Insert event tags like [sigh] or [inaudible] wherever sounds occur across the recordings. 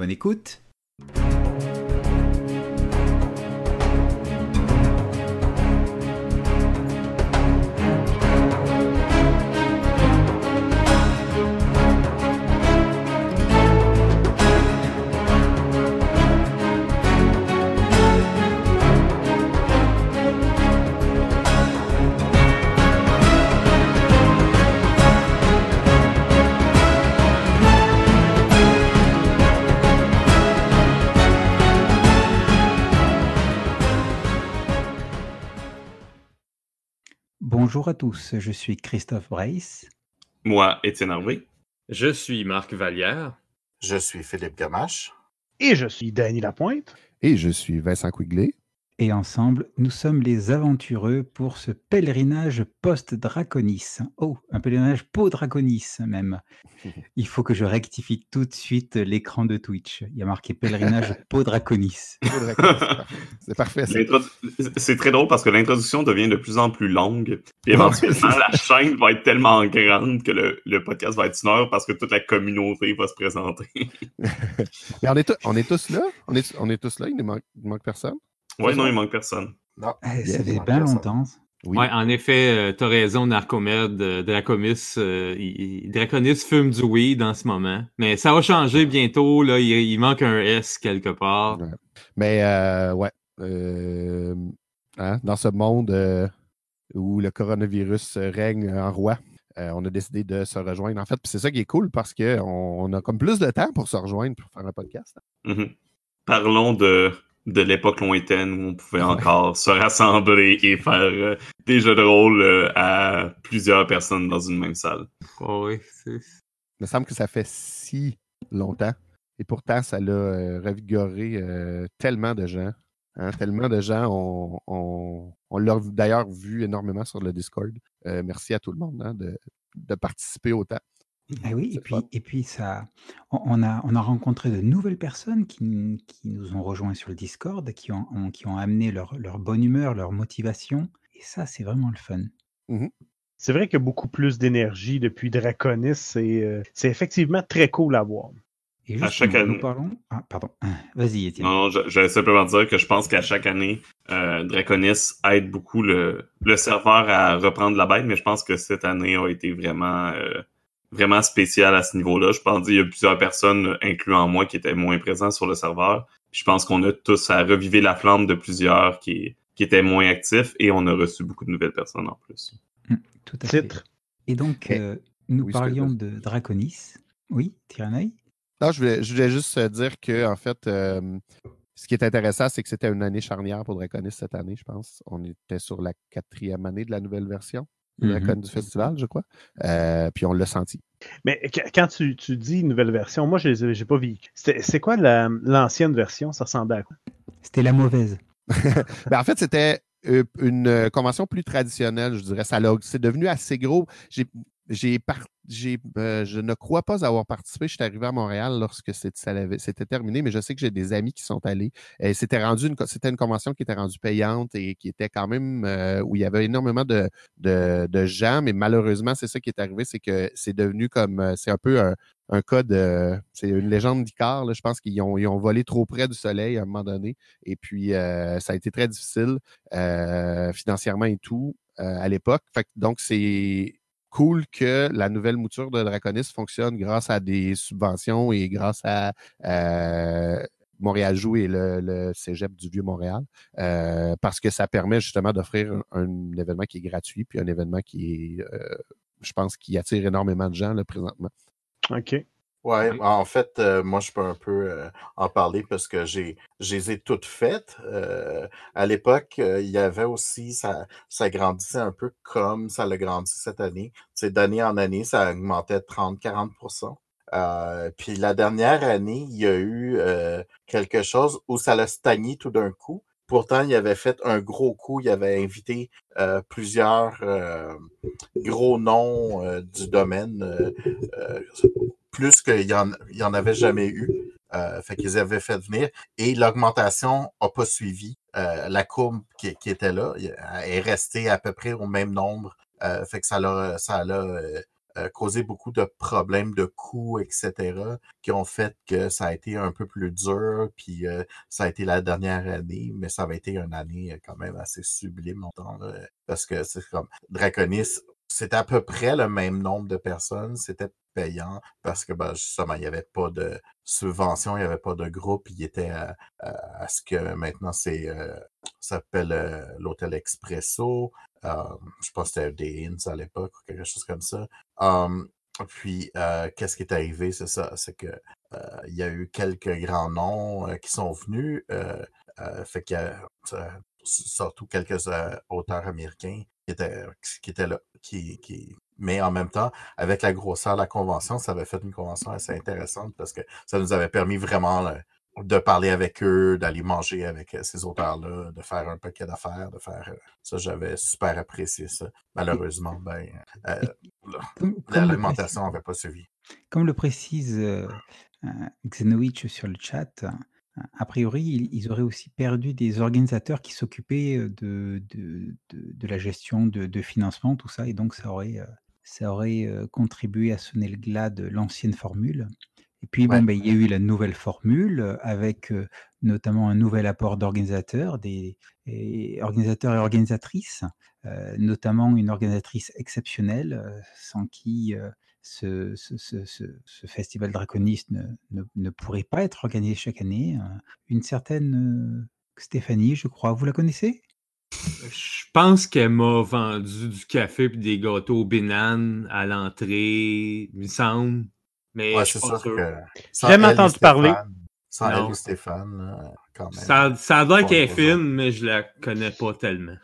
Bonne écoute Bonjour à tous, je suis Christophe Brace. Moi, Étienne Harvey. Je suis Marc Vallière. Je suis Philippe Gamache. Et je suis Danny Lapointe. Et je suis Vincent Quigley. Et ensemble, nous sommes les aventureux pour ce pèlerinage post-Draconis. Oh, un pèlerinage post-Draconis même. [laughs] Il faut que je rectifie tout de suite l'écran de Twitch. Il y a marqué pèlerinage [laughs] post-Draconis. C'est parfait. C'est très drôle parce que l'introduction devient de plus en plus longue. Et éventuellement, la chaîne va être tellement grande que le, podcast va être une heure parce que toute la communauté va se présenter. [laughs] Mais on est, on est tous là? On est, on est tous là? Il ne manque, il manque personne? Oui, non, il manque personne. Non. Eh, ça fait bien longtemps. Oui. Ouais, en effet, euh, t'as raison, Narcomed, euh, Dracomis, euh, Draconis fume du weed en ce moment. Mais ça va changer bientôt, là, il, manque un S quelque part. Mais, ouais, hein, dans ce monde où le coronavirus règne en roi, on a décidé de se rejoindre. En fait, c'est ça qui est cool parce qu'on on a comme plus de temps pour se rejoindre pour faire un podcast. Mm-hmm. Parlons de de l'époque lointaine où on pouvait encore [laughs] se rassembler et faire euh, des jeux de rôle euh, à plusieurs personnes dans une même salle. Oh oui, Il me semble que ça fait si longtemps. Et pourtant, ça l'a euh, revigoré tellement de gens. Hein, tellement de gens, on, on, on l'a d'ailleurs vu énormément sur le Discord. merci à tout le monde hein, de, de participer autant. Eh oui, et puis, et puis ça, on, a, on a rencontré de nouvelles personnes qui, qui nous ont rejoints sur le Discord, qui ont, qui ont amené leur, leur bonne humeur, leur motivation. Et ça, c'est vraiment le fun. Mmh c'est vrai qu'il y a beaucoup plus d'énergie depuis Draconis. C'est euh, c'est effectivement très cool à voir. Et à chaque année. Nous parlons... Ah, pardon. [laughs] Vas-y, Étienne. Non, j'allais simplement dire que je pense qu'à chaque année, euh, Draconis aide beaucoup le, le serveur à reprendre la bête, mais je pense que cette année a été vraiment. Euh, vraiment spécial à ce niveau-là. Je pense qu'il y a plusieurs personnes, incluant moi, qui étaient moins présents sur le serveur. je pense qu'on a tous à reviver la flamme de plusieurs qui, qui étaient moins actifs et on a reçu beaucoup de nouvelles personnes en plus. Mmh, tout à fait. Et donc, euh, nous parlions de Draconis. Oui, Tyranny Non, je voulais, je voulais juste dire que, en fait, euh, ce qui est intéressant, c'est que c'était une année charnière pour Draconis cette année, je pense. On était sur la quatrième année de la nouvelle version la du festival, je crois. Euh, puis on l'a senti. Mais quand tu, tu, dis nouvelle version, moi, je n'ai pas vu. C'est quoi l'ancienne version? Ça ressemblait à quoi? C'était la mauvaise. [laughs] ben, en fait, c'était euh, une convention plus traditionnelle, je dirais. C'est devenu assez gros. J'ai j'ai euh, je ne crois pas avoir participé. Je suis arrivé à Montréal lorsque c'était terminé, mais je sais que j'ai des amis qui sont allés. C'était rendu une, c'était une convention qui était rendue payante et qui était quand même euh, où il y avait énormément de, de, gens, mais malheureusement, c'est ça qui est arrivé, c'est que c'est devenu comme euh, c'est un peu un, un cas de. C'est une légende d'Icar. Je pense qu'ils ont, ont, volé trop près du soleil à un moment donné. Et puis, ça a été très difficile financièrement et tout à l'époque. Donc, c'est cool que la nouvelle mouture de Draconis fonctionne grâce à des subventions et grâce à euh, Montréal Joue et le, cégep du Vieux-Montréal, euh, parce que ça permet justement d'offrir un, événement qui est gratuit, puis un événement qui est, euh, je pense, qui attire énormément de gens présentement. OK. Ouais, en fait, euh, moi, je peux un peu euh, en parler parce que j'ai, je les ai toutes faites. Euh, à l'époque, il y avait aussi, ça, ça grandissait un peu comme ça l'a grandi cette année. C'est d'année en année, ça augmentait de 30-40% Euh, puis la dernière année, il y a eu euh, quelque chose où ça l'a stagné tout d'un coup. Pourtant, il avait fait un gros coup. Il avait invité euh, plusieurs euh, gros noms euh, du domaine, euh, euh, plus qu'il y en, y en avait jamais eu. Euh, fait qu'ils avaient fait venir et l'augmentation n'a pas suivi. Euh, la courbe qui, qui était là est restée à peu près au même nombre. Euh, fait que ça l'a ça l'a euh, causé beaucoup de problèmes de coûts, etc., qui ont fait que ça a été un peu plus dur, puis euh, ça a été la dernière année, mais ça avait été une année euh, quand même assez sublime, là, parce que c'est comme Draconis, c'était à peu près le même nombre de personnes, c'était payant, parce que ben, justement, il n'y avait pas de subvention, il n'y avait pas de groupe, il était à, ce que maintenant c'est euh, s'appelle euh, l'hôtel Expresso. Euh, je pense que c'était des Inns à l'époque ou quelque chose comme ça. Um, puis, euh, qu'est-ce qui est arrivé, c'est ça, c'est que il y a eu quelques grands noms qui sont venus. Fait qu'il y a surtout quelques auteurs américains qui étaient, qui étaient là. Qui, qui... Mais en même temps, avec la grosseur de la convention, ça avait fait une convention assez intéressante parce que ça nous avait permis vraiment là, de parler avec eux, d'aller manger avec euh, ces auteurs-là, de faire un paquet d'affaires, de faire euh, ça, j'avais super apprécié ça. Malheureusement, ben, euh, l'alimentation n'avait pas suivi. Comme le précise euh, euh, Xenowitch sur le chat, euh, a priori, ils, ils auraient aussi perdu des organisateurs qui s'occupaient de, de, de- de la gestion de, de financement, tout ça, et donc ça aurait, euh, ça aurait euh, contribué à sonner le glas de l'ancienne formule. Et puis, bon, ben, il y a eu la nouvelle formule avec euh, notamment un nouvel apport d'organisateurs, des et organisateurs et organisatrices, notamment une organisatrice exceptionnelle, sans qui ce, ce- ce- ce- ce festival draconiste ne, ne- ne pourrait pas être organisé chaque année. euh, Une certaine euh, Stéphanie, je crois. Vous la connaissez? Je pense qu'elle m'a vendu du café et des gâteaux Binan à l'entrée, il me semble. Mais Ouais, je suis sûr que sans Jamais entendu parler. Sans Non. elle et Stéphane, quand même. Ça, ça a l'air qu'elle est fine, mais je la connais pas tellement.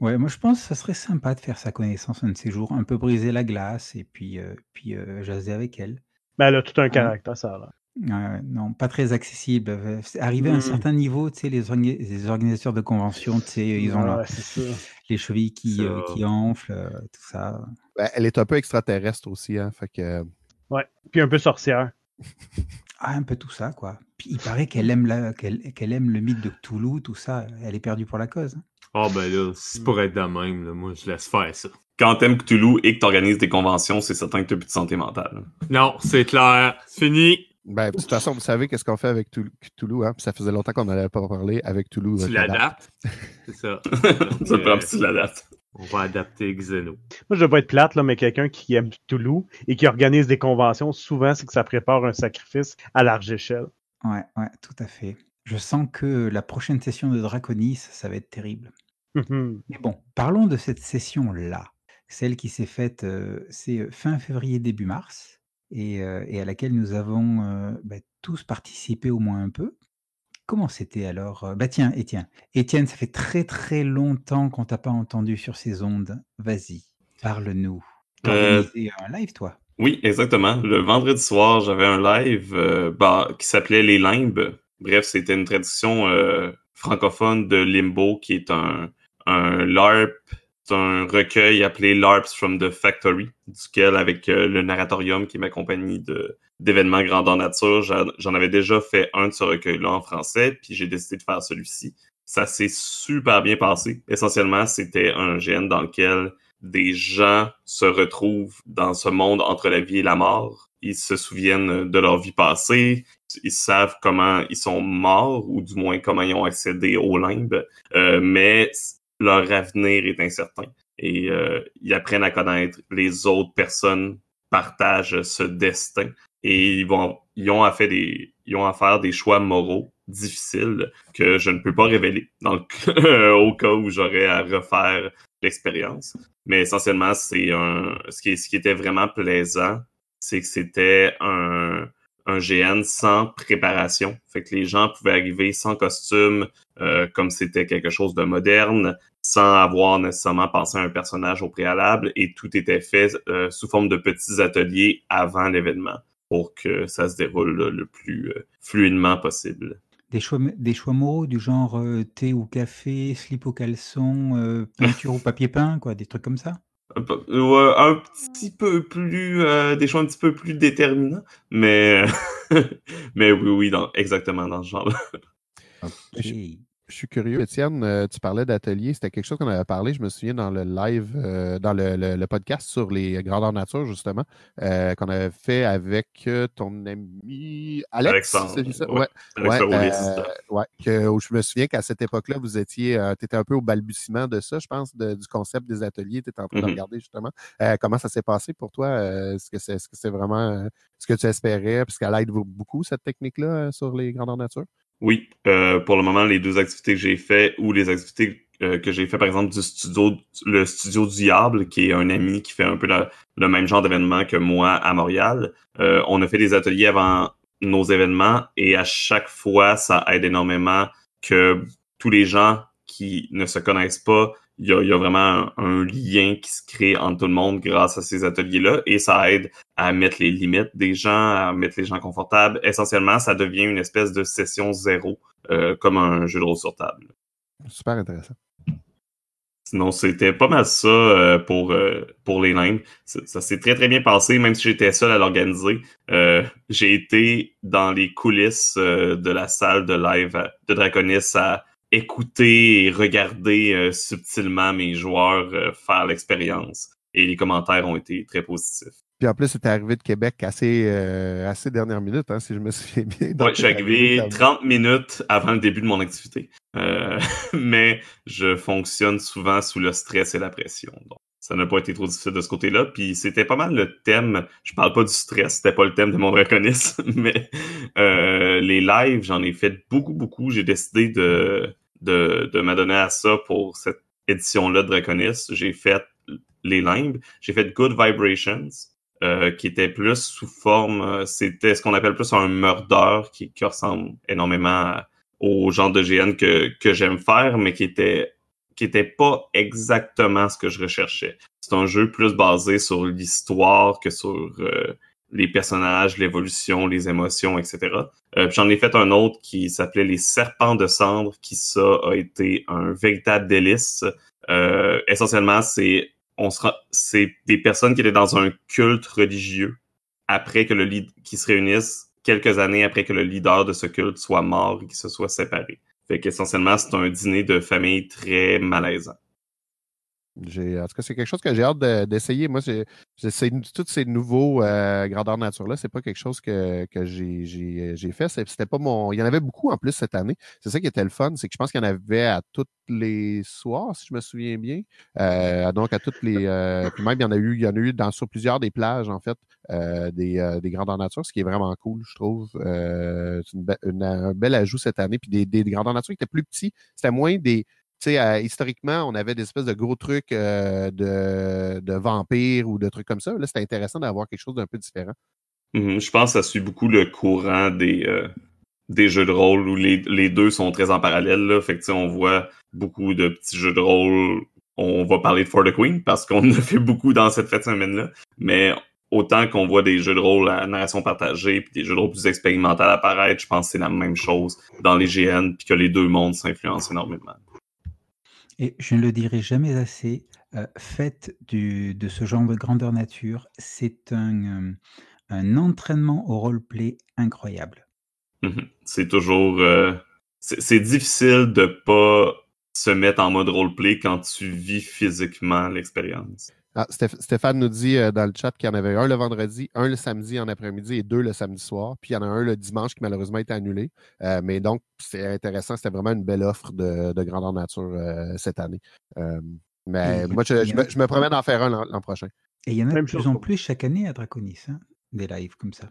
Ouais, moi je pense que ça serait sympa de faire sa connaissance un de ces jours, un peu briser la glace et puis, euh, puis euh, jaser avec elle. Mais elle a tout un Ah. caractère, ça. Là. Euh, non, pas très accessible. Euh, c'est Arrivé à un Hmm. certain niveau, tu sais, les, orga- les organisateurs de conventions, tu sais, ils ont Ouais, leur- c'est ça. les chevilles qui, euh, Ça. qui enflent, euh, tout ça. Ben, elle est un peu extraterrestre aussi, hein. Fait que. Ouais. Puis un peu sorcière. Ah, un peu tout ça, quoi. Puis il paraît qu'elle aime, la, qu'elle, qu'elle aime le mythe de Cthulhu, tout ça. Elle est perdue pour la cause. hein. Ah ben là, c'est pour être de même, là, moi je laisse faire ça. Quand t'aimes Cthulhu et que t'organises des conventions, c'est certain que t'as plus de santé mentale. Non, c'est clair, c'est fini. Ben, de toute façon, vous savez qu'est-ce qu'on fait avec Tou- Toulouse, hein? Puis ça faisait longtemps qu'on n'avait pas parlé avec Toulouse. Tu avec la date. l'adaptes. [laughs] C'est ça. [laughs] ça Euh, prend petit la date. On va adapter Xeno. Moi, je veux pas être plate, là, mais quelqu'un qui aime Toulouse et qui organise des conventions, souvent, c'est que ça prépare un sacrifice à large échelle. Ouais, ouais, tout à fait. Je sens que la prochaine session de Draconis, ça va être terrible. Mhm. Mais bon, parlons de cette session-là. Celle qui s'est faite, c'est fin février, début mars, et, et à laquelle nous avons bah, tous participé au moins un peu. Comment c'était alors Bah tiens, Étienne. Étienne, ça fait très très longtemps qu'on t'a pas entendu sur ces ondes. Vas-y, parle-nous. T'as Euh, organisé un live, toi? Oui, exactement. Le vendredi soir, j'avais un live bah, qui s'appelait Les Limbes. Bref, c'était une traduction euh, francophone de Limbo, qui est un, un LARP, c'est un recueil appelé LARPs from the Factory, duquel, avec euh, le narratorium qui est ma compagnie de d'événements grandeur nature, j'en j'en avais déjà fait un de ce recueil-là en français, puis j'ai décidé de faire celui-ci. Ça s'est super bien passé. Essentiellement, c'était un GN dans lequel des gens se retrouvent dans ce monde entre la vie et la mort. Ils se souviennent de leur vie passée, ils savent comment ils sont morts, ou du moins comment ils ont accédé au limbe, euh, mais leur avenir est incertain. Et euh, ils apprennent à connaître les autres personnes, partagent ce destin, et ils, vont, ils, ont à faire des, ils ont à faire des choix moraux difficiles que je ne peux pas révéler le, [laughs] au cas où j'aurais à refaire l'expérience. Mais essentiellement, c'est un. Ce qui, ce qui était vraiment plaisant, c'est que c'était un, un GN sans préparation. Fait que les gens pouvaient arriver sans costume, euh, comme c'était quelque chose de moderne, sans avoir nécessairement pensé à un personnage au préalable, et tout était fait euh, sous forme de petits ateliers avant l'événement. pour que ça se déroule là, le plus euh, fluidement possible. Des choix, des choix moraux du genre thé ou café, slip au caleçon, peinture [laughs] ou papier peint, quoi, des trucs comme ça? Un, petit peu plus, euh, des choix un petit peu plus déterminants, mais, [laughs] mais oui, oui, exactement dans ce genre-là. Je suis curieux, Étienne, euh, tu parlais d'atelier. C'était quelque chose qu'on avait parlé, je me souviens, dans le live, euh, dans le, le- le podcast sur les grandeurs nature, justement, euh, qu'on avait fait avec euh, ton ami Alex. Alexandre, ça? ouais. Ouais, ouais, euh, ouais, que- où je me souviens qu'à cette époque-là, vous étiez, étais un peu au balbutiement de ça, je pense, de- du concept des ateliers. Tu étais en train de Mhm. regarder, justement. Euh, comment ça s'est passé pour toi? Est-ce que c'est est -ce c'est vraiment ce que tu espérais? Parce qu'elle aide beaucoup, cette technique-là, sur les grandeurs nature? Oui, euh, pour le moment, les deux activités que j'ai fait ou les activités euh, que j'ai fait, par exemple, du studio, le studio Diable, qui est un ami qui fait un peu le même genre d'événement que moi à Montréal. Euh, on a fait des ateliers avant nos événements et à chaque fois, ça aide énormément que tous les gens qui ne se connaissent pas, il y a, il y a vraiment un, un lien qui se crée entre tout le monde grâce à ces ateliers-là et ça aide à mettre les limites des gens, à mettre les gens confortables. Essentiellement, ça devient une espèce de session zéro, euh, comme un jeu de rôle sur table. Super intéressant. Sinon, c'était pas mal ça euh, pour, euh, pour les limbes. Ça, ça s'est très très bien passé, même si j'étais seul à l'organiser. J'ai été dans les coulisses de la salle de live de Draconis à écouter et regarder euh, subtilement mes joueurs euh, faire l'expérience. Et les commentaires ont été très positifs. Puis en plus, c'était arrivé de Québec assez, euh, assez dernière minute, hein, si je me souviens bien. Ouais, je suis arrivé comme- 30 minutes avant le début de mon activité. Euh, [laughs] mais je fonctionne souvent sous le stress et la pression. Donc, ça n'a pas été trop difficile de ce côté-là. Puis c'était pas mal le thème. Je parle pas du stress, c'était pas le thème de mon draconis, [laughs] mais euh, les lives, j'en ai fait beaucoup, beaucoup. J'ai décidé de, de, de m'adonner à ça pour cette édition-là de Draconis. J'ai fait les limbes. J'ai fait Good Vibrations. euh, qui était plus sous forme, euh, c'était ce qu'on appelle plus un murder qui, qui ressemble énormément au genre de GN que, que j'aime faire, mais qui était qui était pas exactement ce que je recherchais. C'est un jeu plus basé sur l'histoire que sur euh, les personnages, l'évolution, les émotions, etc. Euh, J'en ai fait un autre qui s'appelait Les Serpents de Cendre, qui ça a été un véritable délice. Euh, essentiellement, c'est des personnes qui étaient dans un culte religieux après que le qui se réunissent quelques années après que le leader de ce culte soit mort et qu'il se soit séparé. Fait qu'essentiellement, c'est un dîner de famille très malaisant. En tout cas, c'est quelque chose que j'ai hâte de- d'essayer. Moi, c'est tous ces nouveaux euh, grandeurs nature-là, c'est pas quelque chose que, que j'ai- j'ai fait. C'était pas mon. Il y en avait beaucoup en plus cette année. C'est ça qui était le fun, c'est que je pense qu'il y en avait à tous les soirs, si je me souviens bien. Euh, donc à toutes les. euh, puis même, il y en a eu, il y en a eu dans, sur plusieurs des plages, en fait, euh, des, euh, des grandeurs nature, ce qui est vraiment cool, je trouve. Euh, c'est une un bel ajout cette année. Puis des, des, grandeurs nature qui étaient plus petits. C'était moins des historiquement, on avait des espèces de gros trucs euh, de, de vampires ou de trucs comme ça. Là, c'était intéressant d'avoir quelque chose d'un peu différent. Mhm, Je pense que ça suit beaucoup le courant des, euh, des jeux de rôle où les, les deux sont très en parallèle. Là. Fait que, on voit beaucoup de petits jeux de rôle. On va parler de For the Queen parce qu'on [laughs] a fait beaucoup dans cette fête semaine-là. Mais autant qu'on voit des jeux de rôle à narration partagée puis des jeux de rôle plus expérimentaux apparaître, je pense que c'est la même chose dans les GN puis que les deux mondes s'influencent énormément. Et je ne le dirai jamais assez, euh, faites de ce genre de grandeur nature, c'est un, euh, un entraînement au roleplay incroyable. Mhm. C'est toujours... euh, c'est difficile de pas se mettre en mode roleplay quand tu vis physiquement l'expérience. Ah, Stéph- Stéphane nous dit euh, dans le chat qu'il y en avait un le vendredi, un le samedi en après-midi et deux le samedi soir. Puis il y en a un le dimanche qui malheureusement a été annulé. Euh, mais donc, c'est intéressant. C'était vraiment une belle offre de, de grandeur nature euh, cette année. Euh, mais Et- moi, je, je me, je me promets d'en faire un l'an prochain. Et il y en a de Même plus chose en plus chaque année à Draconis, hein, des lives comme ça.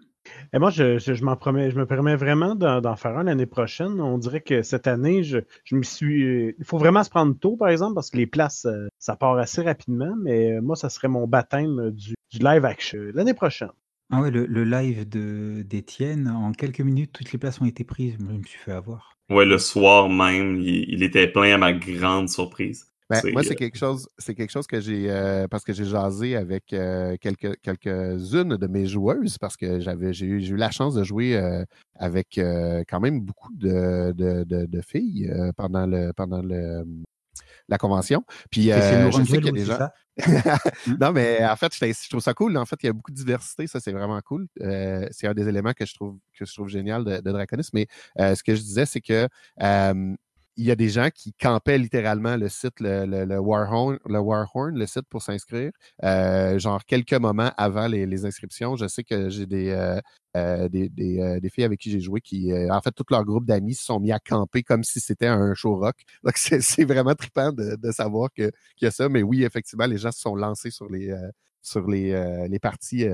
Et moi, je, je, je m'en promets, je me permets vraiment d'en d'en faire un l'année prochaine. On dirait que cette année, je, je me suis. Il faut vraiment se prendre tôt, par exemple, parce que les places, euh, ça part assez rapidement. Mais euh, moi, ça serait mon baptême du, du live action l'année prochaine. Ah ouais, le, le live de- d'Étienne, en quelques minutes, toutes les places ont été prises. Je me suis fait avoir. Ouais, le soir même, il, il était plein à ma grande surprise. Ben, moi, c'est euh, quelque chose, c'est quelque chose que j'ai euh, parce que j'ai jasé avec euh, quelques quelques-unes de mes joueuses parce que j'avais j'ai eu, j'ai eu la chance de jouer euh, avec euh, quand même beaucoup de, de, de, de filles euh, pendant le pendant le la convention. Puis Et c'est euh, je sais qu'il y a des gens. ça? [laughs] Non, mais en fait, je, je trouve ça cool. En fait, il y a beaucoup de diversité. Ça, c'est vraiment cool. Euh, c'est un des éléments que je trouve que je trouve génial de, de Draconis. Mais euh, ce que je disais, c'est que euh, il y a des gens qui campaient littéralement le site, le, le, le Warhorn, le Warhorn, le site pour s'inscrire, euh, genre quelques moments avant les, les inscriptions. Je sais que j'ai des, euh, euh, des, des, euh, des filles avec qui j'ai joué qui, euh, en fait, tout leur groupe d'amis se sont mis à camper comme si c'était un show rock. [laughs] Donc, c'est vraiment trippant de, de savoir qu'il y a ça. Mais oui, effectivement, les gens se sont lancés sur les, sur les, les parties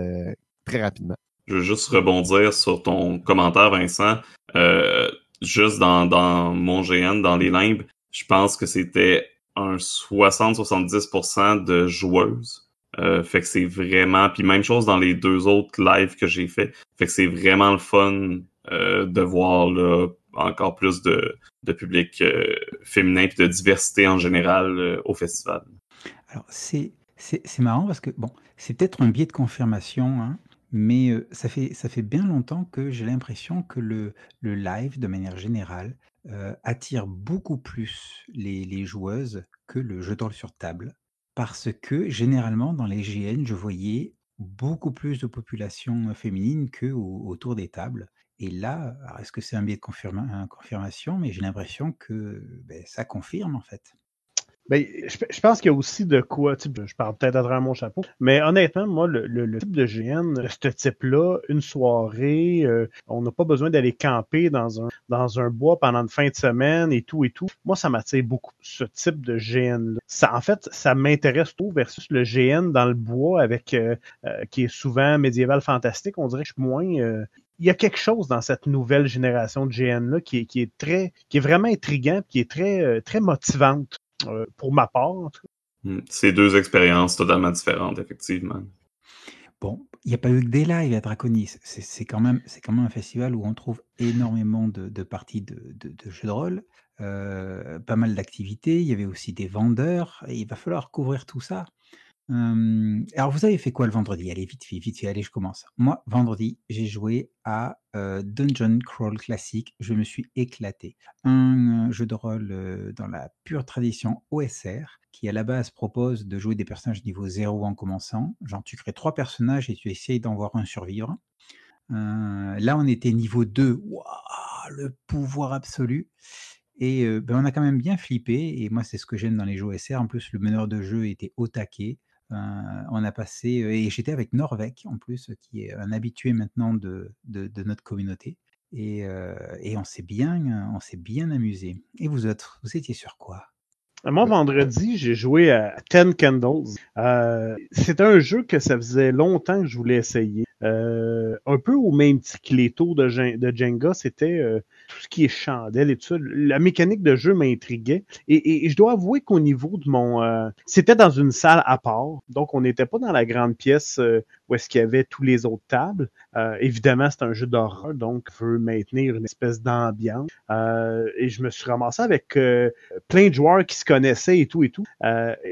très rapidement. Je veux juste rebondir sur ton commentaire, Vincent. Euh, juste dans, dans mon GN, dans les limbes, je pense que c'était un 60-70% de joueuses. Euh, fait que c'est vraiment... Puis même chose dans les deux autres lives que j'ai fait. Fait que c'est vraiment le fun euh, de voir là, encore plus de, de public euh, féminin puis de diversité en général euh, au festival. Alors, c'est marrant parce que, bon, c'est peut-être un biais de confirmation, hein, mais ça fait, ça fait bien longtemps que j'ai l'impression que le, le live, de manière générale, attire beaucoup plus les, les joueuses que le jeu de rôle sur table. Parce que, généralement, dans les GN, je voyais beaucoup plus de population euh, féminine que au- autour des tables. Et là, est-ce que c'est un biais de confirma- confirmation, mais j'ai l'impression que ben, ça confirme, en fait. Ben, je, je pense qu'il y a aussi de quoi, sais, je parle peut-être à travers mon chapeau, mais honnêtement, moi, le, le- le type de GN, ce type-là, une soirée, euh, on n'a pas besoin d'aller camper dans un, dans un bois pendant une fin de semaine et tout et tout. Moi, ça m'attire beaucoup, ce type de GN-là. Ça, en fait, ça m'intéresse tout versus le GN dans le bois avec, euh, euh, qui est souvent médiéval fantastique. On dirait que je suis moins, euh, il y a quelque chose dans cette nouvelle génération de GN là qui est, qui est très, qui est vraiment intriguant, qui est très, euh, très motivante euh, pour ma part. En tout cas. Mm. C'est deux expériences totalement différentes, effectivement. Bon, il n'y a pas eu que des lives à Draconis. C'est c'est quand, même- c'est quand même un festival où on trouve énormément de, de parties de, de- de jeux de rôle, euh, pas mal d'activités. Il y avait aussi des vendeurs. Et il va falloir couvrir tout ça. Alors, vous avez fait quoi le vendredi? Allez, vite fait, vite fait, allez, je commence. Moi, vendredi, j'ai joué à Dungeon Crawl classique. Je me suis éclaté. Un jeu de rôle dans la pure tradition OSR, qui à la base propose de jouer des personnages niveau 0 en commençant. Genre, tu crées trois personnages et tu essayes d'en voir un survivre. Là, on était niveau 2. Waouh, le pouvoir absolu. Et ben, on a quand même bien flippé. Et moi, c'est ce que j'aime dans les jeux OSR. En plus, le meneur de jeu était au taquet. On a passé. et j'étais avec Norvec, en plus, qui est un habitué maintenant de, notre communauté. Et, on s'est bien, on amusé. Et vous autres, vous étiez sur quoi? Moi, vendredi, j'ai joué à Ten Candles. Euh, c'est un jeu que ça faisait longtemps que je voulais essayer. Euh, un peu au même titre que les tours de, Jenga, c'était euh, tout ce qui est chandelle et tout ça. La mécanique de jeu m'intriguait. Et, et- je dois avouer qu'au niveau de mon... euh, c'était dans une salle à part. Donc, on n'était pas dans la grande pièce où est-ce qu'il y avait tous les autres tables. Évidemment, c'est un jeu d'horreur, donc je veux maintenir une espèce d'ambiance. Et je me suis ramassé avec plein de joueurs qui se connaissaient et tout et tout.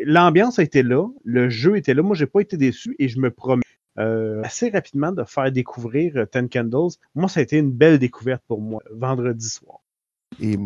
L'ambiance était là, le jeu était là. Moi, j'ai pas été déçu et je me promets euh, assez rapidement de faire découvrir euh, Ten Candles. Moi, ça a été une belle découverte pour moi vendredi soir. Et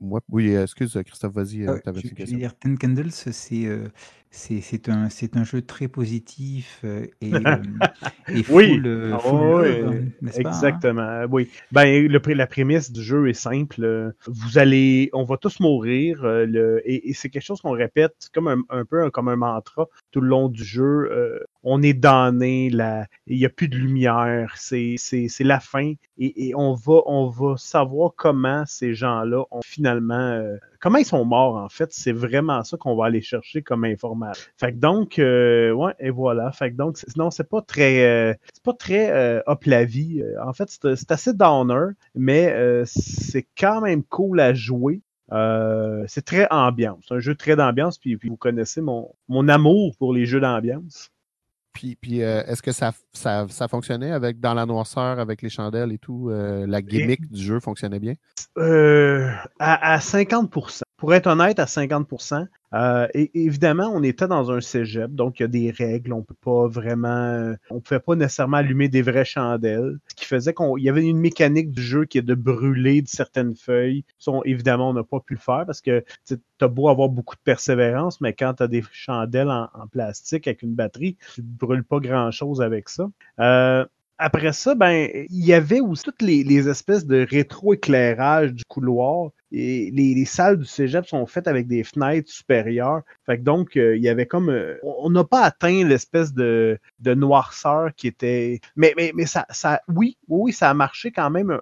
moi, oui, euh, excuse, Christophe, vas-y, euh, une veux question? dire, Ten Candles, c'est euh, c'est c'est un, c'est un jeu très positif euh, et, euh, [laughs] et full, Oui. euh, Ah full ouais, love, hein, n'est-ce pas, hein? Exactement. Oui. Ben, le, la prémisse du jeu est simple. Vous allez, on va tous mourir. le, et, et c'est quelque chose qu'on répète comme un, un peu comme un mantra tout le long du jeu. on est damné, il n'y a plus de lumière. C'est, c'est, c'est la fin. Et, et on va, on va savoir comment ces gens-là ont finalement, comment ils sont morts en fait. C'est vraiment ça qu'on va aller chercher comme information. Fait que donc, euh, ouais, et voilà. Fait que donc, non, c'est pas très, euh, c'est pas très euh, up la vie. Euh, En fait, c'est assez downer, mais euh, c'est quand même cool à jouer. Euh, c'est très ambiance, c'est un jeu très d'ambiance, puis, puis vous connaissez mon, mon amour pour les jeux d'ambiance. Puis, puis euh, est-ce que ça, ça, ça fonctionnait avec dans la noirceur, avec les chandelles et tout? euh, la gimmick du jeu fonctionnait bien? Euh, à, à 50%. Pour être honnête, à 50%. Euh, évidemment, on était dans un cégep, donc il y a des règles. On peut pas vraiment, on pouvait pas nécessairement allumer des vraies chandelles, ce qui faisait qu'il y avait une mécanique du jeu qui est de brûler de certaines feuilles. Évidemment, on n'a pas pu le faire parce que tu as beau avoir beaucoup de persévérance, mais quand tu as des chandelles en, plastique avec une batterie, tu brûles pas grand-chose avec ça. Euh, après ça, ben, il y avait aussi toutes les, espèces de rétroéclairage du couloir. Et les, salles du cégep sont faites avec des fenêtres supérieures. Fait que donc, euh, il y avait comme. Euh, on n'a pas atteint l'espèce de, de, noirceur qui était. Mais, mais, mais ça, ça. Oui, oui, ça a marché quand même.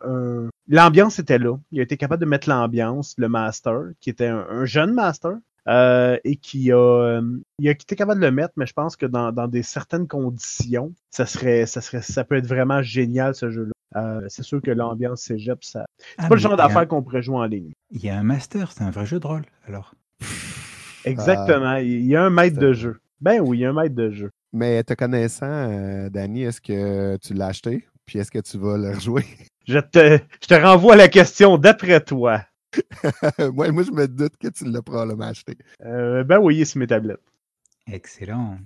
L'ambiance était là. Il a été capable de mettre l'ambiance, le master, qui était un jeune master. Euh, et qui a, euh, il a été capable de le mettre, mais je pense que dans, dans des certaines conditions, ça serait, ça serait, ça peut être vraiment génial ce jeu-là. Euh, c'est sûr que l'ambiance cégep, ça, c'est ah, pas le genre d'affaires qu'on pourrait jouer en ligne. Il y a un master, c'est un vrai jeu de rôle, alors. Exactement, il y a un maître de jeu. Ben oui, il y a un maître de jeu. Mais te connaissant, Danny, est-ce que tu l'as acheté? Puis est-ce que tu vas le rejouer? Je te, je te renvoie la question d'après toi. [laughs] moi, moi, je me doute que tu l'as probablement acheté. Euh, ben oui, c'est mes tablettes. Excellent.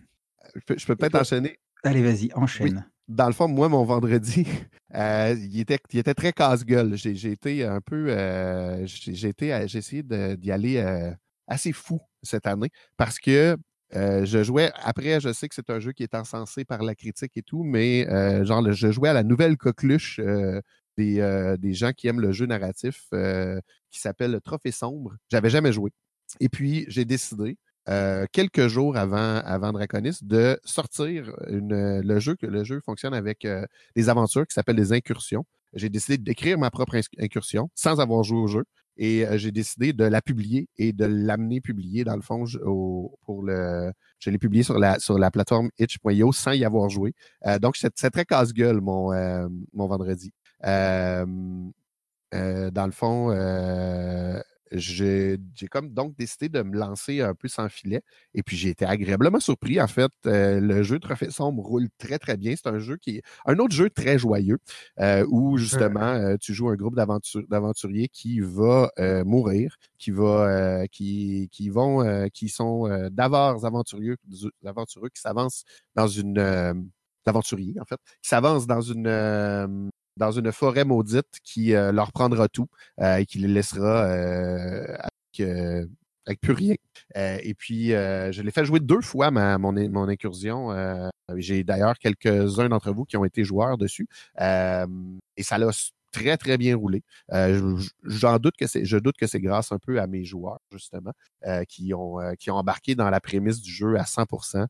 Je peux, peut-être enchaîner. Allez, vas-y, enchaîne. Dans le fond, moi, mon vendredi, [laughs] euh, il, était, il était très casse-gueule. J'ai été un peu. Euh, j'ai essayé d'y aller assez fou cette année parce que je jouais, après, je sais que c'est un jeu qui est encensé par la critique et tout, mais genre, je jouais à la nouvelle coqueluche des, des, gens qui aiment le jeu narratif qui s'appelle Trophée Sombre. J'avais jamais joué. Et puis, j'ai décidé, quelques jours avant, avant Draconis, de sortir le jeu, le jeu fonctionne avec des aventures qui s'appellent des incursions. J'ai décidé d'écrire ma propre incursion sans avoir joué au jeu. Et j'ai décidé de la publier et de l'amener publier, dans le fond, pour le. Je l'ai publié sur la, sur la plateforme itch.io sans y avoir joué. donc, c'est très casse-gueule mon, mon vendredi. Euh, euh, dans le fond, euh, j'ai comme donc décidé de me lancer un peu sans filet. Et puis j'ai été agréablement surpris. En fait, le jeu Trophée Sombre roule très très bien. C'est un jeu qui est un autre jeu très joyeux où justement tu joues un groupe d'aventuriers qui va mourir, qui va qui, qui vont qui sont d'avars aventurieux, aventureux qui s'avancent dans une d'aventuriers en fait, qui s'avancent dans une dans une forêt maudite qui euh, leur prendra tout euh, et qui les laissera euh, avec, plus rien. et puis, je l'ai fait jouer deux fois ma, mon, mon incursion. J'ai d'ailleurs quelques-uns d'entre vous qui ont été joueurs dessus. et ça l'a très, très bien roulé. Euh, j'en doute que c'est, je doute que c'est grâce un peu à mes joueurs, justement, euh, qui, ont, euh, qui ont embarqué dans la prémisse du jeu à 100%,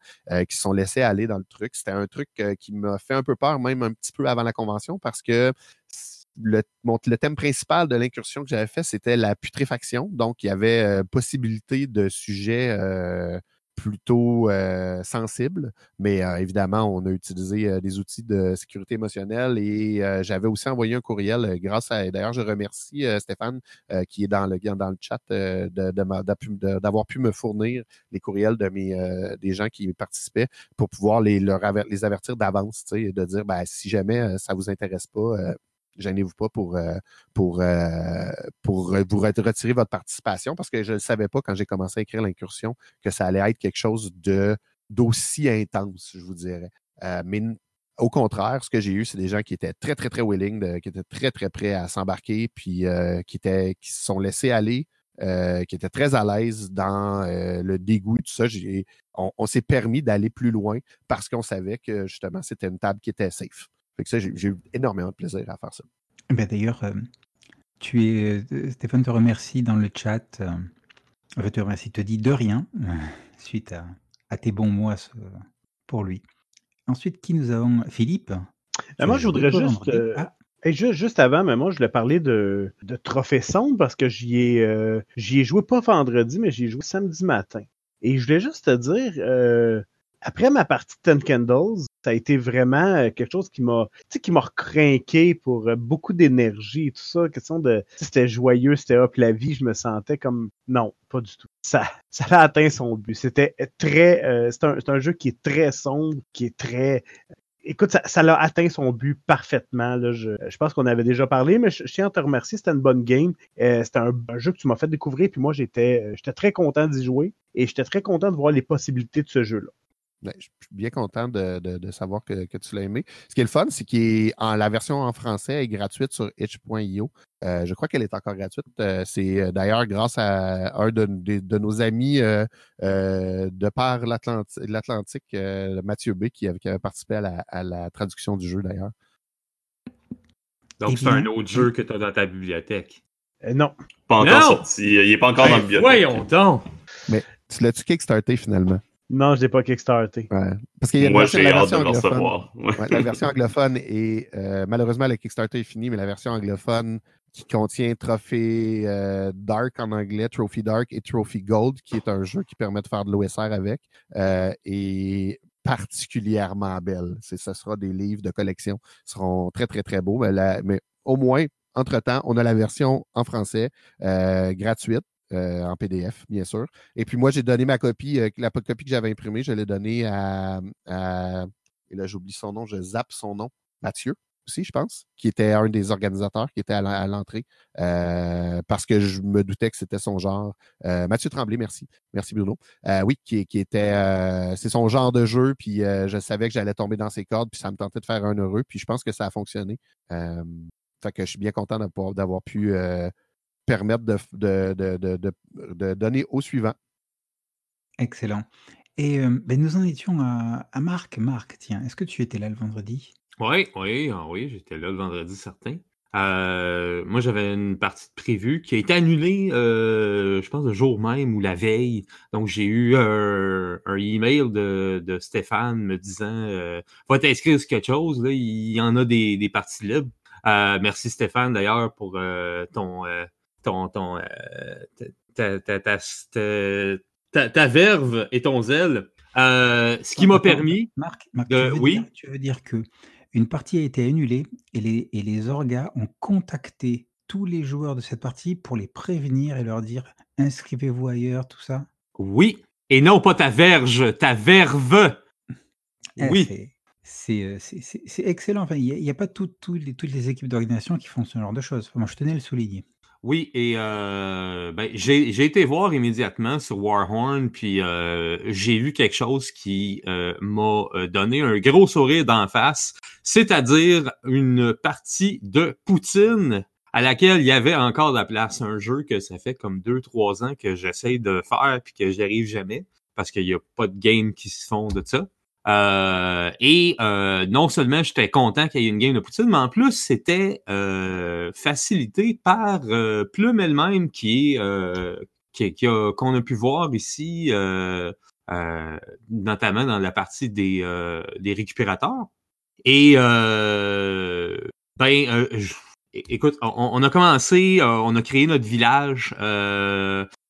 qui sont laissés aller dans le truc. C'était un truc qui m'a fait un peu peur, même un petit peu avant la convention, parce que le, le, thème principal de l'incursion que j'avais fait, c'était la putréfaction. Donc, il y avait possibilité de sujets plutôt euh, sensible, mais euh, évidemment, on a utilisé euh, des outils de sécurité émotionnelle et j'avais aussi envoyé un courriel grâce à, d'ailleurs, je remercie Stéphane qui est dans le, dans le chat d'avoir pu me fournir les courriels de mes, des gens qui participaient pour pouvoir les, leur les avertir d'avance, et de dire, ben, si jamais ça vous intéresse pas, gênez-vous pas pour, euh, pour, euh, pour vous retirer votre participation parce que je ne savais pas quand j'ai commencé à écrire l'incursion que ça allait être quelque chose de d'aussi intense, je vous dirais. Euh, mais au contraire, ce que j'ai eu, c'est des gens qui étaient très, très, très willing, qui étaient très, très prêts à s'embarquer, puis qui, étaient, qui se sont laissés aller, qui étaient très à l'aise dans le dégoût, tout ça. On s'est permis d'aller plus loin parce qu'on savait que justement, c'était une table qui était safe. Fait que ça, j'ai eu énormément de plaisir à faire ça. Ben D'ailleurs, euh, tu es, euh, Stéphane te remercie dans le chat. Euh, te remercie, te dit de rien [laughs] suite à, à, tes bons mots pour lui. Ensuite, qui nous avons? Philippe? Ben, moi, je voudrais juste, ah. juste, avant, mais moi, je voulais parler de, de Trophée Sombre parce que j'y ai, j'y ai joué pas vendredi, mais j'y ai joué samedi matin. Et je voulais juste te dire, après ma partie de Ten Candles, ça a été vraiment euh, quelque chose qui m'a, qui m'a recrinqué pour euh, beaucoup d'énergie et tout ça. Question de, c'était joyeux, c'était hop la vie, je me sentais comme, non, pas du tout. Ça, [laughs] ça a atteint son but. C'était très, euh, c'est un, un, jeu qui est très sombre, qui est très, écoute, ça, ça l'a atteint son but parfaitement. Là. Je, je pense qu'on avait déjà parlé, mais je, tiens à te remercier. C'était une bonne game. Euh, c'était un, un jeu que tu m'as fait découvrir, puis moi, j'étais euh, j'étais très content d'y jouer et j'étais très content de voir les possibilités de ce jeu-là. Ben, je suis bien content de, de- de savoir que, que tu l'as aimé. Ce qui est le fun, c'est que la version en français est gratuite sur itch.io. Euh, je crois qu'elle est encore gratuite. Euh, c'est euh, d'ailleurs grâce à un de, de- de nos amis euh, euh, de par l'Atlanti- l'Atlantique, euh, Mathieu B, qui avait, qui avait participé à la, à la traduction du jeu d'ailleurs. Donc, c'est un autre jeu que tu as dans ta bibliothèque. Euh, non. Pas encore Non! sorti. Il est pas encore dans le Ben, bibliothèque. voyons donc! Tu l'as-tu kickstarté finalement? Non, je l'ai pas kickstarté. Ouais. Parce qu'il y a une Moi, version, j'ai la hâte de version anglophone. Ouais. Ouais, la version anglophone est euh, malheureusement le Kickstarter est fini, mais la version anglophone qui contient Trophée euh, Dark en anglais, Trophy Dark et Trophy Gold, qui est un jeu qui permet de faire de l'OSR avec, euh, est particulièrement belle. C'est, ce sera des livres de collection, seront très très très beaux, mais, la- mais au moins entre-temps, on a la version en français euh, gratuite. Euh, en PDF, bien sûr. Et puis moi, j'ai donné ma copie, euh, la copie que j'avais imprimée, je l'ai donnée à, à- et là, j'oublie son nom, je zappe son nom, Mathieu aussi, je pense, qui était un des organisateurs, qui était à l'entrée, euh, parce que je me doutais que c'était son genre. Euh, Mathieu Tremblay, merci. Merci Bruno. Oui, qui, qui était, c'est son genre de jeu, puis je savais que j'allais tomber dans ses cordes, puis ça me tentait de faire un heureux, puis je pense que ça a fonctionné. Fait que je suis bien content d'avoir pu permettre de, de, de, de, de- de donner au suivant. Excellent. Et euh, ben, nous en étions à, à Marc. Marc, tiens, est-ce que tu étais là le vendredi? Oui, oui, ah oui, j'étais là le vendredi certain. Euh, moi, j'avais une partie de prévue qui a été annulée, euh, je pense, le jour même ou la veille. Donc, j'ai eu un, un email de, de Stéphane me disant euh, Va t'inscrire sur quelque chose, là, il y en a des, des parties libres. Euh, merci Stéphane d'ailleurs pour euh, ton, euh, ton, ton, euh, ta, ta, ta, ta, verve et ton zèle. Euh, ce qui m'a permis. Marc, Marc, de- tu, veux oui? dire, tu veux dire que une partie a été annulée et les, et les orgas ont contacté tous les joueurs de cette partie pour les prévenir et leur dire inscrivez-vous ailleurs, tout ça? Oui. Et non pas ta verge, ta verve. Eh, Oui. c'est- euh, c'est- excellent. Enfin, Il n'y a, il y a pas tout- tout les- toutes les équipes d'organisation qui font ce genre de choses. Moi, je tenais à le souligner. Oui, et euh, ben, j'ai été voir immédiatement sur Warhorn, puis euh, j'ai vu quelque chose qui euh, m'a euh, donné un gros sourire d'en face, c'est-à-dire une partie de Poutine à laquelle il y avait encore de la place. Un jeu que ça fait comme deux, trois ans que j'essaie de faire puis que j'y arrive jamais parce qu'il n'y a pas de game qui se font de ça. Euh, et euh, non seulement j'étais content qu'il y ait une game de Poutine, mais en plus c'était euh, facilité par euh, Plume elle-même qui est euh, qui, qui a- qu'on a pu voir ici, euh, notamment dans la partie des, des récupérateurs. Et ben, écoute, on, on a commencé, on a créé notre village,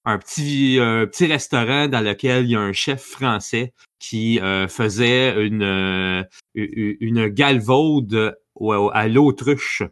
un petit euh, petit restaurant dans lequel il y a un chef français qui euh, faisait une euh, une galvaude au- à l'autruche.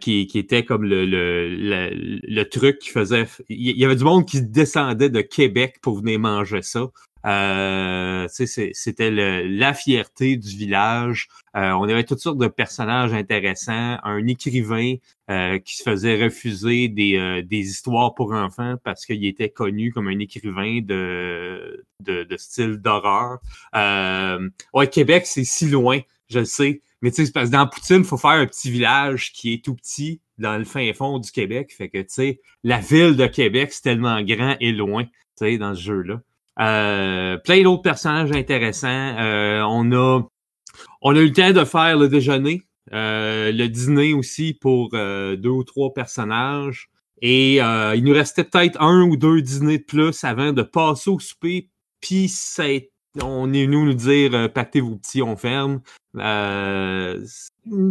qui, qui était comme le, le, le, le truc qui faisait. Il y avait du monde qui descendait de Québec pour venir manger ça. Euh, c'était la fierté du village. Euh, on avait toutes sortes de personnages intéressants. Un écrivain euh, qui se faisait refuser des, euh, des histoires pour enfants parce qu'il était connu comme un écrivain de, de, de style d'horreur. Euh, ouais, Québec, c'est si loin, je le sais. Mais tu sais, parce que dans Poutine, il faut faire un petit village qui est tout petit dans le fin fond du Québec. Fait que, tu sais, la ville de Québec, c'est tellement grand et loin, tu sais, dans ce jeu-là. Euh, plein d'autres personnages intéressants. Euh, on a on a eu le temps de faire le déjeuner, euh, le dîner aussi pour deux ou trois personnages. Et il nous restait peut-être un ou deux dîners de plus avant de passer au souper. Puis été- on est venu nous dire pactez vos petits, on ferme.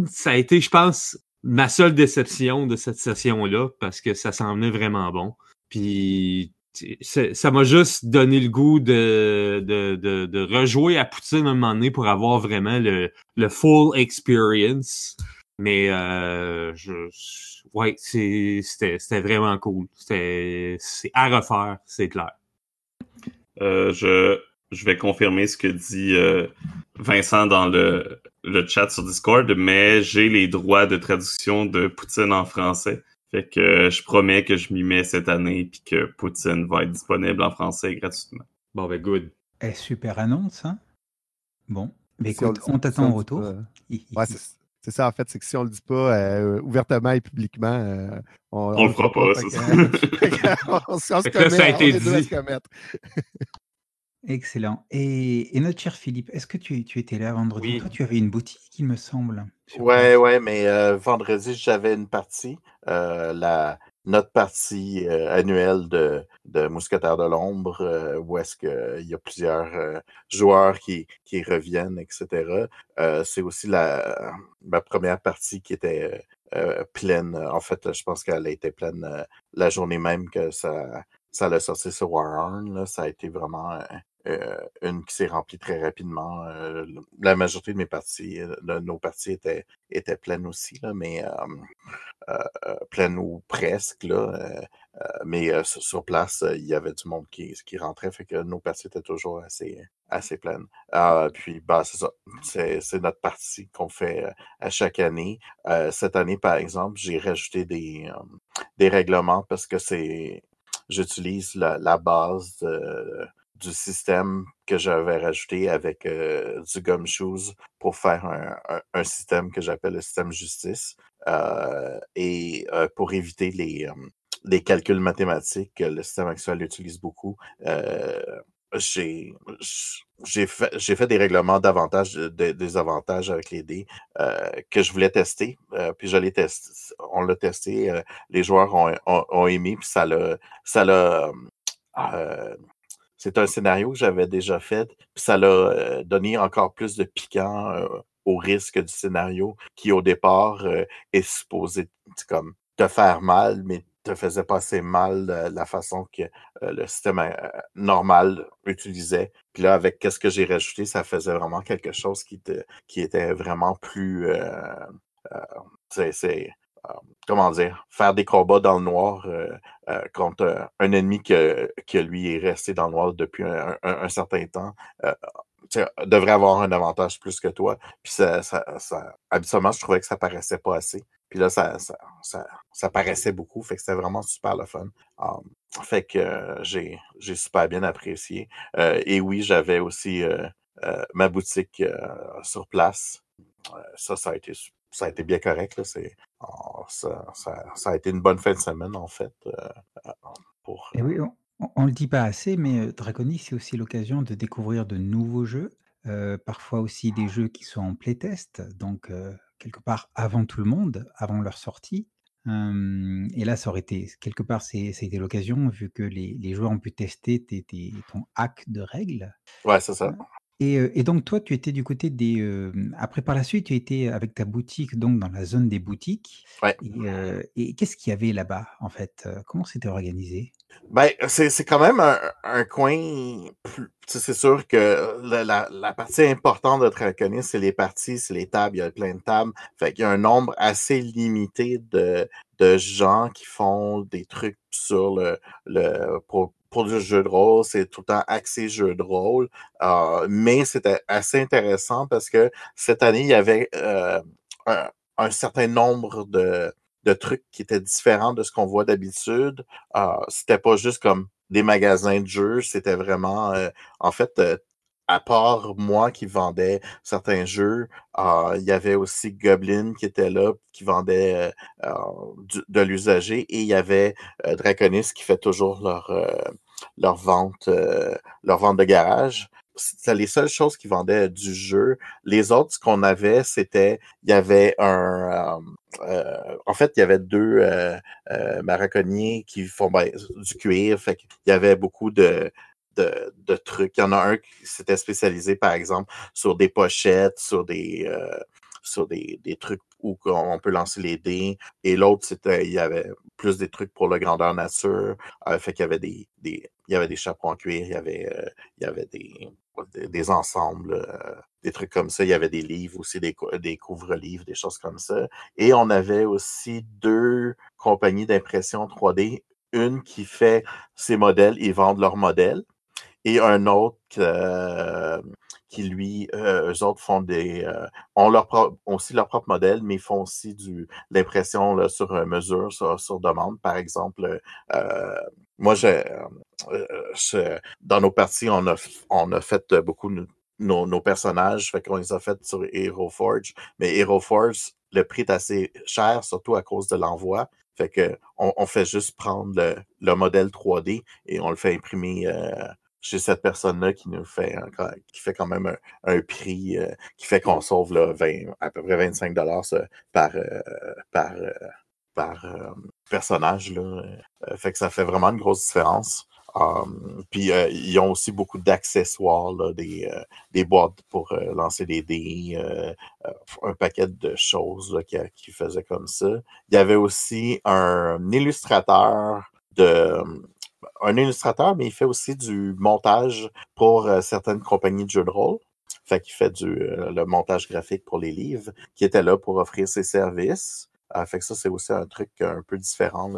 Ça a été, je pense, ma seule déception de cette session-là parce que ça s'en venait vraiment bon. Puis c'est- ça m'a juste donné le goût de, de, de, rejouer à Poutine un moment donné pour avoir vraiment le, le full experience. Mais euh, je, ouais, c'était vraiment cool. C'est à refaire, c'est clair. Euh, je je vais confirmer ce que dit euh, Vincent dans le, le chat sur Discord, mais j'ai les droits de traduction de Poutine en français. Fait que je promets que je m'y mets cette année puis que Poutine va être disponible en français gratuitement. Bon, ben, good. Eh, super annonce, hein? Bon, mais Si on écoute, on t'attend on dit retour. pas, Ouais, c'est ça, en fait, c'est que si on le dit pas euh, ouvertement et publiquement, euh, on, On le fera pas, que- ça. que [laughs] on, on se que là, ça a commet, été on dit. [laughs] Excellent. Et, et notre cher Philippe, est-ce que tu, tu étais là vendredi? Oui. Toi, tu avais une boutique, il me semble. sur Ouais, place. ouais, mais euh, vendredi, j'avais une partie, euh, la notre partie euh, annuelle de, de Mousquetaires de l'ombre, où est-ce qu'il y a plusieurs joueurs qui, qui reviennent, etc. C'est aussi la ma première partie qui était pleine. En fait, je pense qu'elle a été pleine la journée même que ça, ça l'a sorti sur Warhorn. Là. Ça a été vraiment une qui s'est remplie très rapidement. Euh, la majorité de mes parties, euh, de nos parties étaient, étaient pleines aussi, là, mais euh, euh, euh, pleines ou presque. Là, euh, euh, mais euh, sur, place, euh, il y avait du monde qui, qui rentrait, fait que nos parties étaient toujours assez, assez pleines. Euh, puis, bah, c'est ça. C'est, notre partie qu'on fait euh, à chaque année. Euh, cette année, par exemple, j'ai rajouté des, euh, des règlements parce que c'est j'utilise la, la base de- du système que j'avais rajouté avec euh, du gumshoes pour faire un, un- un système que j'appelle le système justice euh, et euh, pour éviter les, euh, les calculs mathématiques que le système actuel utilise beaucoup. euh, j'ai fait fait des règlements d'avantages de- des avantages avec les dés euh, que je voulais tester puis je l'ai testé on l'a testé les joueurs ont, ont, ont aimé puis ça l'a c'est un scénario que j'avais déjà fait puis ça l'a euh, donné encore plus de piquant euh, au risque du scénario qui au départ euh, est supposé comme te faire mal mais te faisait passer mal la façon que euh, le système euh, normal utilisait. Puis là, avec qu'est-ce que j'ai rajouté, ça faisait vraiment quelque chose qui, te, qui était vraiment plus... Euh, euh, c'est, comment dire, faire des combats dans le noir euh, euh, contre euh, un ennemi que, que lui est resté dans le noir depuis un, certain temps. Euh, devrait avoir un avantage plus que toi. Puis ça, ça, habituellement, je trouvais que ça paraissait pas assez. Puis là, ça, ça, ça, ça paraissait beaucoup. Fait que c'était vraiment super le fun. Um, fait que euh, j'ai, j'ai super bien apprécié. Euh, et oui, j'avais aussi euh, euh, ma boutique euh, sur place. Euh, ça, ça a été ça a été bien correct. Là. Oh, ça, ça, ça, a été une bonne fin de semaine, en fait. Euh, pour, Et oui, on ne le dit pas assez, mais Draconis, c'est aussi l'occasion de découvrir de nouveaux jeux. Euh, parfois aussi des jeux qui sont en playtest, donc euh, quelque part avant tout le monde, avant leur sortie. Euh, et là, ça aurait été, quelque part, c'était l'occasion, vu que les, les, joueurs ont pu tester tes, tes, ton hack de règles. Ouais, c'est ça. Et, et, donc, toi, tu étais du côté des. Après, par la suite, tu étais avec ta boutique, donc dans la zone des boutiques. Ouais. Et, et qu'est-ce qu'il y avait là-bas, en fait Comment c'était organisé? Ben, c'est quand même un, un coin. C'est sûr que la, la, la, partie importante de Draconis, c'est les parties, c'est les tables. Il y a plein de tables. Fait qu'il y a un nombre assez limité de, de gens qui font des trucs sur le, le pour, pour du jeu de rôle, c'est tout le temps axé jeu de rôle. Euh, mais c'était assez intéressant parce que cette année, il y avait euh, un, certain nombre de, trucs qui étaient différents de ce qu'on voit d'habitude. Euh, c'était pas juste comme des magasins de jeux, c'était vraiment, en fait, à part moi qui vendais certains jeux, il y avait aussi Goblin qui était là, qui vendait de l'usager, et il y avait Draconis qui fait toujours leur leur vente, euh, leur vente de garage. C'était les seules choses qui vendaient du jeu. Les autres, ce qu'on avait, c'était, il y avait un, euh, euh, en fait, il y avait deux maraconniers qui font ben, du cuir. Fait qu'il y avait beaucoup de, de, de, trucs. Il y en a un qui s'était spécialisé, par exemple, sur des pochettes, sur des, euh, sur des, des, trucs où on peut lancer les dés. Et l'autre, c'était, il y avait plus des trucs pour le grandeur nature. Euh, fait qu'il y avait des, des, il y avait des chapeaux en cuir, il y avait, euh, il y avait des, des, ensembles, euh, des trucs comme ça. Il y avait des livres aussi, des, des couvre-livres, des choses comme ça. Et on avait aussi deux compagnies d'impression 3D. Une qui fait ses modèles, ils vendent leurs modèles. et un autre qui, lui, euh, eux autres font des, euh, ont leur aussi leur propre modèle, mais font aussi du l'impression sur mesure, sur, demande. Par exemple, moi, j'ai, dans nos parties, on a, on a fait beaucoup nos, nos, personnages, fait qu'on les a fait sur Hero Forge, mais Hero Forge, le prix est assez cher, surtout à cause de l'envoi. Fait que on, fait juste prendre le, modèle 3D et on le fait imprimer chez cette personne-là qui nous fait qui fait quand même un, prix euh, qui fait qu'on sauve là, 20, à peu près 25 dollars par euh, par euh, par personnage là. fait que ça fait vraiment une grosse différence. Um, puis ils ont aussi beaucoup d'accessoires, des, des boîtes pour lancer des dés, un paquet de choses qui, qui faisaient comme ça. Il y avait aussi un illustrateur de un illustrateur, mais il fait aussi du montage pour euh, certaines compagnies de jeux de rôle. Fait qu'il fait du euh, le montage graphique pour les livres, qui était là pour offrir ses services. Euh, fait que ça, c'est aussi un truc un peu différent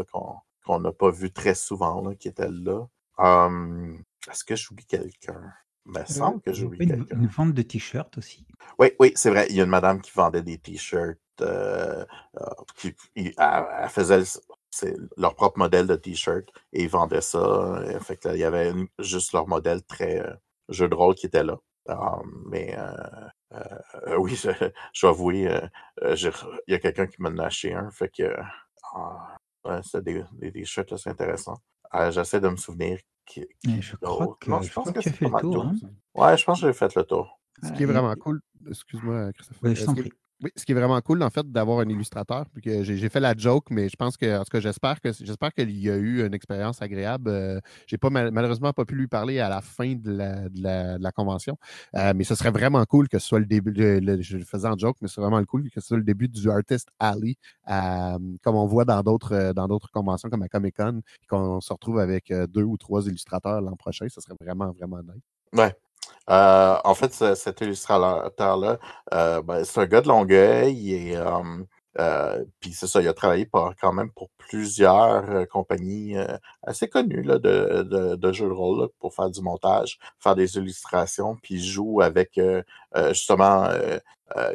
qu'on n'a pas vu très souvent, qui était là. Hum, est-ce que j'oublie quelqu'un? Il semble que j'oublie quelqu'un. Une vente de t-shirts aussi. Oui, oui, c'est vrai. Il y a une madame qui vendait des t-shirts. qui, elle, faisait leur propre modèle de t-shirt et ils vendaient ça. Euh, fait il y avait juste leur modèle très euh, jeu de rôle qui était là. mais euh, oui, je, je, dois avouer, il y a quelqu'un qui m'en a acheté un. Fait que ah, c'est des, t-shirts assez intéressants. J'essaie de me souvenir qui, je crois que, je, pense que, tu as fait le tour. Hein? Ouais, je pense que j'ai fait le tour. Ce qui est vraiment cool, excuse-moi, Christophe. Oui, ce qui est vraiment cool, en fait, d'avoir un illustrateur. j'ai fait la joke, mais je pense que, en tout cas, j'espère que j'espère qu'il y a eu une expérience agréable. Euh, j'ai pas malheureusement pas pu lui parler à la fin de la, de la, convention, euh, mais ce serait vraiment cool que ce soit le début. je le faisais en joke, mais c'est vraiment cool que ce soit le début du Artist Alley, euh, comme on voit dans d'autres dans d'autres conventions comme à Comic Con, qu'on se retrouve avec deux ou trois illustrateurs l'an prochain. Ce serait vraiment vraiment nice. Ouais, euh, en fait, cet illustrateur-là, euh, ben, c'est un gars de Longueuil et euh, puis c'est ça, il a travaillé quand même pour plusieurs compagnies assez connues là, de, de, jeux de rôle pour faire du montage, faire des illustrations, puis il joue avec justement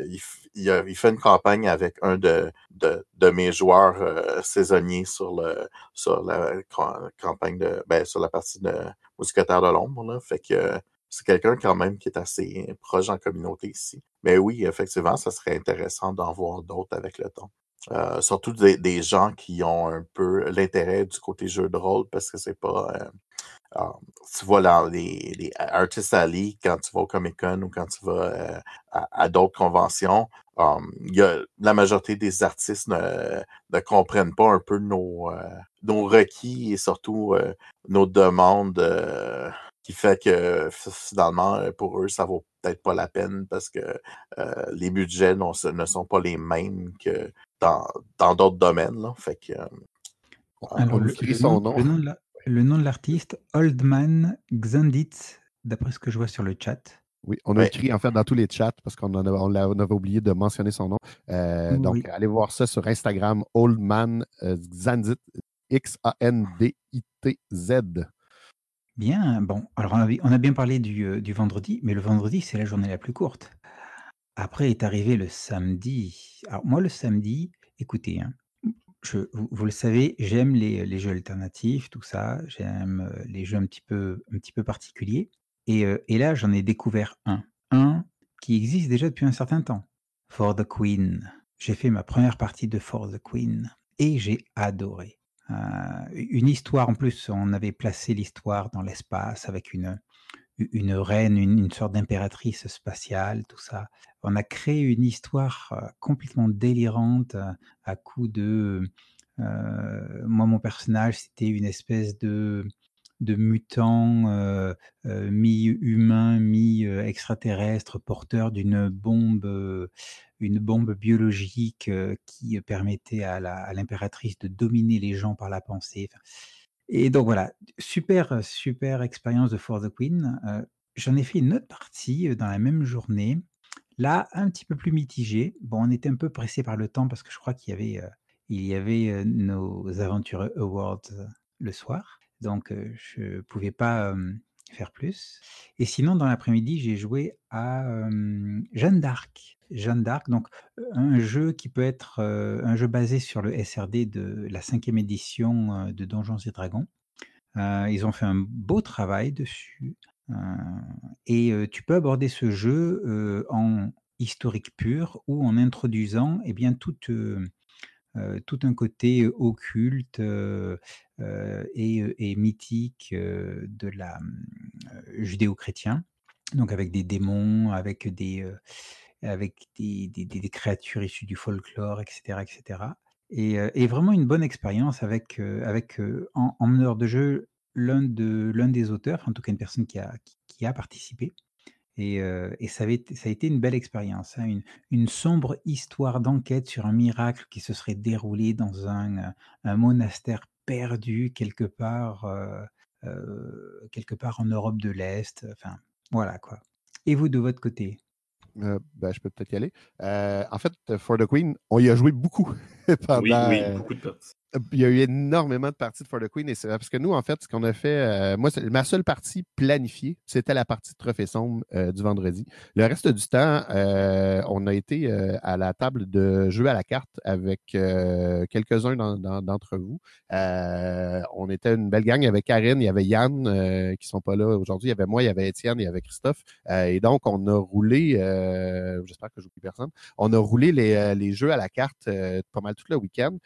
il, fait une campagne avec un de, de, mes joueurs saisonniers sur sur la campagne de ben, sur la partie de Mousquetaire de l'ombre. Fait que c'est quelqu'un quand même qui est assez proche en communauté ici. Mais oui, effectivement, ça serait intéressant d'en voir d'autres avec le temps. Euh, surtout des, gens qui ont un peu l'intérêt du côté jeu de rôle parce que c'est pas. Euh, euh, tu vois les, les Artists Alley, quand tu vas au Comic Con ou quand tu vas à, d'autres conventions, a, la majorité des artistes ne, ne comprennent pas un peu nos requis et surtout nos demandes qui fait que finalement, euh, pour eux, ça vaut peut-être pas la peine parce que euh, les budgets ne sont pas les mêmes que dans, d'autres domaines. Là. Fait que, Alors, le, son nom. Le nom de l'artiste, Oldman Xandit, d'après ce que je vois sur le chat. Oui, on a écrit en fait dans tous les chats parce qu'on en on avait oublié de mentionner son nom. Euh, donc, allez voir ça sur Instagram, Oldman Xandit, X-A-N-D-I-T-Z. Bien, bon, alors on a, bien parlé du, du vendredi, mais le vendredi, c'est la journée la plus courte. Après est arrivé le samedi. Alors moi, le samedi, écoutez, hein, vous, le savez, j'aime les, jeux alternatifs, tout ça, j'aime les jeux un petit peu, particuliers. Et, et là, j'en ai découvert un. Un qui existe déjà depuis un certain temps. For the Queen. J'ai fait ma première partie de For the Queen et j'ai adoré. Euh, une histoire en plus, on avait placé l'histoire dans l'espace avec une, une reine, une, sorte d'impératrice spatiale, tout ça. On a créé une histoire euh, complètement délirante euh, à coup de... moi, mon personnage, c'était une espèce de, de mutant mi-humain, mi-extraterrestre, porteur d'une bombe une bombe biologique qui permettait à l'impératrice de dominer les gens par la pensée. Et donc voilà, super, super expérience de For the Queen. J'en ai fait une autre partie dans la même journée. Là, un petit peu plus mitigé. Bon, on était un peu pressé par le temps parce que je crois qu'il y avait, il y avait nos Aventures Awards le soir. Donc, je ne pouvais pas faire plus. Et sinon, dans l'après-midi, j'ai joué à Jeanne d'Arc. Jeanne d'Arc, donc un jeu qui peut être un jeu basé sur le SRD de la cinquième édition de Donjons et Dragons. Ils ont fait un beau travail dessus. Et tu peux aborder ce jeu en historique pur ou en introduisant eh bien, toute, euh, tout un côté occulte et, mythique de la euh, judéo-chrétien. Donc avec des démons, avec des, avec des, créatures issues du folklore, etc. etc. Et, vraiment une bonne expérience avec, avec en, en meneur de jeu l'un de, des auteurs, en tout cas une personne qui a, qui a participé. Et, euh, et ça, avait été- ça a été une belle expérience, hein, une, une sombre histoire d'enquête sur un miracle qui se serait déroulé dans un, euh, un monastère perdu quelque part, euh, euh, quelque part en Europe de l'Est. Enfin, voilà quoi. Et vous de votre côté? Euh, ben, je peux peut-être y aller. Euh, en fait, For the Queen, on y a joué beaucoup [laughs] pendant. Oui, oui, euh, beaucoup de parties. Il y a eu énormément de parties de For the Queen et c'est parce que nous, en fait, ce qu'on a fait, euh, moi, ma seule partie planifiée, c'était la partie de Trophée Sombre euh, du vendredi. Le reste du temps, euh, on a été euh, à la table de jeu à la carte avec euh, quelques-uns d'en- d'en- d'entre vous. Euh, on était une belle gang. Il y avait Karine, il y avait Yann qui sont pas là aujourd'hui. Il y avait moi, il y avait Étienne, il y avait Christophe. Et donc, on a roulé, j'espère que j'oublie personne, on a roulé les, les jeux à la carte pas mal tout le week-end.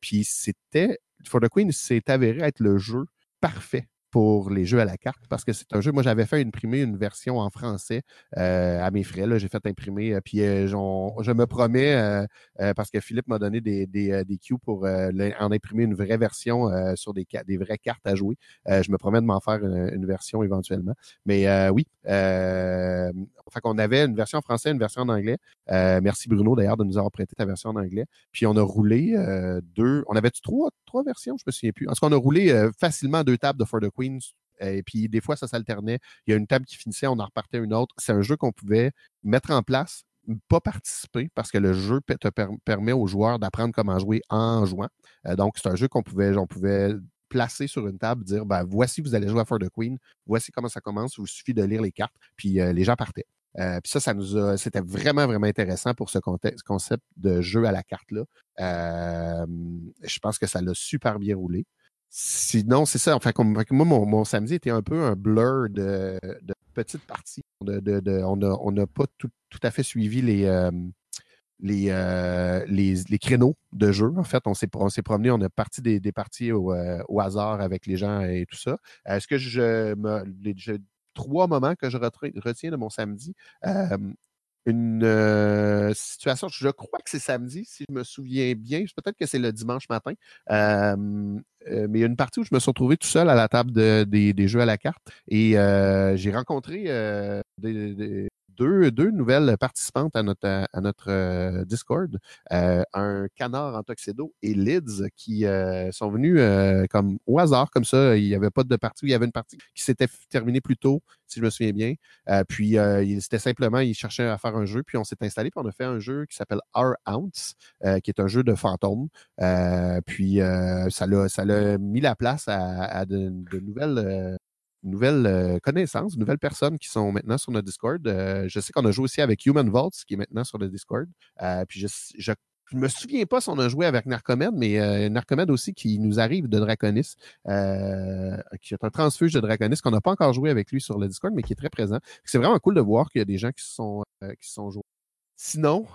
Puis c'était, For the Queen, c'est avéré être le jeu parfait pour les jeux à la carte parce que c'est un jeu. Moi, j'avais fait imprimer une version en français euh, à mes frais. J'ai fait imprimer. euh, puis euh, je me promets, euh, euh, parce que Philippe m'a donné des, des, des cues pour en imprimer une vraie version sur des, des vraies cartes à jouer. Je me promets de m'en faire une, version éventuellement. Mais oui, euh, fait qu'on avait une version en français, une version en anglais. Merci Bruno d'ailleurs de nous avoir prêté ta version en anglais. Puis on a roulé deux. On avait-tu trois, trois versions? Je me souviens plus. En tout cas, on a roulé facilement deux tables de For the Queens. Euh, Et puis des fois, ça s'alternait. Il y a une table qui finissait, on en repartait une autre. C'est un jeu qu'on pouvait mettre en place, pas participer, parce que le jeu te per- permet aux joueurs d'apprendre comment jouer en jouant. Euh, donc, c'est un jeu qu'on pouvait, on pouvait placer sur une table, dire ben, voici, vous allez jouer à For the Queen, voici comment ça commence, il vous suffit de lire les cartes, puis euh, les gens partaient. Puis ça, ça nous c'était vraiment, vraiment intéressant pour ce contexte, concept de jeu à la carte-là. Je pense que ça l'a super bien roulé. Sinon, c'est ça. Enfin, comme, moi, mon, samedi était un peu un blur de, petites parties. On n'a pas tout, à fait suivi les, euh, euh, les, créneaux de jeu. En fait, on s'est on promené, on a parti des, parties au, euh, au hasard avec les gens et tout ça. Est-ce que je les- trois moments que je retiens de mon samedi. Une euh, situation, je crois que c'est samedi, si je me souviens bien. Peut-être que c'est le dimanche matin. Euh, mais il y a une partie où je me suis retrouvé tout seul à la table de- des, des jeux à la carte et euh, j'ai rencontré des- deux, deux nouvelles participantes à notre, à euh, Discord, euh, un canard en tuxedo et Lids qui euh, sont venus comme au hasard, comme ça. Il n'y avait pas de partie, il y avait une partie qui s'était terminée plus tôt, si je me souviens bien. Puis c'était simplement, ils cherchaient à faire un jeu, puis on s'est installé, puis on a fait un jeu qui s'appelle Our Ounce, qui est un jeu de fantômes. Puis ça l'a mis la place à, à de, de nouvelles nouvelles euh, connaissances, de nouvelles personnes qui sont maintenant sur notre Discord. Euh, je sais qu'on a joué aussi avec Human Vaults, qui est maintenant sur le Discord. Euh, puis je, je je me souviens pas si on a joué avec Narcomed, mais Narcomed aussi qui nous arrive de Draconis, qui est un transfuge de Draconis qu'on n'a pas encore joué avec lui sur le Discord, mais qui est très présent. C'est vraiment cool de voir qu'il y a des gens qui sont, qui sont joués. Sinon,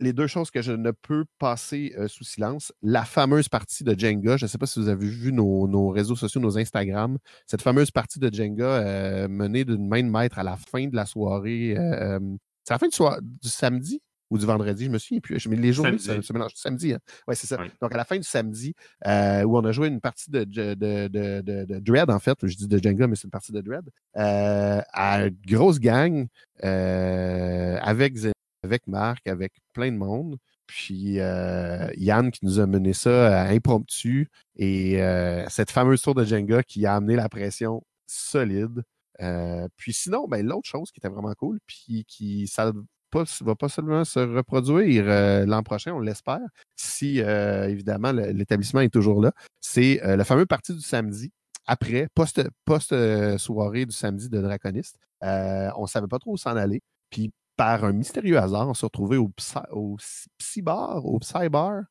les deux choses que je ne peux passer euh, sous silence, la fameuse partie de Jenga. Je ne sais pas si vous avez vu nos, nos réseaux sociaux, nos Instagram. Cette fameuse partie de Jenga euh, menée d'une main de maître à la fin de la soirée. euh, c'est à la fin du, soir- du samedi ou du vendredi, je me souviens plus. Je, mais les journées se, se mélangent. Samedi, hein? Oui, c'est ça. Oui. Donc, à la fin du samedi, euh, où on a joué une partie de, de, de, de, de- de Dread, en fait. Je dis de Jenga, mais c'est une partie de Dread. Euh, à une grosse gang, euh, avec, avec Marc, avec plein de monde. Puis euh, Yann qui nous a mené ça à impromptu. Et euh, cette fameuse tour de Jenga qui a amené la pression solide. Euh, puis sinon, ben, l'autre chose qui était vraiment cool, puis qui ça va pas seulement se reproduire euh, l'an prochain, on l'espère, si euh, évidemment l'établissement est toujours là, c'est euh, le fameux parti du samedi après, post-soirée du samedi de Draconiste, on ne savait pas trop où s'en aller. Puis par un mystérieux hasard, on s'est retrouvé au, au Psy-Bar, au Psy-Bar,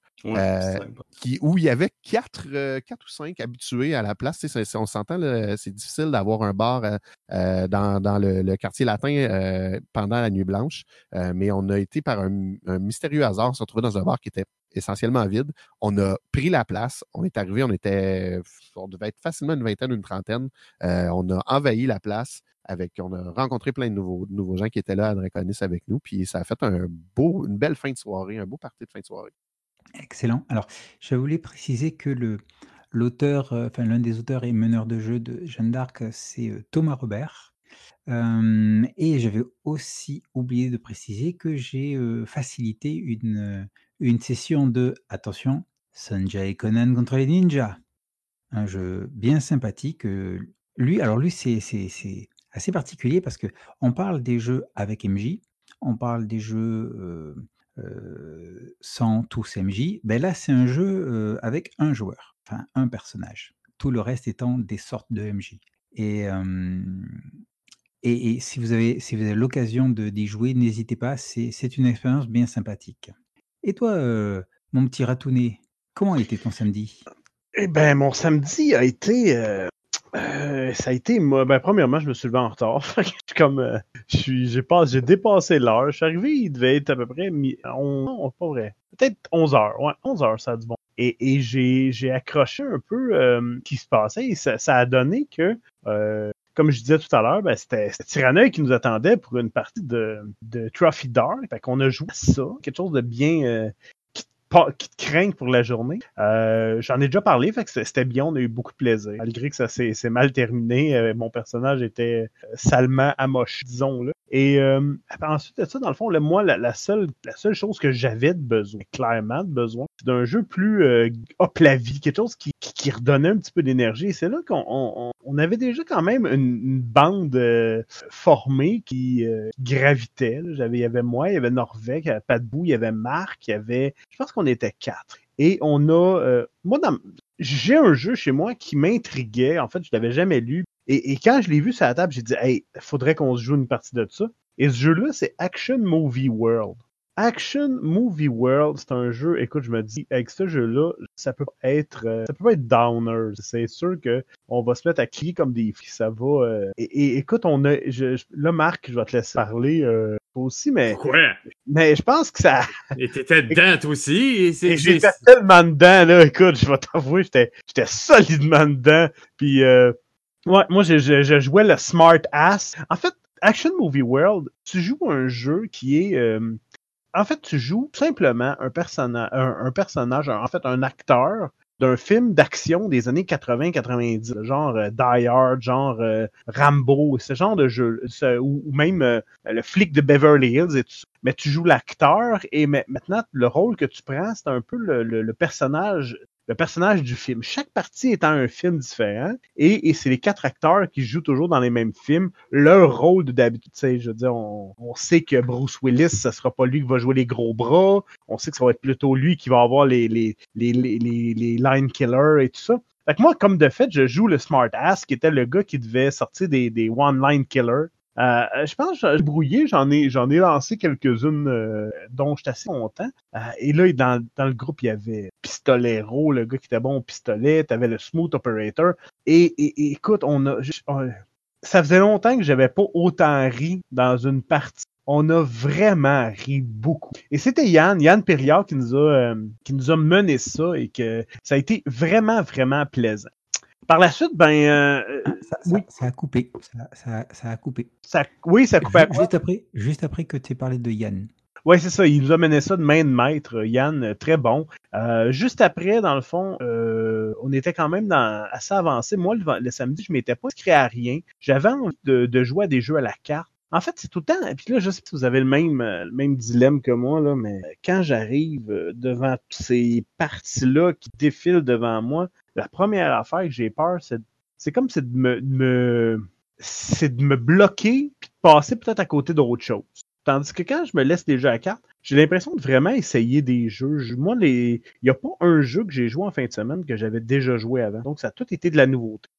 qui, où il y avait quatre, quatre, ou cinq habitués à la place. on s'entend, c'est difficile d'avoir un bar dans, le, quartier latin pendant la nuit blanche, mais on a été par un, un mystérieux hasard, on s'est retrouvé dans un bar qui était essentiellement vide. On a pris la place. On est arrivé, on était, on devait être facilement une vingtaine, une trentaine. Euh, on a envahi la place. Avec, on a rencontré plein de nouveaux, nouveaux gens qui étaient là à Draconis avec nous. Puis ça a fait un beau, une belle fin de soirée, un beau parti de fin de soirée. Excellent. Alors, je voulais préciser que le, l'auteur, euh, enfin l'un des auteurs et meneurs de jeu de Jeanne d'Arc, c'est euh, Thomas Robert. et j'avais aussi oublié de préciser que j'ai facilité une, une session de, attention, Sanjay Conan contre les ninjas. Un jeu bien sympathique. lui, alors lui, c'est assez particulier parce que on parle des jeux avec MJ, on parle des jeux sans tous MJ. Ben là, c'est un jeu avec un joueur, enfin un personnage. Tout le reste étant des sortes de MJ. Et, et, si vous avez, si avez l'occasion d'y jouer, n'hésitez pas, c'est une expérience bien sympathique. Et toi, mon petit ratounet, comment été ton samedi? Eh ben, mon samedi a été, ça a été moi ben, premièrement, je me suis levé en retard. [laughs] comme, j'ai j'ai dépassé l'heure. Je suis arrivé, il devait être à peu près non, pas vrai, peut-être 11 heures. Ouais, 11 heures, ça a du bon. Et j'ai accroché un peu, ce qui se passait et ça a donné que, comme je disais tout à l'heure, ben, c'était Tyrannoy qui nous attendait pour une partie de, de Trophy Dark. Fait qu'on a joué ça, quelque chose de bien, euh, qui te craignent pour la journée. Euh, J'en ai déjà parlé, fait que c'était bien, on a eu beaucoup de plaisir. Malgré que ça s'est mal terminé, euh, mon personnage était euh, salement amoché, disons-le. Et euh, ensuite de ça, dans le fond, moi, la, seule, la seule chose que j'avais de besoin, clairement de besoin, c'est d'un jeu plus euh, hop la vie, quelque chose qui, qui, redonnait un petit peu d'énergie. C'est là qu'on on, on, avait déjà quand même une, bande formée qui gravitait. Il y avait moi, il y avait Norvège, il y avait Patbou, il y avait Marc, il y avait. Je pense qu'on était quatre. Et on a. Euh, moi, j'ai un jeu chez moi qui m'intriguait. En fait, je l'avais jamais lu. Et, quand je l'ai vu sur la table, j'ai dit, hey, faudrait qu'on se joue une partie de ça. Et ce jeu-là, c'est Action Movie World. Action Movie World, c'est un jeu, écoute, je me dis, avec ce jeu-là, ça peut être euh, ça peut pas être downer. C'est sûr que on va se mettre à crier comme des filles. Ça va. Euh, et, écoute, on a. Je, là, Marc, je vais te laisser parler euh, aussi, mais. Pourquoi? Mais je pense que ça. [laughs] Et t'étais dedans, toi aussi. J'étais tellement dedans, là. Écoute, je vais t'avouer, j'étais solidement dedans. Puis, ouais, moi, je, je, jouais le Smart Ass. En fait, Action Movie World, tu joues un jeu qui est en fait, tu joues simplement un, personnage, un, personnage, en fait, un acteur d'un film d'action des années 80-90, genre euh, Die Hard, genre euh, Rambo, ce genre de jeu, ou, même euh, le flic de Beverly Hills et. Mais tu joues l'acteur et maintenant, le rôle que tu prends, c'est un peu le personnage le personnage du film. Chaque partie étant un film différent, et, c'est les quatre acteurs qui jouent toujours dans les mêmes films, leur rôle de d'habitude. Je veux dire, on, sait que Bruce Willis, ce sera pas lui qui va jouer les gros bras, on sait que ça va être plutôt lui qui va avoir les, les, les, les, les line killers et tout ça. Fait que moi, comme de fait, je joue le Smart Ass, qui était le gars qui devait sortir des, des one-line killers. Euh, je pense que j'ai brouillé, j'en ai, j'en ai lancé quelques-unes euh, dont j'étais assez content. Euh, et là, dans, dans, le groupe, il y avait Pistolero, le gars qui était bon au pistolet, t'avais le Smooth Operator. Et, et, écoute, on a, ça faisait longtemps que j'avais pas autant ri dans une partie. On a vraiment ri beaucoup. Et c'était Yann, Yann Perriard qui nous a, qui nous a mené ça et que ça a été vraiment, vraiment plaisant. Par la suite, ben. Euh, ah, ça, oui. ça, a coupé. Ça, ça a coupé. oui, ça a coupé. Juste, après, juste après que tu aies parlé de Yann. Oui, c'est ça. Il nous a mené ça de main de maître, Yann, euh, très bon. Euh, juste après, dans le fond, on était quand même dans, assez avancé. Moi, le, samedi, je m'étais pas inscrit à rien. J'avais envie de, jouer à des jeux à la carte. En fait, c'est tout le temps. Et puis là, je sais que vous avez le même, le même dilemme que moi, là, mais quand j'arrive devant ces parties-là qui défilent devant moi, la première affaire que j'ai peur, c'est comme c'est de me, c'est de me bloquer puis de passer peut-être à côté d'autres choses. Tandis que quand je me laisse des jeux à carte, j'ai l'impression de vraiment essayer des jeux. Moi, les... il n'y a pas un jeu que j'ai joué en fin de semaine que j'avais déjà joué avant. Donc, ça a tout été de la nouveauté.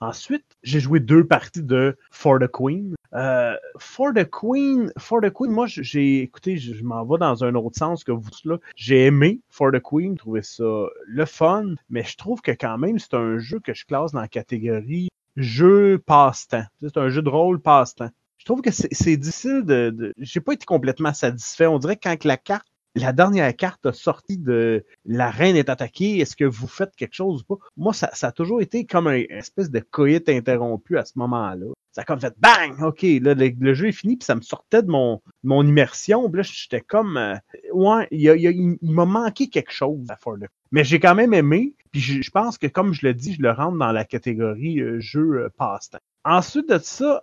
Ensuite, j'ai joué deux parties de For the Queen. Euh, For the Queen, For the Queen, moi, j'ai écouté, je, m'en vais dans un autre sens que vous là. J'ai aimé For the Queen, trouvé ça le fun, mais je trouve que quand même, c'est un jeu que je classe dans la catégorie jeu passe-temps. C'est un jeu de rôle passe-temps. Je trouve que c'est difficile de, de... J'ai pas été complètement satisfait. On dirait que quand la carte la dernière carte a sorti de la reine est attaquée, est-ce que vous faites quelque chose ou pas? Moi, ça, a toujours été comme un, espèce de coït interrompu à ce moment-là. Ça a comme fait bang! OK, là, le, jeu est fini, puis ça me sortait de mon, immersion. Là, j'étais comme. Euh, ouais, il, m'a manqué quelque chose à faire Mais j'ai quand même aimé, puis je, pense que, comme je le dis, je le rentre dans la catégorie euh, jeu euh, passe-temps. Ensuite de ça,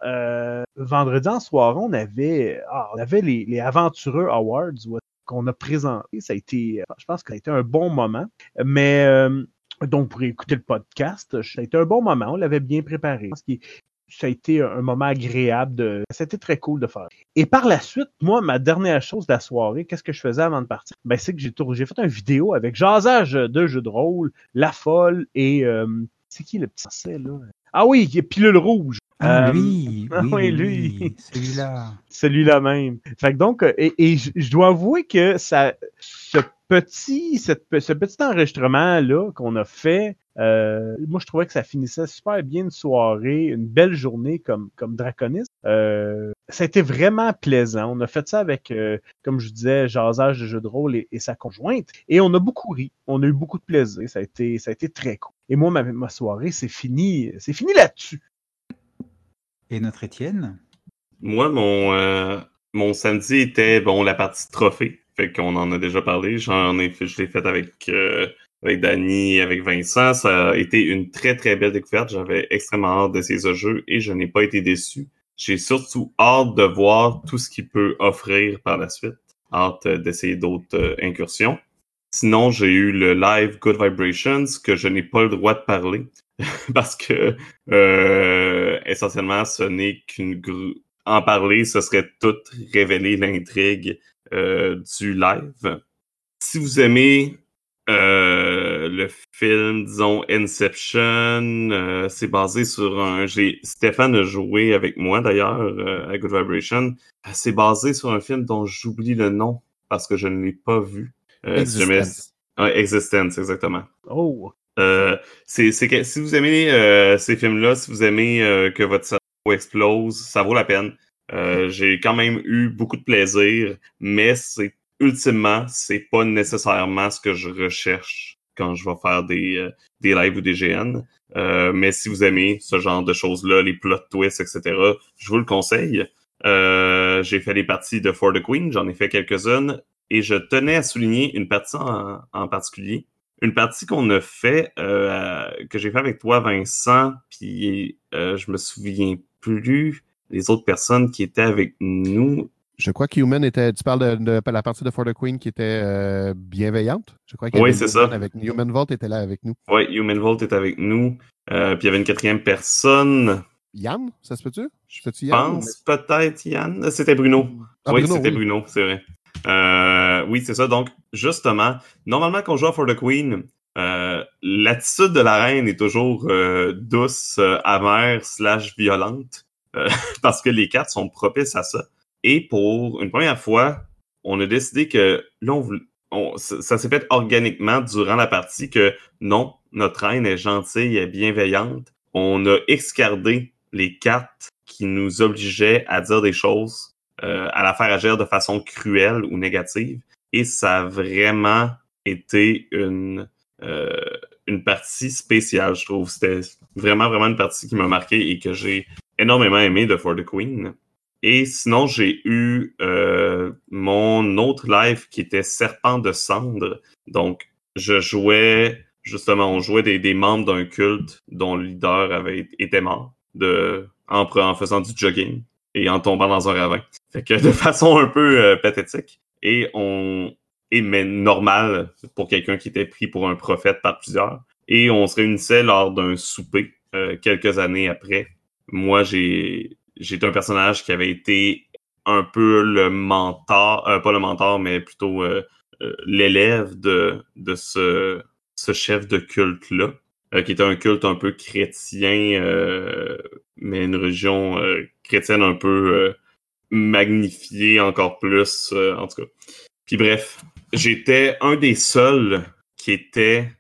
vendredi en soirée, on avait, ah, on avait les, les Aventureux Awards qu'on a présenté. Ça a été, je pense que ça a été un bon moment. Mais donc, pour écouter le podcast, ça a été un bon moment. On l'avait bien préparé. Ça a été un moment agréable. De... C'était très cool de faire. Et par la suite, moi, ma dernière chose de la soirée, qu'est-ce que je faisais avant de partir? Ben, c'est que j'ai, fait une vidéo avec jasage de jeux de rôle, La Folle et... Euh, c'est qui le petit là? Ah oui, il y a Pilule Rouge. Ah, euh, [laughs] lui, oui, lui. Celui-là. [laughs] Celui-là même. Fait que donc, euh, et, je dois avouer que ça, ce petit, cette, ce petit enregistrement-là qu'on a fait, euh, moi, je trouvais que ça finissait super bien une soirée, une belle journée comme, comme Draconis. Euh, ça a été vraiment plaisant. On a fait ça avec, comme je disais, Jasage de jeu de rôle et, sa conjointe. Et on a beaucoup ri. On a eu beaucoup de plaisir. Ça a été, ça a été très cool. Et moi, ma, ma soirée, c'est fini. C'est fini là-dessus. Et notre Étienne? Moi, mon, euh, mon samedi était bon la partie trophée. Fait qu'on en a déjà parlé. J'en ai fait, je l'ai fait avec, euh, avec Danny, avec Vincent. Ça a été une très très belle découverte. J'avais extrêmement hâte d'essayer ce jeu et je n'ai pas été déçu. J'ai surtout hâte de voir tout ce qu'il peut offrir par la suite. Hâte d'essayer d'autres euh, incursions. Sinon, j'ai eu le live Good Vibrations que je n'ai pas le droit de parler. [laughs] parce que euh, essentiellement, ce n'est qu'une en parler, ce serait tout révéler l'intrigue euh, du live. Si vous aimez euh, le film, disons Inception, c'est basé sur un. J'ai Stéphane a joué avec moi d'ailleurs à Good Vibration. C'est basé sur un film dont j'oublie le nom parce que je ne l'ai pas vu. Existence. Existence, exactement. Oh. Euh, c'est que si vous aimez euh, ces films-là, si vous aimez euh, que votre cerveau explose, ça vaut la peine. [laughs] J'ai quand même eu beaucoup de plaisir, mais c'est ultimement, c'est pas nécessairement ce que je recherche quand je vais faire des, des lives ou des GN. mais si vous aimez ce genre de choses-là, les plot twists, etc., je vous le conseille. j'ai fait des parties de For the Queen, j'en ai fait quelques-unes, et je tenais à souligner une partie en particulier une partie qu'on a fait, euh, que j'ai fait avec toi, Vincent, puis euh, je me souviens plus les autres personnes qui étaient avec nous. Je crois qu'Human était. Tu parles de, la partie de For the Queen qui était euh, bienveillante. Je crois oui, c'est ça. Avec Human Vault était là avec nous. Oui, Human Vault était avec nous. Euh, puis il y avait une quatrième personne. Yann, ça se peut-tu? Je pense peut-être Yann. C'était Bruno. Ah, oui, c'était Bruno, c'est vrai. Euh, oui, c'est ça. Donc, justement, normalement, quand on joue à For the Queen, euh, l'attitude de la reine est toujours euh, douce, amère, slash violente, [laughs] parce que les cartes sont propices à ça. Et pour une première fois, on a décidé que là, on, ça, s'est fait organiquement durant la partie que non, notre reine est gentille et bienveillante. On a excardé les cartes qui nous obligeaient à dire des choses euh, à la faire agir de façon cruelle ou négative. Et ça a vraiment été une, euh, une partie spéciale, je trouve. C'était vraiment, vraiment une partie qui m'a marqué et que j'ai énormément aimé de For the Queen. Et sinon, j'ai eu euh, mon autre live qui était Serpent de cendre. Donc, je jouais, justement, on jouait des, membres d'un culte dont le leader avait été mort de, en faisant du jogging et en tombant dans un ravin. Fait que [laughs] de façon un peu euh, pathétique. Et on et mais normal pour quelqu'un qui était pris pour un prophète par plusieurs. Et on se réunissait lors d'un souper euh, quelques années après. Moi, j'ai j'étais un personnage qui avait été un peu le mentor, euh, pas le mentor, mais plutôt l'élève de, de ce, ce chef de culte-là. Qui était un culte un peu chrétien, mais une religion chrétienne un peu magnifiée encore plus, en tout cas. Puis bref, j'étais un des seuls qui était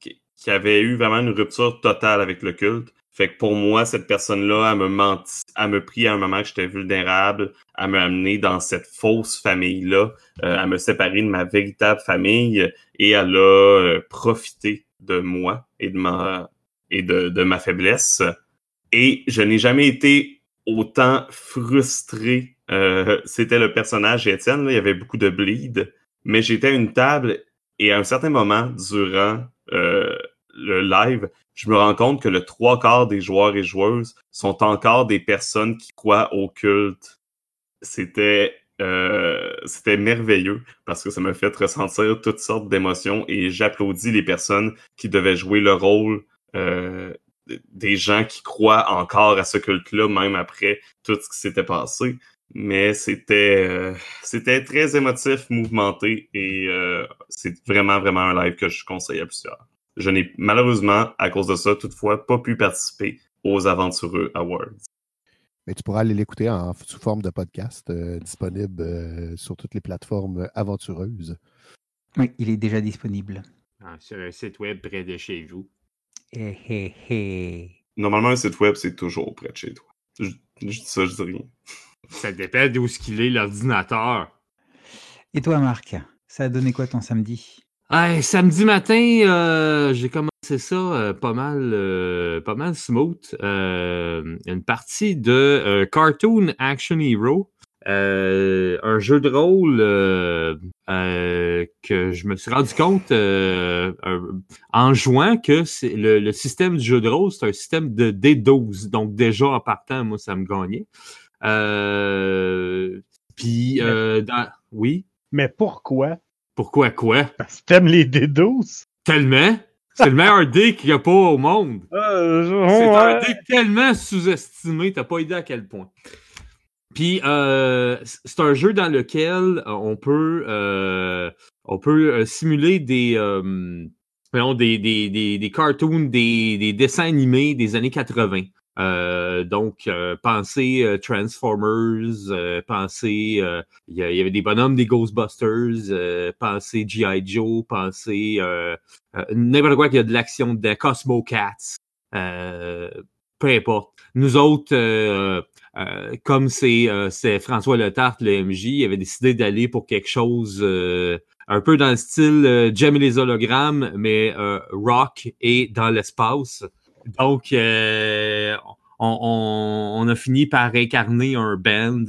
qui, avait eu vraiment une rupture totale avec le culte. Fait que pour moi, cette personne-là, elle me menti, elle me pris à un moment que j'étais vulnérable, à me amener dans cette fausse famille-là, euh, à me séparer de ma véritable famille et elle a euh, profité de moi et de ma et de, de ma faiblesse. Et je n'ai jamais été autant frustré. Euh, [laughs] C'était le personnage Étienne, il y avait beaucoup de bleed, mais j'étais à une table et à un certain moment durant euh, le live, je me rends compte que le trois quarts des joueurs et joueuses sont encore des personnes qui croient au culte. C'était euh, c'était merveilleux parce que ça m'a fait ressentir toutes sortes d'émotions et j'applaudis les personnes qui devaient jouer le rôle euh, des gens qui croient encore à ce culte-là, même après tout ce qui s'était passé mais c'était euh, c'était très émotif, mouvementé et c'est vraiment vraiment un live que je conseille à plusieurs. Je n'ai malheureusement à cause de ça toutefois pas pu participer aux Aventureux Awards. Mais tu pourras aller l'écouter en sous forme de podcast euh, disponible sur toutes les plateformes aventureuses. Oui, il est déjà disponible. Ah, sur un site web près de chez vous. Eh, eh, eh. Normalement, un site web, c'est toujours près de chez toi. Je, je dis ça, je dis rien. Ça dépend d'où ce qu'il est, l'ordinateur. Et toi, Marc, ça a donné quoi ton samedi? Hey, samedi matin, euh, j'ai commencé ça euh, pas mal euh, pas mal smooth. une partie de Cartoon Action Hero. un jeu de rôle que je me suis rendu compte en jouant que c'est le, le, système du jeu de rôle, c'est un système de D12. Donc déjà en partant, moi, ça me gagnait. Euh, puis, euh, dans... oui? Mais pourquoi? Pourquoi quoi? Parce que t'aimes les D12? Tellement. C'est le meilleur dé qu'il n'y a pas au monde. Euh, c'est un dé tellement sous-estimé, t'as pas idée à quel point. Puis euh, c'est un jeu dans lequel on peut euh, on peut simuler des, euh, des, des, des, des, cartoons, des, des, dessins animés des années 80. Euh, donc, euh, pensez euh, Transformers, pensez, il y, avait des bonhommes des Ghostbusters, pensez G.I. Joe, pensez n'importe quoi qu'il y a de l'action de Cosmo Cats, peu importe. Nous autres, comme c'est François Letarte, le MJ, il avait décidé d'aller pour quelque chose un peu dans le style J'aime les hologrammes, mais rock et dans l'espace. Donc, euh, on, a fini par incarner un band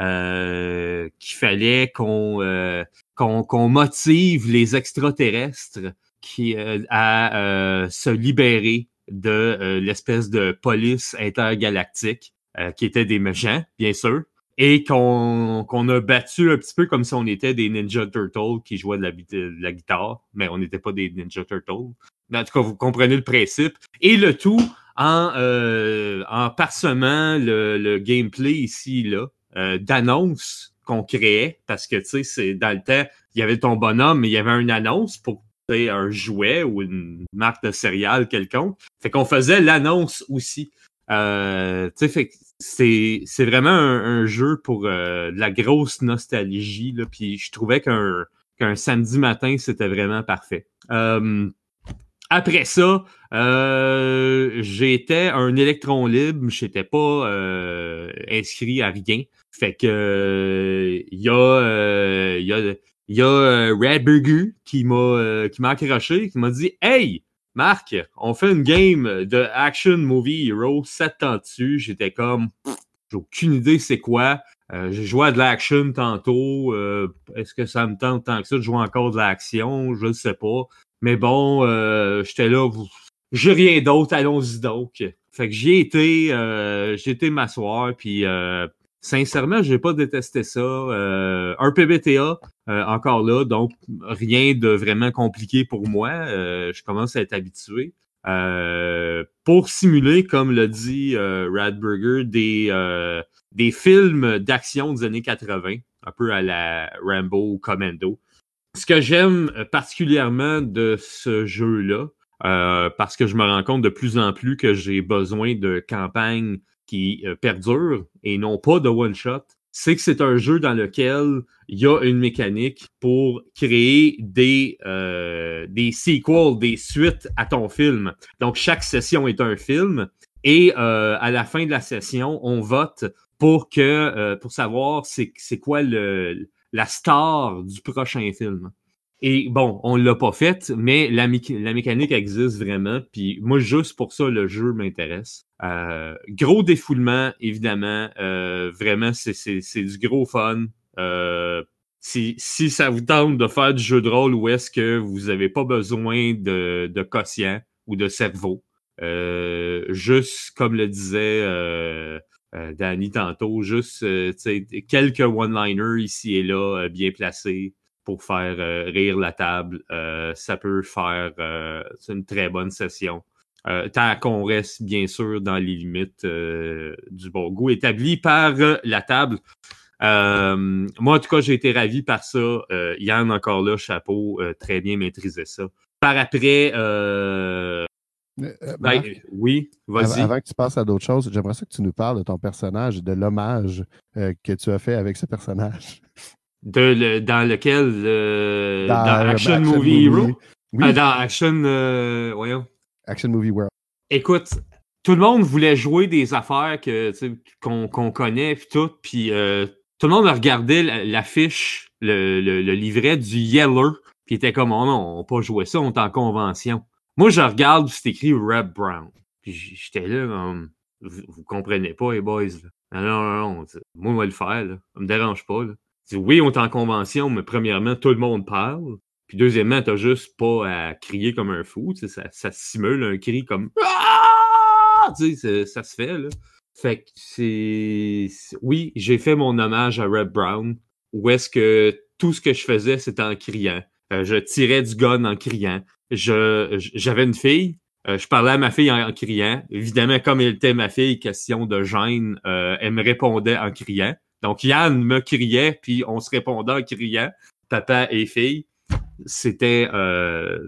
euh, qu'il fallait qu'on euh, motive les extraterrestres qui, à se libérer de l'espèce de police intergalactique qui était des méchants, bien sûr, et qu'on qu'on a battu un petit peu comme si on était des Ninja Turtles qui jouaient de la, de la guitare, mais on n'était pas des Ninja Turtles. Mais en tout cas, vous comprenez le principe. Et le tout en, euh, en parsemant le, le, gameplay ici là euh, d'annonces qu'on créait parce que tu sais c'est dans le temps il y avait ton bonhomme mais il y avait une annonce pour un jouet ou une marque de céréales quelconque fait qu'on faisait l'annonce aussi euh, c'est vraiment un, jeu pour euh, de la grosse nostalgie là puis je trouvais qu'un qu'un samedi matin c'était vraiment parfait euh, après ça, euh, j'étais un électron libre, j'étais pas euh, inscrit à rien. Fait que il y a y a y a Red Burger qui m'a qui m'a accroché, qui m'a dit Hey, Marc, on fait une game de Action Movie Hero, ça te dessus. J'étais comme j'ai aucune idée c'est quoi. j'ai joué à de l'action tantôt. Est-ce que ça me tente tant que ça de jouer encore de l'action? Je ne sais pas. Mais bon, euh, j'étais là, j'ai rien d'autre, allons-y donc. Fait que j'y ai été, euh, j'ai été m'asseoir, puis euh, sincèrement, j'ai pas détesté ça. Euh, un PBTA, encore là, donc rien de vraiment compliqué pour moi. je commence à être habitué. pour simuler, comme l'a dit Radburger, des, des films d'action des années 80, un peu à la Rambo Commando ce que j'aime euh, particulièrement de ce jeu-là, euh, parce que je me rends compte de plus en plus que j'ai besoin de campagnes qui euh, perdurent et non pas de one-shot. C'est que c'est un jeu dans lequel il y a une mécanique pour créer des, euh, des sequels, des suites à ton film. Donc, chaque session est un film et euh, à la fin de la session, on vote pour que pour savoir c'est quoi le, la star du prochain film. Et bon, on l'a pas fait, mais la, la, mécanique existe vraiment. Puis moi, juste pour ça, le jeu m'intéresse. Euh, gros défoulement, évidemment. Euh, vraiment, c'est du gros fun. Euh, si, si ça vous tente de faire du jeu de rôle ou est-ce que vous n'avez pas besoin de, de quotient ou de cerveau, euh, juste comme le disait euh, euh, Danny tantôt, juste quelques one-liners ici et là bien placés pour faire euh, rire la table. Euh, ça peut faire euh, une très bonne session. tant qu'on reste bien sûr dans les limites du bon goût établi par la table. moi, en tout cas, j'ai été ravi par ça. Yann, encore là, chapeau, très bien maîtrisé ça. Par après, ben, oui, vas-y. Avant que tu passes à d'autres choses, j'aimerais ça que tu nous parles de ton personnage, de l'hommage que tu as fait avec ce personnage de dans lequel euh, dans, Action, Movie Hero oui. Euh, dans Action euh, voyons. Action Movie World. Écoute tout le monde voulait jouer des affaires que qu'on qu'on connaît puis tout puis tout le monde a regardé l'affiche le, le, le, livret du Yeller puis était comme oh non on pas jouer ça on est en convention. Moi je regarde c'est écrit Red Brown. Puis j'étais là vous, vous, comprenez pas les boys là. non non non, moi on va le faire là. ça me dérange pas là oui, on est en convention, mais premièrement, tout le monde parle. Puis deuxièmement, t'as juste pas à crier comme un fou. Ça, ça simule un cri comme ah! ça se fait, là. Fait que c'est. Oui, j'ai fait mon hommage à Red Brown, où est-ce que tout ce que je faisais, c'était en criant. Euh, je tirais du gun en criant. Je, j'avais une fille, euh, je parlais à ma fille en, criant. Évidemment, comme elle était ma fille, question de gêne, euh, elle me répondait en criant. Donc, Yann me criait, puis on se répondait en criant, papa et fille. C'était... Euh,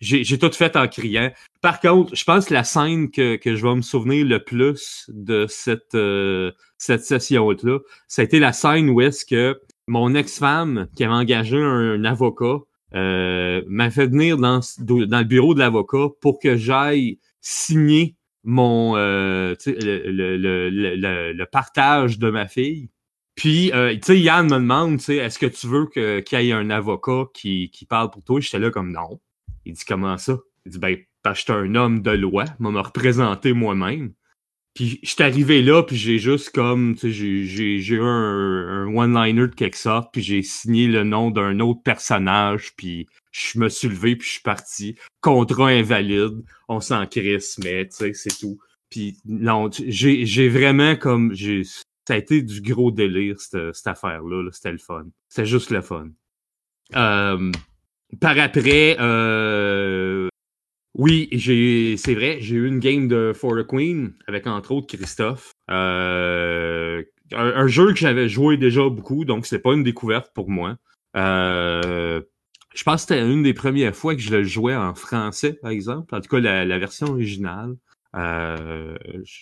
j'ai tout fait en criant. Par contre, je pense que la scène que, que je vais me souvenir le plus de cette, euh, cette session-là, ça a été la scène où est-ce que mon ex-femme, qui avait engagé un, avocat, euh, m'a fait venir dans, dans le bureau de l'avocat pour que j'aille signer mon euh, le, le, le, le, partage de ma fille. Puis, euh, tu sais, Yann me demande, tu sais, est-ce que tu veux qu'il y ait un avocat qui, qui parle pour toi? J'étais là comme non. Il dit comment ça? Il dit ben, parce que j'étais un homme de loi, m'a me représenter moi-même. Puis j'étais arrivé là, puis j'ai juste comme, tu sais, j'ai eu un, un one-liner de quelque sorte, puis j'ai signé le nom d'un autre personnage, puis je me suis levé, puis je suis parti. Contrat invalide, on s'en crisse, mais tu sais, c'est tout. Puis non, j'ai vraiment comme, ça a été du gros délire, cette, cette affaire-là. C'était le fun. C'était juste le fun. Par après, euh, oui, c'est vrai, j'ai eu une game de For the Queen avec entre autres Christophe. Euh, un, jeu que j'avais joué déjà beaucoup, donc c'est pas une découverte pour moi. Euh, je pense que c'était une des premières fois que je le jouais en français, par exemple. En tout cas, la version originale. Euh,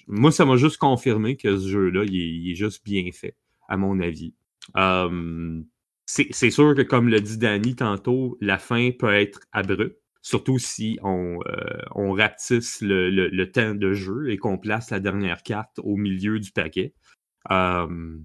moi, ça m'a juste confirmé que ce jeu-là, il, est juste bien fait, à mon avis. Euh, c'est sûr que, comme le dit Danny tantôt, la fin peut être abrupte, surtout si on, euh, on rapetisse le, le, temps de jeu et qu'on place la dernière carte au milieu du paquet. Euh,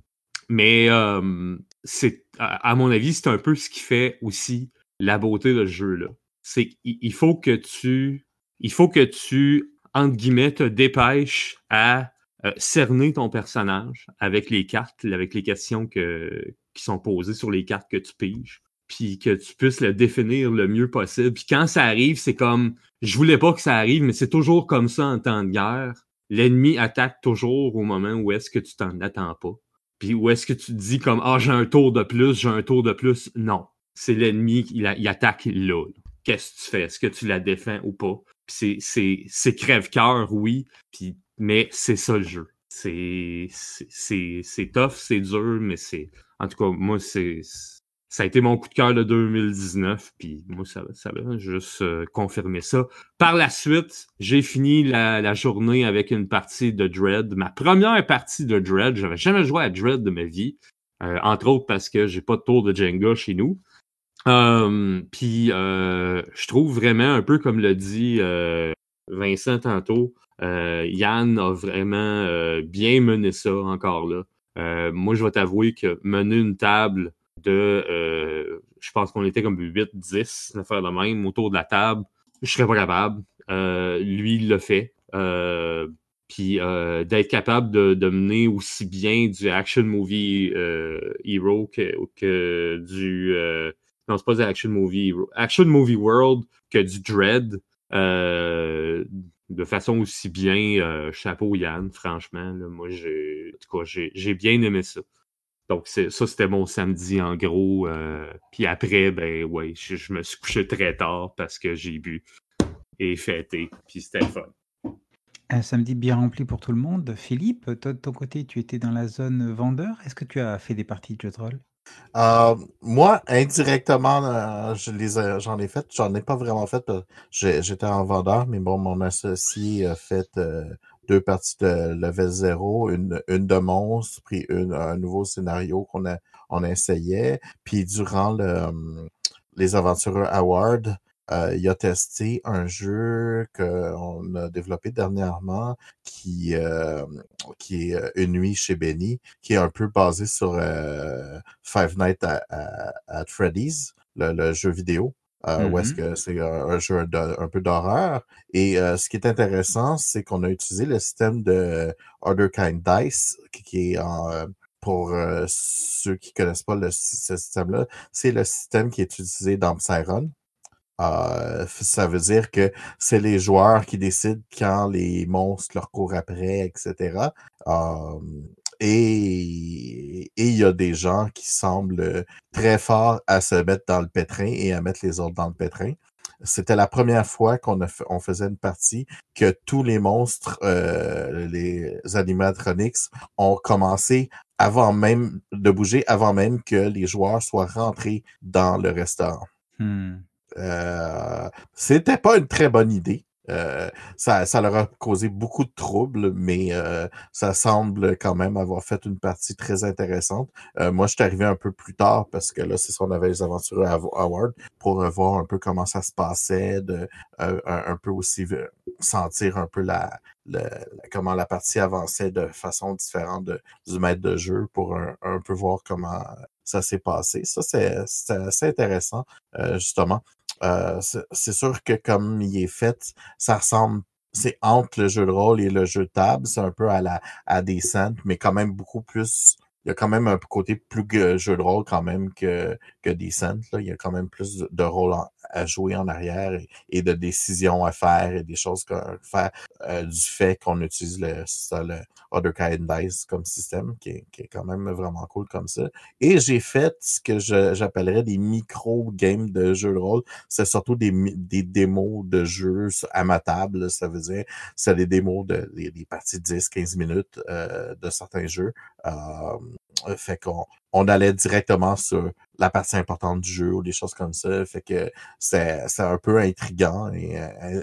mais euh, c'est, à, mon avis, c'est un peu ce qui fait aussi la beauté de ce jeu-là. C'est qu'il faut que tu, il faut que tu entre guillemets, te dépêche à euh, cerner ton personnage avec les cartes, avec les questions que, qui sont posées sur les cartes que tu piges, puis que tu puisses le définir le mieux possible. Puis quand ça arrive, c'est comme, je voulais pas que ça arrive, mais c'est toujours comme ça en temps de guerre. L'ennemi attaque toujours au moment où est-ce que tu t'en attends pas. Puis où est-ce que tu te dis comme, ah, j'ai un tour de plus, j'ai un tour de plus. Non. C'est l'ennemi, il, il attaque là. Qu'est-ce que tu fais? Est-ce que tu la défends ou pas? C'est c'est crève-cœur, oui, puis mais c'est ça le jeu. C'est c'est c'est tough, c'est dur, mais c'est en tout cas moi c'est ça a été mon coup de cœur de 2019, puis moi, ça, ça va juste euh, confirmer ça. Par la suite, j'ai fini la, journée avec une partie de Dread. Ma première partie de Dread, j'avais jamais joué à Dread de ma vie, euh, entre autres parce que j'ai pas de tour de Jenga chez nous. Euh, puis je trouve vraiment, un peu comme l'a dit Vincent tantôt, Yann a vraiment bien mené ça encore là. moi, je vais t'avouer que mener une table de, euh, je pense qu'on était comme 8-10, une affaire de même, autour de la table. Je serais pas capable. Euh, lui, il l'a fait. Euh, puis d'être capable de, mener aussi bien du action movie hero que du non c'est pas du action movie action movie world que du dread de façon aussi bien chapeau Yann franchement moi j'ai j'ai bien aimé ça donc, ça, c'était mon samedi en gros. Euh, puis après, ben ouais, je, me suis couché très tard parce que j'ai bu et fêté. Puis c'était fun. Un samedi bien rempli pour tout le monde. Philippe, toi de ton côté, tu étais dans la zone vendeur. Est-ce que tu as fait des parties de jeux de rôle? Euh, moi, indirectement, euh, j'en ai fait. J'en ai pas vraiment fait. J'étais en vendeur, mais bon, mon associé a fait deux parties de level 0, une, de monstre, puis un nouveau scénario qu'on on essayait. Puis durant le, les Aventureux Awards, euh, il a testé un jeu qu'on a développé dernièrement qui, euh, qui est euh, Une nuit chez Benny, qui est un peu basé sur euh, Five Nights at, Freddy's, le, le, jeu vidéo. Euh, Où est-ce mm-hmm. que c'est un, jeu un peu d'horreur. Et euh, ce qui est intéressant, c'est qu'on a utilisé le système de Other Kind Dice, qui, est en, pour euh, ceux qui connaissent pas le, ce système-là, c'est le système qui est utilisé dans Psyron. Euh, ça veut dire que c'est les joueurs qui décident quand les monstres leur courent après, etc. Et il y a des gens qui semblent très forts à se mettre dans le pétrin et à mettre les autres dans le pétrin. C'était la première fois qu'on on faisait une partie que tous les monstres, euh, les animatronics, ont commencé avant même de bouger, avant même que les joueurs soient rentrés dans le restaurant. Hmm. Euh, c'était pas une très bonne idée. Euh, ça, ça leur a causé beaucoup de troubles, mais euh, ça semble quand même avoir fait une partie très intéressante. Euh, moi, je suis arrivé un peu plus tard parce que là, c'est ça, on avait les à Howard pour voir un peu comment ça se passait, de un, peu aussi sentir un peu la, comment la partie avançait de façon différente du maître de jeu pour un, peu voir comment ça s'est passé. Ça, c'est assez intéressant, justement. Euh, c'est sûr que comme il est fait, ça ressemble c'est entre le jeu de rôle et le jeu de table. C'est un peu à la à des centres, mais quand même beaucoup plus. Il y a quand même un côté plus jeu de rôle quand même que, que des centres. Là. Il y a quand même plus de, rôle à jouer en arrière et, de décisions à faire et des choses à faire euh, du fait qu'on utilise le, ça, le Other Kind Dice comme système, qui est, qui est, quand même vraiment cool comme ça. Et j'ai fait ce que j'appellerais des micro-games de jeux de rôle. C'est surtout des, des démos de jeux à ma table. Ça veut dire, c'est des démos de des, parties de 10-15 minutes euh, de certains jeux. Euh, fait qu'on on allait directement sur la partie importante du jeu ou des choses comme ça. Fait que c'est un peu intriguant et euh,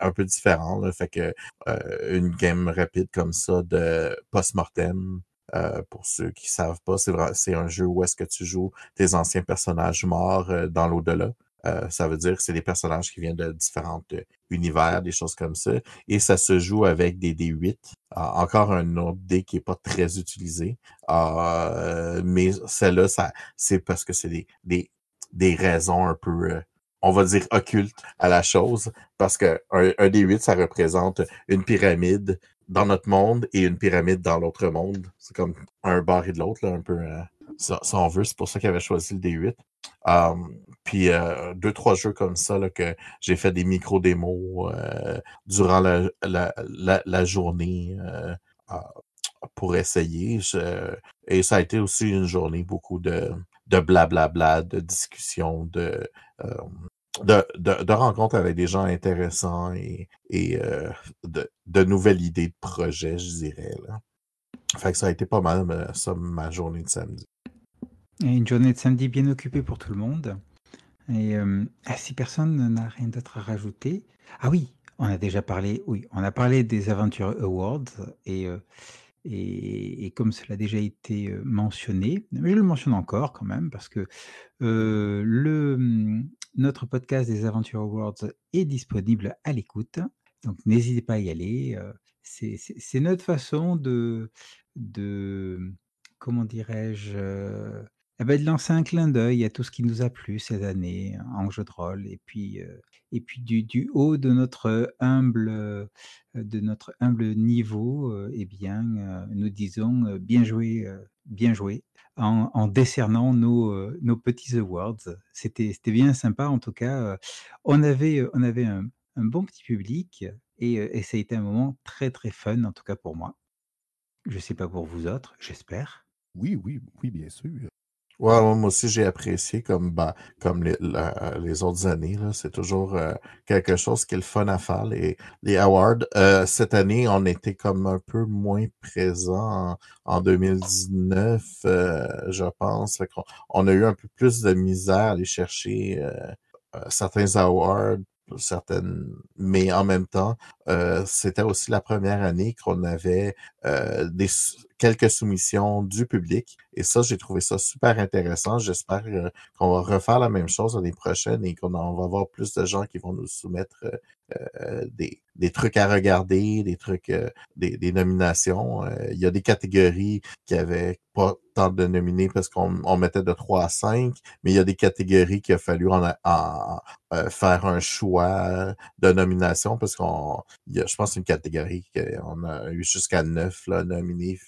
un peu différent. Là. Fait que euh, une game rapide comme ça de post-mortem, euh, pour ceux qui savent pas, c'est un jeu où est-ce que tu joues tes anciens personnages morts dans l'au-delà. Euh, ça veut dire que c'est des personnages qui viennent de différents euh, univers, des choses comme ça. Et ça se joue avec des D8. Ah, encore un autre dé qui est pas très utilisé. Ah, mais celle-là, ça, c'est parce que c'est des, des, des, raisons un peu, euh, on va dire, occultes à la chose. Parce que un, un D8, ça représente une pyramide dans notre monde et une pyramide dans l'autre monde. C'est comme un bord et de l'autre, un peu. ça, on veut, c'est pour ça qu'il avait choisi le D8. Puis euh, deux, trois jeux comme ça que j'ai fait des micro-démos euh, durant la, journée euh, pour essayer. et ça a été aussi une journée beaucoup de, de blablabla, de discussions, de, rencontres avec des gens intéressants et, de nouvelles idées de projets, je dirais. Là. Fait que ça a été pas mal ça, ma journée de samedi. Et une journée de samedi bien occupée pour tout le monde. Et euh, ah, si personne n'a rien d'autre à rajouter. Ah oui, on a déjà parlé, oui, on a parlé des Aventures Awards et, euh, et, et comme cela a déjà été euh, mentionné, je le mentionne encore quand même parce que le, hum, notre podcast des Aventures Awards est disponible à l'écoute. Donc n'hésitez pas à y aller. C'est notre façon de, de comment dirais-je, eh ben, de lancer un clin d'œil à tout ce qui nous a plu cette année en jeu de rôle. Et puis, et puis du, haut de notre humble, de notre humble niveau, euh, eh bien, nous disons bien joué, bien joué, en, décernant nos, nos petits awards. C'était bien sympa, en tout cas. On avait, on avait un, bon petit public et, et ça a été un moment très très fun, en tout cas pour moi. Je sais pas pour vous autres, j'espère. Oui, oui, oui, bien sûr. Ouais, moi aussi, j'ai apprécié comme, bah, comme les, les autres années. là. C'est toujours euh, quelque chose qui est le fun à faire, les, les awards. Euh, cette année, on était comme un peu moins présent en, en 2019, euh, je pense. On a eu un peu plus de misère à aller chercher euh, euh, certains awards, certaines, mais en même temps, euh, c'était aussi la première année qu'on avait euh, des, quelques soumissions du public. Et ça, j'ai trouvé ça super intéressant. J'espère euh, qu'on va refaire la même chose l'année prochaine et qu'on en va avoir plus de gens qui vont nous soumettre euh, des, des trucs à regarder, des trucs, des, des nominations. Il y a des catégories qui avaient pas tant de nominés parce qu'on on mettait de 3 à 5, mais il y a des catégories qu'il a fallu en, en- euh, faire un choix de nomination parce qu'on, il y a- je pense, une catégorie qu'on a eu jusqu'à 9 là, nominés.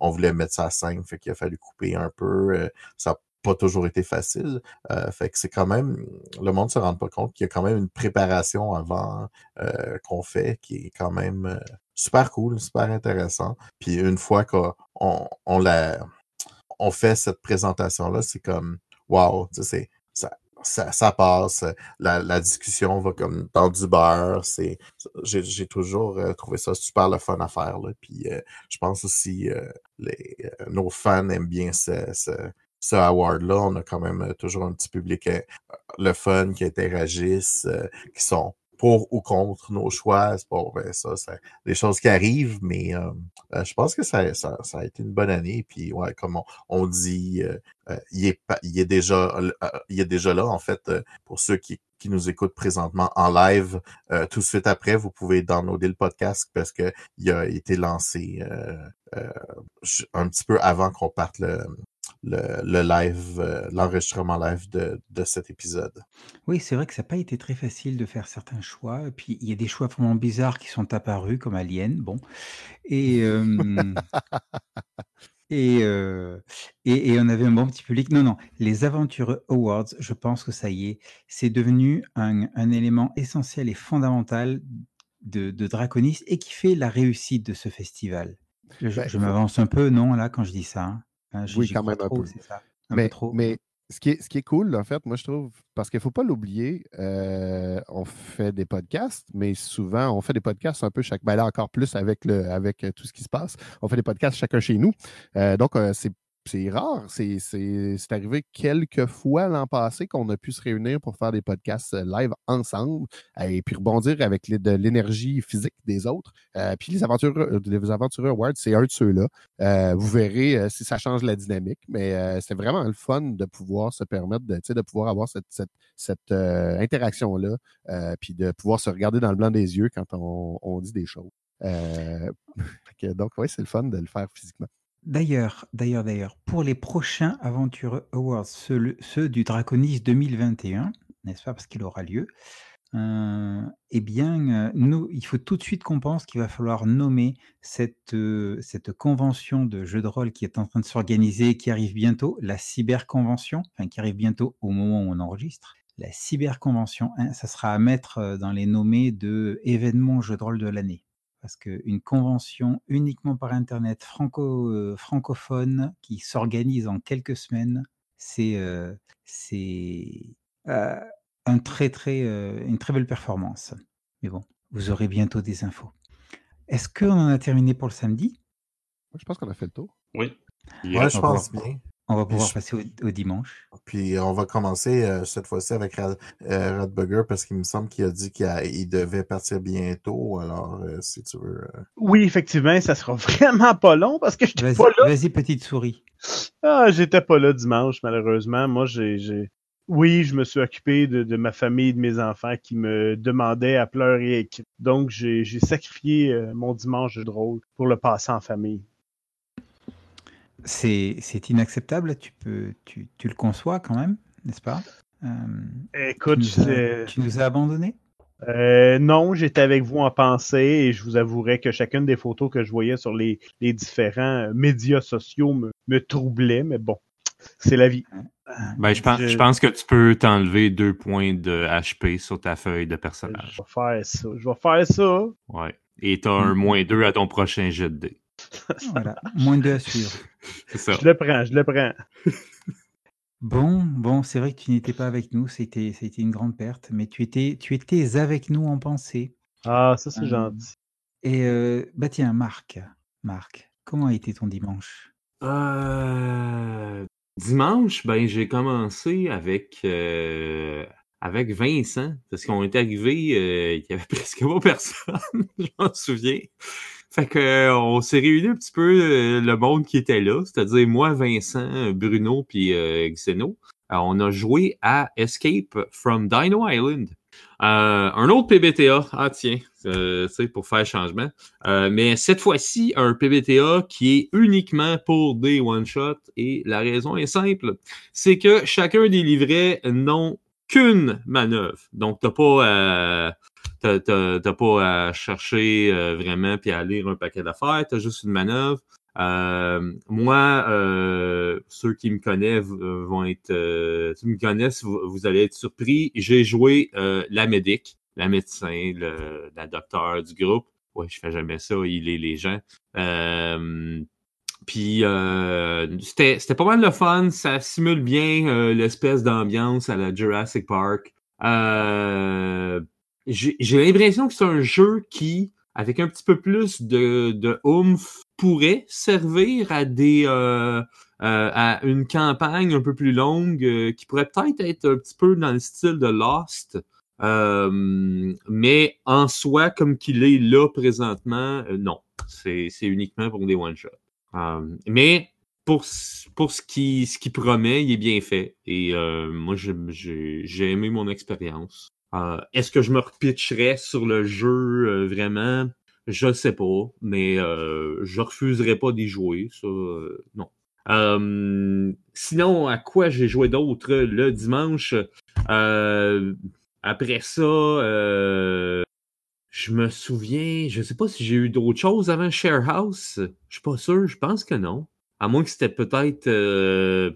On voulait mettre ça à 5, fait qu'il a fallu couper un peu. euh, ça n'a pas toujours été facile. Euh, fait que c'est quand même, le monde se rend pas compte qu'il y a quand même une préparation avant euh, qu'on fait qui est quand même super cool, super intéressant. Puis une fois qu'on on, la, on fait cette présentation-là, c'est comme, wow, tu ça, ça, ça passe, la, la discussion va comme dans du beurre, c'est, j'ai, toujours euh, trouvé ça super le fun à faire, là. Puis euh, je pense aussi, euh, les, euh, nos fans aiment bien ce, ce, ce award-là. On a quand même euh, toujours un petit public, euh, le fun, qui interagissent, euh, qui sont pour ou contre nos choix. Bon, ben ça, c'est des choses qui arrivent, mais euh, euh, je pense que ça, ça, ça a été une bonne année. Puis ouais, comme on, on dit, euh, euh, il, est, est déjà, euh, il est déjà là, en fait, pour ceux qui, qui nous écoutent présentement en live. euh, tout de suite après, vous pouvez downloader le podcast parce que il a été lancé un petit peu avant qu'on parte le, le, le live, euh, l'enregistrement live de, de cet épisode. Oui, c'est vrai que ça n'a pas été très facile de faire certains choix. Et puis, il y a des choix vraiment bizarres qui sont apparus, comme Alien. Bon. Et, [laughs] euh, et, euh, et, et on avait un bon petit public. Non, non, les Aventureux Awards, je pense que ça y est, c'est devenu un, un élément essentiel et fondamental de, de Draconis et qui fait la réussite de ce festival. Je, Ben, je m'avance un peu, non, là, quand je dis ça. hein. Hein, Oui, quand même un peu. c'est ça. Un mais, peu trop. mais ce qui est, ce qui est cool, en fait, moi, je trouve, parce qu'il ne faut pas l'oublier, euh, on fait des podcasts, mais souvent, on fait des podcasts un peu chaque. Ben là, encore plus avec, le, avec euh, tout ce qui se passe. On fait des podcasts chacun chez nous. Euh, donc, euh, c'est. C'est rare, c'est arrivé quelques fois l'an passé qu'on a pu se réunir pour faire des podcasts euh, live ensemble euh, et puis rebondir avec de l'énergie physique des autres. Euh, puis les aventureux, les aventureux Awards, c'est un de ceux-là. Vous verrez si ça change la dynamique, mais c'est vraiment le fun de pouvoir se permettre de, de pouvoir avoir cette, cette, cette, interaction-là, puis de pouvoir se regarder dans le blanc des yeux quand on, on dit des choses. [laughs] Donc, oui, c'est le fun de le faire physiquement. D'ailleurs, d'ailleurs, d'ailleurs, pour les prochains Aventureux Awards, ceux, du Draconis 2021, n'est-ce pas, parce qu'il aura lieu, euh, eh bien, euh, nous, il faut tout de suite qu'on pense qu'il va falloir nommer cette, euh, cette convention de jeux de rôle qui est en train de s'organiser, qui arrive bientôt, la cyberconvention, enfin qui arrive bientôt au moment où on enregistre. La cyberconvention, hein, ça sera à mettre dans les nommés de événements jeux de rôle de l'année parce qu'une convention uniquement par Internet franco, euh, francophone qui s'organise en quelques semaines, c'est euh, euh, un très, très, euh, une très belle performance. Mais bon, vous aurez bientôt des infos. Est-ce qu'on en a terminé pour le samedi? Je pense qu'on a fait le tour. Oui. Il Ouais, je pense bien. On va pouvoir je- passer au, au dimanche. Puis on va commencer euh, cette fois-ci avec Rad, euh, Radburger parce qu'il me semble qu'il a dit qu'il a- il devait partir bientôt. Alors, euh, si tu veux. euh, Oui, effectivement, ça sera [laughs] vraiment pas long parce que je Vas-y, pas là. vas-y, petite souris. Ah, j'étais pas là dimanche, malheureusement. Moi, j'ai. j'ai- Oui, je me suis occupé de, de ma famille, de mes enfants qui me demandaient à pleurer et écrire. Donc, j'ai j'ai sacrifié mon dimanche de drôle pour le passer en famille. C'est c'est inacceptable, tu, peux, tu, tu le conçois quand même, n'est-ce pas? Euh, Écoute, tu, nous as, tu nous as abandonnés Euh, non, j'étais avec vous en pensée et je vous avouerai que chacune des photos que je voyais sur les, les différents euh, médias sociaux me, me troublait, mais bon, c'est la vie. Ben, je, pense, Je- je pense que tu peux t'enlever deux points de HP sur ta feuille de Je personnage. vais faire ça. Je vais faire ça. Ouais. Et t'as un Mm. moins deux à ton prochain jet de dés. Voilà, [laughs] moins deux à suivre. C'est ça. Je le prends, je le prends. Bon, bon, c'est vrai que tu n'étais pas avec nous, c'était c'était une grande perte, mais tu étais, tu étais avec nous en pensée. Ah, ça, c'est Euh, gentil. Et euh, bah tiens, Marc, Marc, comment a été ton dimanche? Euh, dimanche, ben, j'ai commencé avec, euh, avec Vincent, parce qu'on est arrivé, euh, il y avait [laughs] presque pas personne, [laughs] je m'en souviens. Fait que, euh, on s'est réunis un petit peu euh, le monde qui était là, c'est-à-dire moi, Vincent, Bruno, puis euh, Xeno. Alors, on a joué à Escape from Dino Island. Euh, un autre PBTA, ah tiens, euh, pour faire changement. Euh, mais cette fois-ci, un PBTA qui est uniquement pour des one-shots. Et la raison est simple. C'est que chacun des livrets n'ont qu'une manœuvre. Donc, t'as pas t'as, pas à chercher euh, vraiment puis à lire un paquet d'affaires. T'as juste une manœuvre. Euh, moi, euh, ceux qui me connaissent euh, vont être, euh, qui me connaissent, vous, vous allez être surpris. J'ai joué euh, la médic, la médecin, le, la docteur du groupe. Ouais, je fais jamais ça, il est les gens. Euh, puis c'était c'était pas mal de fun, ça simule bien l'espèce d'ambiance à la Jurassic Park. Euh, J'ai l'impression que c'est un jeu qui, avec un petit peu plus de, oomph, pourrait servir à des euh, euh, à une campagne un peu plus longue euh, qui pourrait peut-être être un petit peu dans le style de Lost. Euh, mais en soi, comme qu'il est là présentement, non. C'est uniquement pour des one-shots. Mais pour, pour ce qui, ce qui promet, il est bien fait. Et moi, j'ai aimé mon expérience. Euh, Est-ce que je me repitcherais sur le jeu euh, vraiment? Je sais pas, mais euh, je refuserais pas d'y jouer. Ça, euh, non. Euh, sinon, à quoi j'ai joué d'autre le dimanche? Euh, après ça, euh, je me souviens, je sais pas si j'ai eu d'autres choses avant Share House. Je suis pas sûr, je pense que non. À moins que c'était peut-être. euh,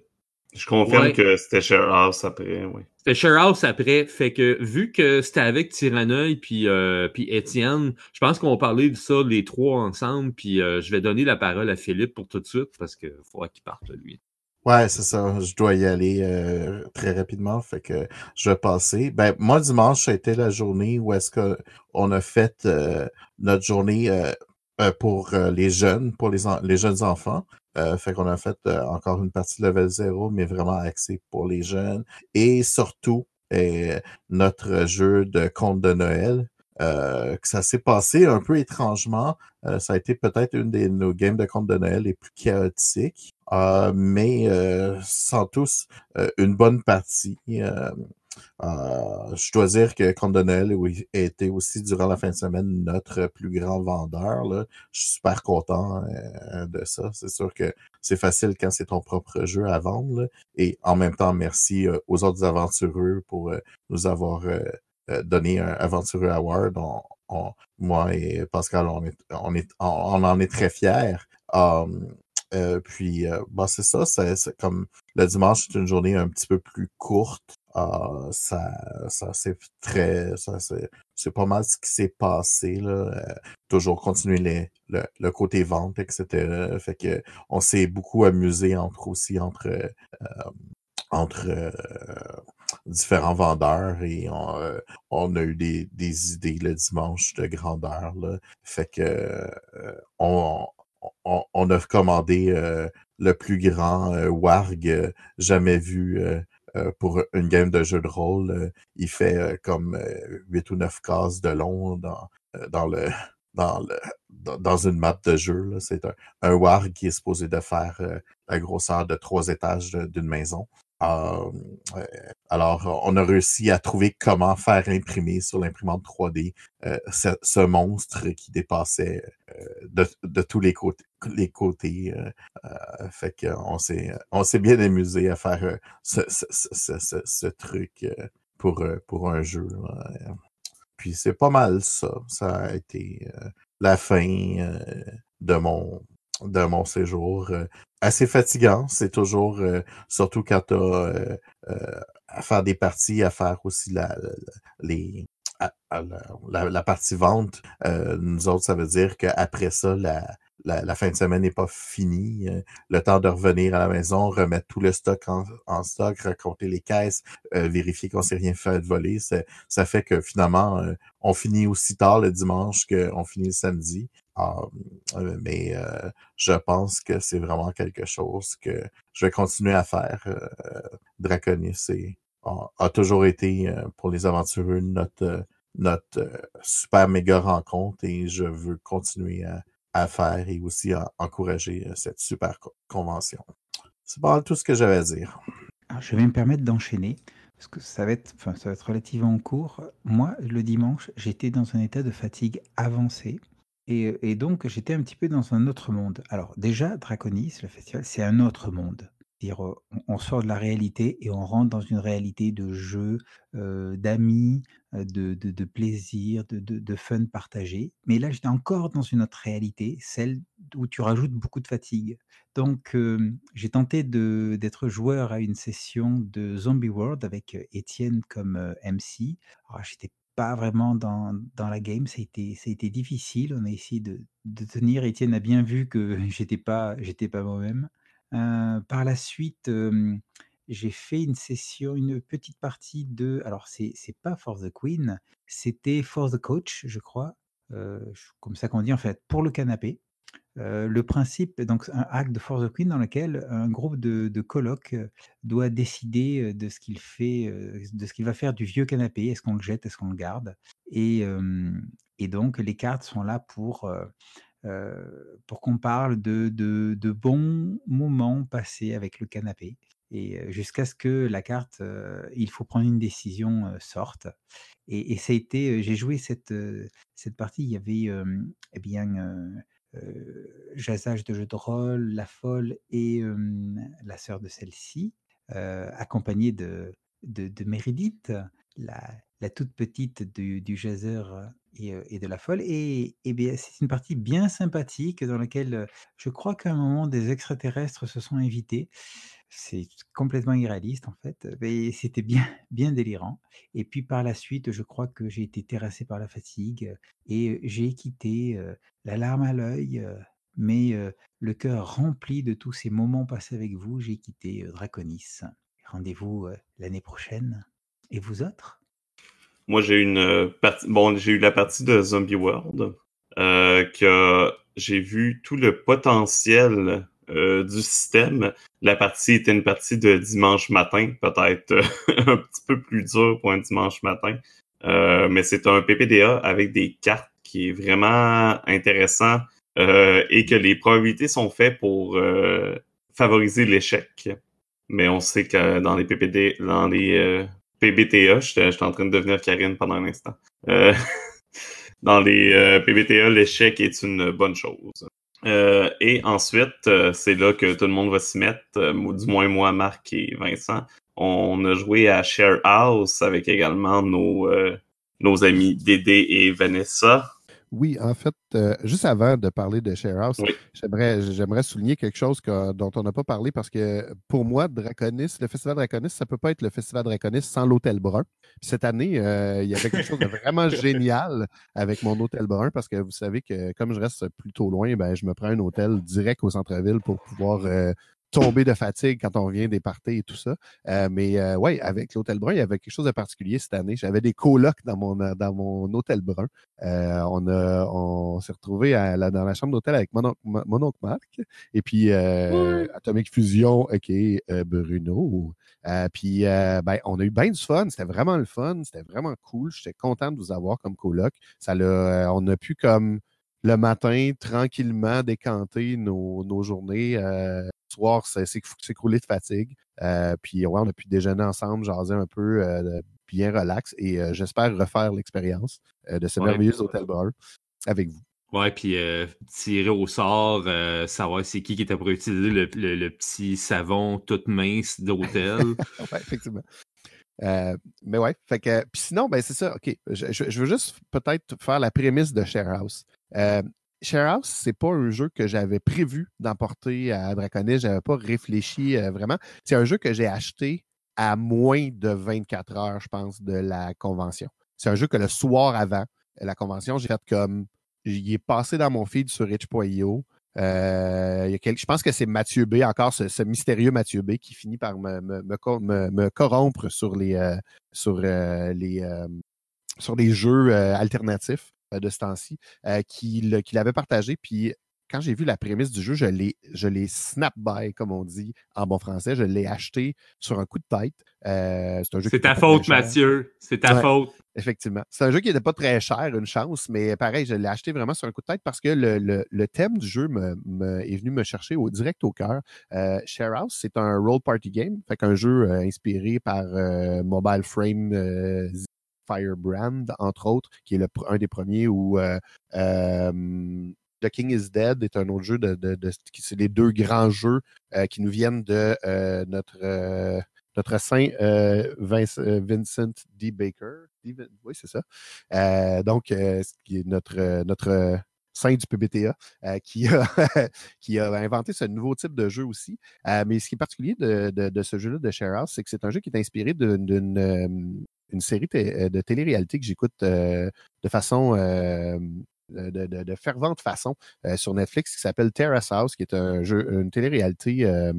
Je confirme Ouais. que c'était Share House après, oui. C'était Share House après. Fait que vu que c'était avec Tyranneuil puis, euh, puis Étienne, je pense qu'on va parler de ça les trois ensemble. Puis euh, je vais donner la parole à Philippe pour tout de suite parce qu'il faudra qu'il parte lui. Ouais, c'est ça. Je dois y aller euh, très rapidement, fait que je vais passer. Ben, moi, dimanche, ça a été la journée où est-ce que on a fait euh, notre journée euh, euh, pour les jeunes, pour les, les jeunes enfants. Euh, fait qu'on a fait euh, encore une partie level 0, mais vraiment axée pour les jeunes. Et surtout, euh, notre jeu de conte de Noël. Euh, que ça s'est passé un peu étrangement. Ça a été peut-être une de nos games de conte de Noël les plus chaotiques. Mais sans tous une bonne partie. Euh, je dois dire que oui, a été aussi durant la fin de semaine notre plus grand vendeur. Là. Je suis super content euh, de ça. C'est sûr que c'est facile quand c'est ton propre jeu à vendre. là. Et en même temps, merci euh, aux autres aventureux pour euh, nous avoir donné un aventureux award. Moi et Pascal, on, est, on, est, on, en est très fiers. Um, euh, puis, bah, c'est ça, comme le dimanche, c'est une journée un petit peu plus courte. Euh, ça, ça c'est très, ça c'est, pas mal ce qui s'est passé là. Euh, toujours continuer le, le côté vente, etc. Fait que on s'est beaucoup amusé entre aussi entre euh, entre euh, différents vendeurs et on, on a eu des, des idées le dimanche de grandeur là. Fait que on, on, on a commandé le plus grand warg jamais vu pour une game de jeu de rôle. il fait comme 8 ou 9 cases de long dans, [laughs] dans le dans le dans une map de jeu. C'est un, un warg qui est supposé de faire la grosseur de trois étages d'une maison. Euh, alors, on a réussi à trouver comment faire imprimer sur l'imprimante 3D euh, ce, monstre qui dépassait euh, de, tous les côtés. Fait qu'on s'est, on s'est bien amusé à faire ce, truc pour un jeu. Puis c'est pas mal ça. Ça a été la fin de mon de mon séjour. Euh, assez fatigant, c'est toujours, euh, surtout quand tu as euh, à faire des parties, à faire aussi la, les, la, partie vente. nous autres, ça veut dire qu'après ça, la, la, fin de semaine n'est pas finie. le temps de revenir à la maison, remettre tout le stock en, stock, raconter les caisses, vérifier qu'on s'est rien fait de voler. Ça fait que finalement, on finit aussi tard le dimanche qu'on finit le samedi. Euh, mais euh, je pense que c'est vraiment quelque chose que je vais continuer à faire. Euh, Draconis a, toujours été pour les aventureux notre, notre super méga rencontre et je veux continuer à, faire et aussi à encourager cette super convention. C'est pas tout ce que j'avais à dire. je vais me permettre d'enchaîner parce que ça va être, ça va être relativement court. Moi, le dimanche, j'étais dans un état de fatigue avancée. Et, donc, j'étais un petit peu dans un autre monde. Alors, déjà, Draconis, le festival, c'est un autre monde. dire on, sort de la réalité et on rentre dans une réalité de jeu, d'amis, de, de, plaisir, de, fun partagé. Mais là, j'étais encore dans une autre réalité, celle où tu rajoutes beaucoup de fatigue. Donc, j'ai tenté d'être joueur à une session de Zombie World avec Étienne comme MC. Alors, j'étais pas vraiment dans dans la game, ça a été ça a été difficile. On a essayé de de tenir. Étienne a bien vu que [laughs] j'étais pas j'étais pas moi-même. par la suite, j'ai fait une session, une petite partie de alors c'est c'est pas For the Queen, c'était For the Coach, je crois, comme ça qu'on dit en fait, pour le canapé. Le principe, donc un hack de Force of Queen dans lequel un groupe de, de colocs doit décider de ce qu'il fait, de ce qu'il va faire du vieux canapé. Est-ce qu'on le jette, est-ce qu'on le garde? Et, et, donc les cartes sont là pour, pour qu'on parle de, de, bons moments passés avec le canapé. Et jusqu'à ce que la carte, il faut prendre une décision, sorte. Et, ça a été, j'ai joué cette, cette partie, il y avait eh bien Jasage de jeu de rôle, La Folle et la sœur de celle-ci, accompagnée de, de, la, la, toute petite du, du jazzeur et, et, de La Folle. Et, et bien, c'est une partie bien sympathique dans laquelle je crois qu'à un moment des extraterrestres se sont invités. C'est complètement irréaliste en fait, mais c'était bien, [laughs] bien délirant. Et puis par la suite, je crois que j'ai été terrassé par la fatigue et j'ai quitté la larme à l'œil, mais le cœur rempli de tous ces moments passés avec vous. J'ai quitté Draconis. Rendez-vous l'année prochaine. Et vous autres? Moi, j'ai une. Bon, j'ai eu la partie de Zombie World que j'ai vu tout le potentiel euh, du système. La partie était une partie de dimanche matin, peut-être euh, [laughs] un petit peu plus dur pour un dimanche matin. Euh, mais c'est un PPDA avec des cartes qui est vraiment intéressant et que les probabilités sont faites pour favoriser l'échec. Mais on sait que dans les PPD, dans les PBTA, j'étais en train de devenir Karine pendant un instant. [laughs] dans les PBTA, l'échec est une bonne chose. Euh, et ensuite, euh, c'est là que tout le monde va s'y mettre, euh, du moins moi, Marc et Vincent. On a joué à Share House avec également nos, nos amis Dédé et Vanessa. Oui, en fait, euh, juste avant de parler de Sharehouse, j'aimerais, souligner quelque chose dont on n'a pas parlé parce que pour moi, Draconis, le Festival Draconis, ça ne peut pas être le Festival Draconis sans l'Hôtel Brun. cette année, euh, il y avait quelque chose de vraiment [laughs] génial avec mon Hôtel Brun parce que vous savez que comme je reste plutôt loin, ben, je me prends un hôtel direct au centre-ville pour pouvoir euh, tomber de fatigue quand on vient des parties et tout ça. Euh, mais euh, ouais, avec l'Hôtel Brun, il y avait quelque chose de particulier cette année. J'avais des colocs dans mon, dans mon Hôtel Brun. Euh, on a, on s'est retrouvé à la, dans la chambre d'hôtel avec mon, oncle- mon oncle Marc et puis euh, Atomic Fusion, OK, Bruno. Euh, puis, euh, ben, on a eu bien du fun. C'était vraiment le fun. C'était vraiment cool. J'étais content de vous avoir comme coloc. Ça l'a, euh, on a pu, comme, le matin, tranquillement décanter nos, nos journées. Euh, le soir, c'est c'est s'écrouler de fatigue. Euh, puis, ouais, on a pu déjeuner ensemble, jaser un peu, euh, bien relax. Et j'espère refaire l'expérience de ce Ouais. merveilleux hôtel brun avec vous. Ouais, puis tirer au sort, savoir c'est qui qui était pour utiliser le, le- le petit savon tout mince d'hôtel. [laughs] Ouais, effectivement. Euh, mais ouais, fait que. Puis sinon, ben c'est ça. OK. Je, je- je veux juste peut-être faire la prémisse de Sharehouse. Euh, Sharehouse, c'est pas un jeu que j'avais prévu d'emporter à Draconis. J'avais pas réfléchi euh, vraiment. C'est un jeu que j'ai acheté à moins de 24 heures, je pense, de la convention. C'est un jeu que le soir avant la convention, j'ai fait comme. Il passé dans mon feed sur Rich.io. Euh, je pense que c'est Mathieu B, encore ce, mystérieux Mathieu B, qui finit par me, me, me co- me- me corrompre sur les, euh, sur, euh, les, sur les jeux alternatifs de ce temps-ci, euh, qu'il qu'il avait partagé. Puis quand j'ai vu la prémisse du jeu, je l'ai, je l'ai snap by, comme on dit en bon français. Je l'ai acheté sur un coup de tête. Euh, c'est un jeu c'est qui ta faute. Mathieu. C'est ta Ouais. faute. Effectivement. C'est un jeu qui n'était pas très cher, une chance, mais pareil, je l'ai acheté vraiment sur un coup de tête parce que le, le- le thème du jeu me, me- est venu me chercher au, direct au cœur. Euh, Share House, c'est un role party game, fait qu'un jeu euh, inspiré par euh, Mobile Frame euh, Firebrand, entre autres, qui est un des premiers où euh, The King is Dead est un autre jeu de, les deux grands jeux euh, qui nous viennent de euh, notre saint Vince- Vincent D. Baker. Oui, c'est ça. Donc, qui est notre, saint du PBTA, [laughs] qui, a, inventé ce nouveau type de jeu aussi. Mais ce qui est particulier de, ce jeu-là de Share House, c'est que c'est un jeu qui est inspiré d'une une série té- de télé-réalité que j'écoute euh, de façon euh, de, fervente façon euh, sur Netflix qui s'appelle Terrace House, qui est un jeu, une télé-réalité euh,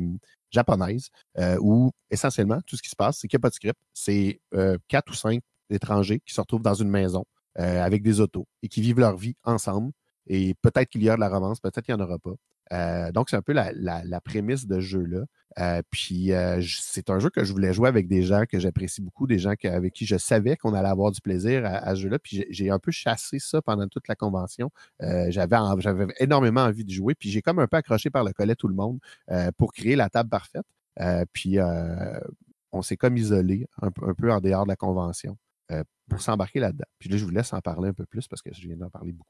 japonaise euh, où essentiellement tout ce qui se passe, c'est qu'il n'y a pas de script. C'est euh, quatre ou cinq étrangers qui se retrouvent dans une maison euh, avec des autos et qui vivent leur vie ensemble. Et peut-être qu'il y a de la romance, peut-être qu'il n'y en aura pas. Euh, donc, c'est un peu la, prémisse de ce jeu-là. Euh, puis, euh, c'est un jeu que je voulais jouer avec des gens que j'apprécie beaucoup, des gens avec qui je savais qu'on allait avoir du plaisir à, à ce jeu-là. Puis, j'ai- un peu chassé ça pendant toute la convention. J'avais en- j'avais énormément envie de jouer. Puis, j'ai comme un peu accroché par le collet tout le monde pour créer la table parfaite. Puis, on s'est comme isolé un, peu- en dehors de la convention pour s'embarquer là-dedans. Puis là, je vous laisse en parler un peu plus parce que je viens d'en parler beaucoup.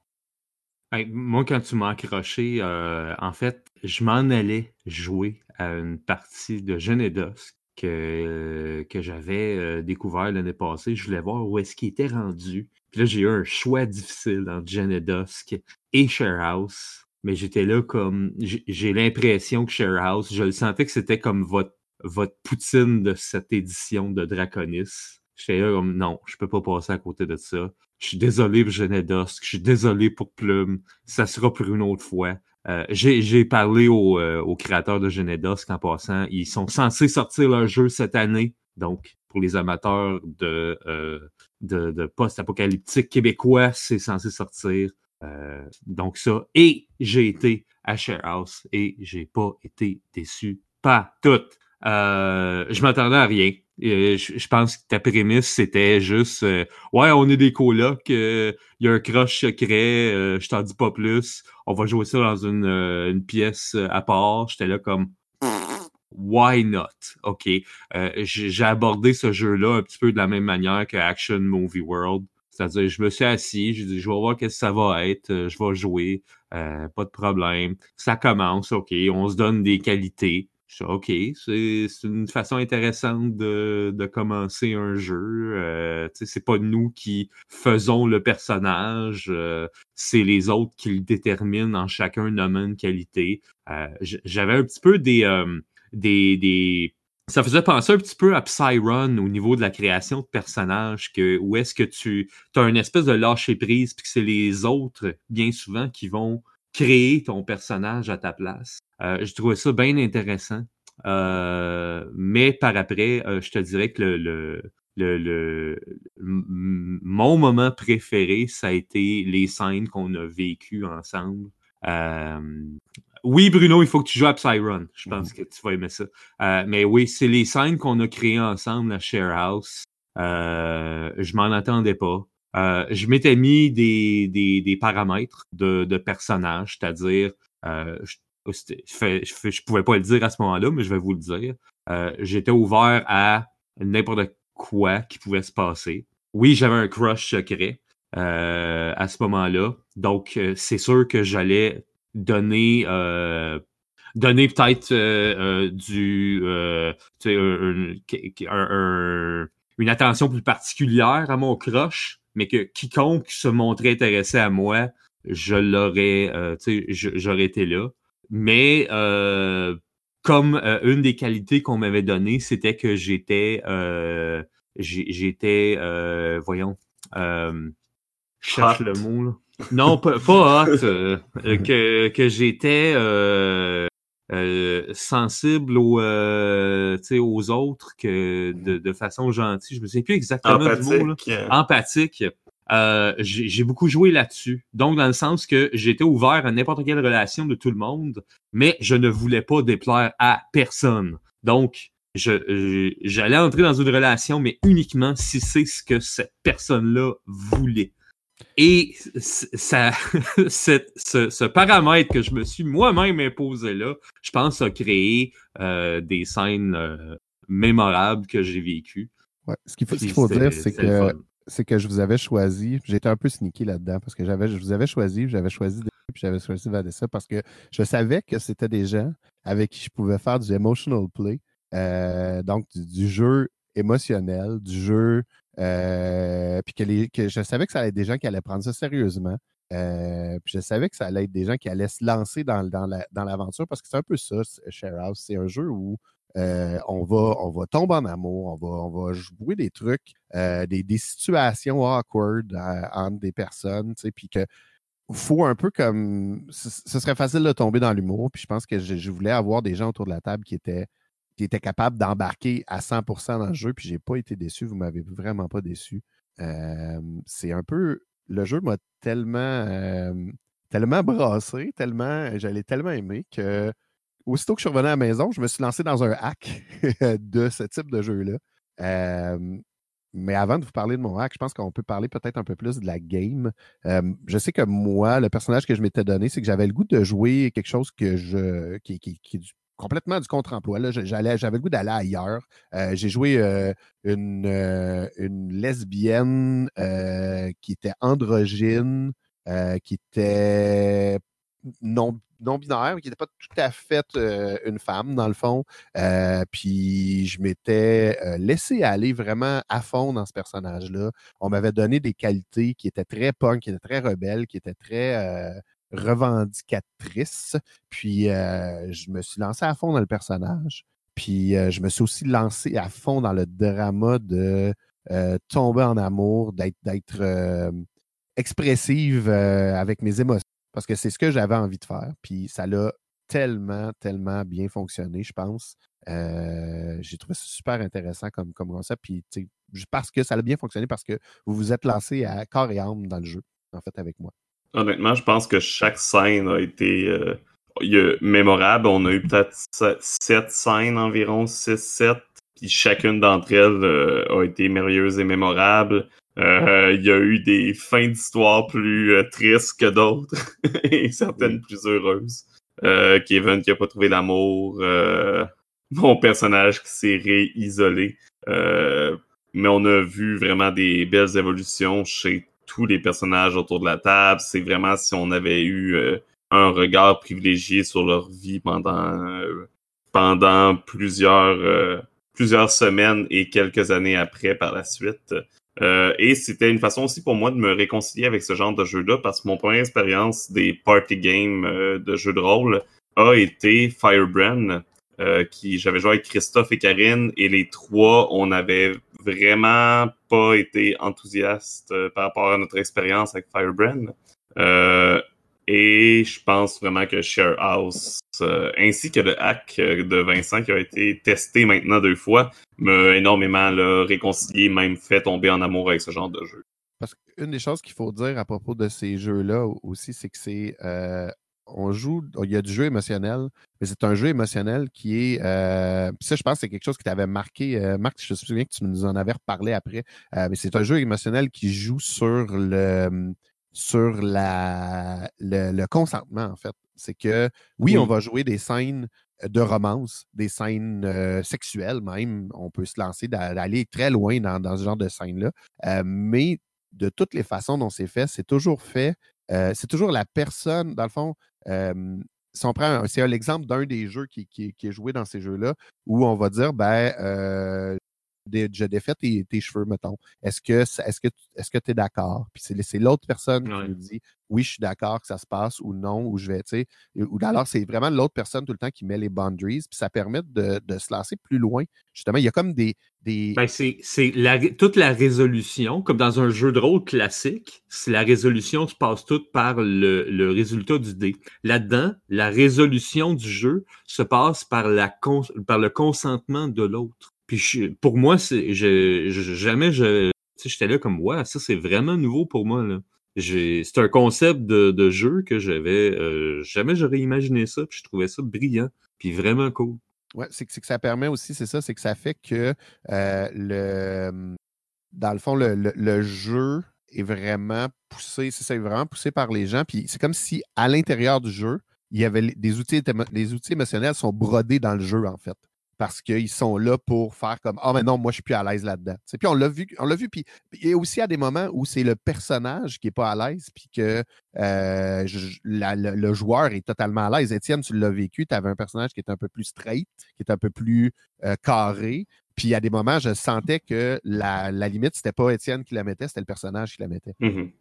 Moi, quand tu m'as accroché, euh, en fait, je m'en allais jouer à une partie de Genedos que, que j'avais euh, découvert l'année passée. Je voulais voir où est-ce qu'il était rendu. Puis là, j'ai eu un choix difficile entre Genedusk et Sharehouse. Mais j'étais là comme. J'ai l'impression que Sharehouse, je le sentais que c'était comme votre, votre poutine de cette édition de Draconis. J'étais là comme non, je peux pas passer à côté de ça. Je suis désolé pour Genedusk, je suis désolé pour Plume. Ça sera pour une autre fois. Euh, j'ai parlé aux euh, aux créateurs de Genedusk en passant. Ils sont censés sortir leur jeu cette année. Donc, pour les amateurs de, euh, de, de post-apocalyptique québécois, c'est censé sortir. Euh, donc ça. Et j'ai été à Sharehouse et j'ai pas été déçu. Pas tout. Euh, je m'attendais à rien. Euh, je, pense que ta prémisse, c'était juste euh, Ouais, on est des colocs, il y a un crush secret, euh, je t'en dis pas plus. On va jouer ça dans une, euh, une pièce euh, à part. J'étais là comme Why not? OK. Euh, j'ai abordé ce jeu-là un petit peu de la même manière que Action Movie World. C'est-à-dire, je me suis assis, j'ai dit, je vais voir qu'est-ce que ça va être, euh, je vais jouer, euh, pas de problème. Ça commence, OK, on se donne des qualités. OK, c'est une façon intéressante de, de commencer un jeu. Euh, c'est pas nous qui faisons le personnage, euh, c'est les autres qui le déterminent en chacun nommant une qualité. Euh, J'avais un petit peu des, des, des ça faisait penser un petit peu à Psyrun au niveau de la création de personnages, que où est-ce que tu as une espèce de lâcher prise, puis que c'est les autres, bien souvent, qui vont créer ton personnage à ta place. Euh, je trouvais ça bien intéressant. Euh, mais par après, euh, je te dirais que le, le, le, le mon moment préféré, ça a été les scènes qu'on a vécues ensemble. Euh, oui, Bruno, il faut que tu joues à Psyrun. Je pense mm-hmm. que tu vas aimer ça. Euh, mais oui, c'est les scènes qu'on a créées ensemble à Share House. Euh, je m'en attendais pas. Euh, je m'étais mis des, des, des, paramètres de, de personnages, c'est-à-dire, euh, je, je, je, pouvais pas le dire à ce moment-là, mais je vais vous le dire. Euh, J'étais ouvert à n'importe quoi qui pouvait se passer. Oui, j'avais un crush secret euh, à ce moment-là, donc euh, c'est sûr que j'allais donner donner peut-être du une attention plus particulière à mon crush mais que quiconque se montrait intéressé à moi, je l'aurais, euh, tu sais, j'aurais été là. Mais euh, comme euh, une des qualités qu'on m'avait données, c'était que j'étais, euh, j'étais, euh, voyons, euh, cherche le mot là. Non, pas, pas hot, que, que j'étais euh, sensible aux, euh, aux autres que de, de, façon gentille. Je me souviens plus exactement Empathique. du mot. Là. Empathique. Euh, j'ai beaucoup joué là-dessus. Donc, dans le sens que j'étais ouvert à n'importe quelle relation de tout le monde, mais je ne voulais pas déplaire à personne. Donc, je, j'allais entrer dans une relation, mais uniquement si c'est ce que cette personne-là voulait. Et ça, [laughs] ce, ce, paramètre que je me suis moi-même imposé là, je pense, a créé euh, des scènes euh, mémorables que j'ai vécues. Ouais. Ce qu'il faut, ce qu'il faut dire, c'est que, c'est que je vous avais choisi. J'étais un peu sneaky là-dedans parce que j'avais, je vous avais choisi, j'avais choisi puis j'avais choisi Vanessa parce que je savais que c'était des gens avec qui je pouvais faire du emotional play, euh, donc du, du, jeu émotionnel, du jeu euh, puis que, je savais que ça allait être des gens qui allaient prendre ça sérieusement. Euh, puis je savais que ça allait être des gens qui allaient se lancer dans, dans, la, dans l'aventure parce que c'est un peu ça, Share House. C'est un jeu où euh, on, va, on va tomber en amour, on va, on va jouer des trucs, des, des, situations awkward entre des personnes, puis que faut un peu comme. Ce, serait facile de tomber dans l'humour, puis je pense que je, voulais avoir des gens autour de la table qui étaient qui était capable d'embarquer à 100% dans le jeu, puis j'ai pas été déçu. Vous m'avez vraiment pas déçu. C'est un peu. Le jeu m'a tellement, tellement brassé, tellement. J'allais tellement aimé que aussitôt que je suis revenu à la maison, je me suis lancé dans un hack [laughs] de ce type de jeu-là. Mais avant de vous parler de mon hack, je pense qu'on peut parler peut-être un peu plus de la game. Je sais que moi, le personnage que je m'étais donné, c'est que j'avais le goût de jouer quelque chose que je, qui, qui, qui, complètement du contre-emploi. J'avais le goût d'aller ailleurs. Euh, j'ai joué euh, une, euh, une, lesbienne qui était androgyne, qui était non, non binaire, qui n'était pas tout à fait une femme, dans le fond. puis je m'étais laissé aller vraiment à fond dans ce personnage-là. On m'avait donné des qualités qui étaient très punk, qui étaient très rebelles, qui étaient très revendicatrice. Puis euh, je me suis lancé à fond dans le personnage. Puis euh, je me suis aussi lancé à fond dans le drama de euh, tomber en amour, d'être expressive avec mes émotions. Parce que c'est ce que j'avais envie de faire. Puis ça l'a tellement, tellement bien fonctionné, je pense. J'ai trouvé ça super intéressant comme, comme concept. Puis parce que ça a bien fonctionné, parce que vous vous êtes lancé à corps et âme dans le jeu, en fait, avec moi. Honnêtement, je pense que chaque scène a été euh, mémorable. On a eu peut-être sept scènes environ, six, sept. Puis chacune d'entre elles euh, a été merveilleuse et mémorable. Euh, il y a eu des fins d'histoire plus euh, tristes que d'autres [laughs] et certaines plus heureuses. Euh, Kevin qui a pas trouvé l'amour, mon personnage qui s'est réisolé. mais on a vu vraiment des belles évolutions chez tous les personnages autour de la table. C'est vraiment si on avait eu euh, un regard privilégié sur leur vie pendant euh, pendant plusieurs euh, plusieurs semaines et quelques années après par la suite. et c'était une façon aussi pour moi de me réconcilier avec ce genre de jeu-là parce que mon première expérience des party games de jeux de rôle a été Firebrand, qui j'avais joué avec Christophe et Karine et les trois on avait vraiment pas été enthousiaste euh, par rapport à notre expérience avec Firebrand. Euh, Et je pense vraiment que Sharehouse, euh, ainsi que le hack euh, de Vincent qui a été testé maintenant deux fois, m'a énormément réconcilié, même fait tomber en amour avec ce genre de jeu. Parce qu'une des choses qu'il faut dire à propos de ces jeux-là aussi, c'est que c'est. On joue, il y a du jeu émotionnel, mais c'est un jeu émotionnel qui est. euh, ça, je pense que c'est quelque chose qui t'avait marqué. euh, Marc, je me souviens que tu nous en avais reparlé après. euh, mais c'est un jeu émotionnel qui joue sur le sur la, le, le consentement, en fait. C'est que oui, Oui. on va jouer des scènes de romance, des scènes euh, sexuelles même. On peut se lancer d'a- d'aller très loin dans, dans ce genre de scènes-là. Euh, mais de toutes les façons dont c'est fait, c'est toujours fait. euh, c'est toujours la personne, dans le fond. Si on prend, c'est l'exemple d'un des jeux qui, qui- qui est joué dans ces jeux-là, où on va dire, ben, euh, dé- je défais tes, tes cheveux, mettons. Est-ce que ça- est-ce que est-ce que tu es d'accord? Puis c'est l'autre personne Ouais. qui nous dit oui, je suis d'accord que ça se passe ou non, ou je vais, tu sais. Ou alors, c'est vraiment l'autre personne tout le temps qui met les boundaries, puis ça permet de, de se lancer plus loin. Justement, il y a comme des. des Ben, c'est toute la résolution, comme dans un jeu de rôle classique, c'est la résolution se passe toute par le, le résultat du dé. Là-dedans, la résolution du jeu se passe par, la par le consentement de l'autre. Puis pour moi, c'est je, jamais je. J'étais là comme ouais, ça c'est vraiment nouveau pour moi. là. C'est un concept de, de jeu que j'avais. euh, jamais j'aurais imaginé ça, puis je trouvais ça brillant, puis vraiment cool. Ouais, c'est que, c'est que ça permet aussi, c'est ça, c'est que ça fait que euh, le, dans le fond, le, le- jeu est vraiment poussé, c'est ça, est vraiment poussé par les gens. Puis c'est comme si à l'intérieur du jeu, il y avait des outils, les outils émotionnels sont brodés dans le jeu, en fait. Parce qu'ils sont là pour faire comme Ah, mais non, moi, je suis plus à l'aise là-dedans. Puis on l'a vu, on l'a vu. Puis il y a aussi à des moments où c'est le personnage qui n'est pas à l'aise, puis que euh, le, joueur est totalement à l'aise. Étienne, tu l'as vécu, tu avais un personnage qui était un peu plus straight, qui était un peu plus euh, carré. Puis à des moments, je sentais que la, la limite, c'était pas Étienne qui la mettait, c'était le personnage qui la mettait. Mhm. Que-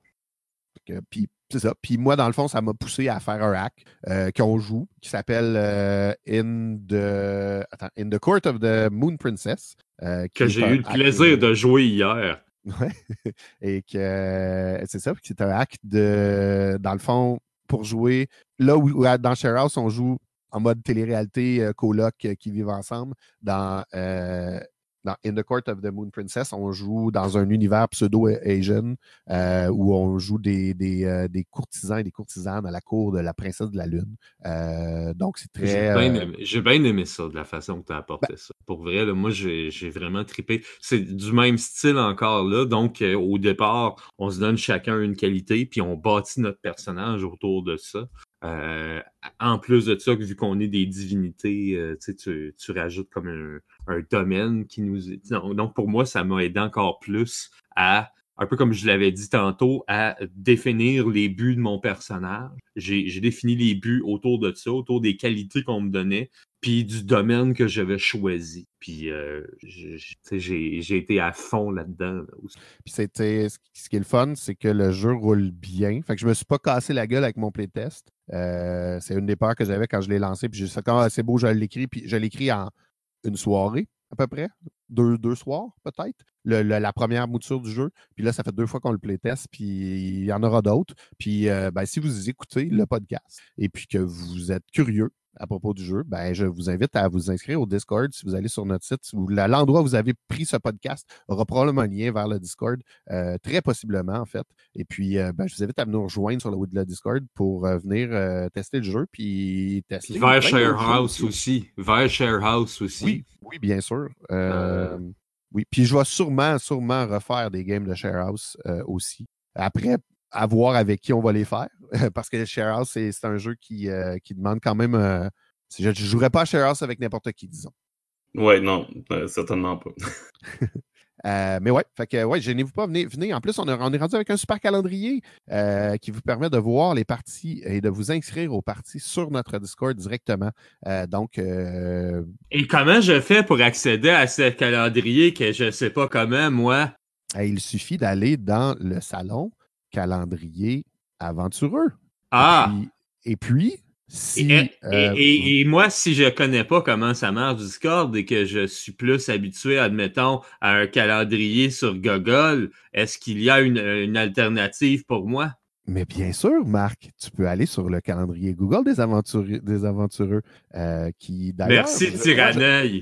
Puis c'est ça. Puis moi, dans le fond, ça m'a poussé à faire un hack euh, qu'on joue, qui s'appelle euh, In the attends, In the Court of the Moon Princess. euh, Que j'ai eu le plaisir euh, de jouer hier. Ouais. [laughs] Et que euh, c'est ça, puis c'est un hack de, dans le fond, pour jouer. Là où, dans Share House, on joue en mode télé-réalité euh, coloc euh, qui vivent ensemble. Dans, euh, dans In the Court of the Moon Princess, on joue dans un univers pseudo-Asian euh, où on joue des, des, euh, des courtisans et des courtisanes à la cour de la princesse de la Lune. Euh, donc, c'est J'ai très. bien, euh, aimé, j'ai bien aimé ça, de la façon que tu as apporté ça. Pour vrai, là, moi, j'ai j'ai vraiment trippé. C'est du même style encore là. Donc, au départ, on se donne chacun une qualité, puis on bâtit notre personnage autour de ça. En plus de ça, vu qu'on est des divinités, tu, tu rajoutes comme un, un domaine qui nous... Donc, pour moi, ça m'a aidé encore plus à un peu comme je l'avais dit tantôt, à définir les buts de mon personnage. J'ai défini les buts autour de ça, autour des qualités qu'on me donnait, puis du domaine que j'avais choisi. Puis euh, j'ai été à fond là-dedans. là. Puis c'était ce qui est le fun, c'est que le jeu roule bien. Fait que je me suis pas cassé la gueule avec mon playtest. Euh, c'est une des peurs que j'avais quand je l'ai lancé. Puis j'ai fait quand c'est beau, je l'écris. Puis je l'écris en une soirée à peu près. Deux, deux soirs, peut-être. La première mouture du jeu. Puis là, ça fait deux fois qu'on le playtest. Puis il y en aura d'autres. Puis euh, ben, si vous écoutez le podcast et puis que vous êtes curieux à propos du jeu, ben, je vous invite à vous inscrire au Discord. Si vous allez sur notre site, ou la- l'endroit où vous avez pris ce podcast aura probablement un lien vers le Discord, euh, très possiblement en fait. Et puis, euh, ben, je vous invite à venir nous rejoindre sur le, le Discord pour euh, venir tester le jeu, puis tester. Puis vers Sharehouse aussi. Vers Sharehouse aussi. Oui, oui, bien sûr. Oui, puis je vais sûrement, sûrement refaire des games de Sharehouse aussi. Après, à voir avec qui on va les faire. [laughs] Parce que Sharehouse, c'est c'est un jeu qui, euh, qui demande quand même. euh, je ne jouerais pas à Sharehouse avec n'importe qui, disons. Ouais, non, euh, certainement pas. [laughs] Euh, mais ouais, fait que ouais, gênez-vous pas, venez, venez. En plus, on, a- on est rendu avec un super calendrier euh, qui vous permet de voir les parties et de vous inscrire aux parties sur notre Discord directement. Euh, donc, euh, Et comment je fais pour accéder à ce calendrier que je sais pas comment, moi? eh, il suffit d'aller dans le salon calendrier aventureux. Ah! Et puis, et puis, si. Et, euh, et- et moi, si je connais pas comment ça marche Discord et que je suis plus habitué, admettons, à un calendrier sur Google, est-ce qu'il y a une, une alternative pour moi? Mais bien sûr, Marc, tu peux aller sur le calendrier Google des aventureux, des aventureux euh, qui d'ailleurs. Merci,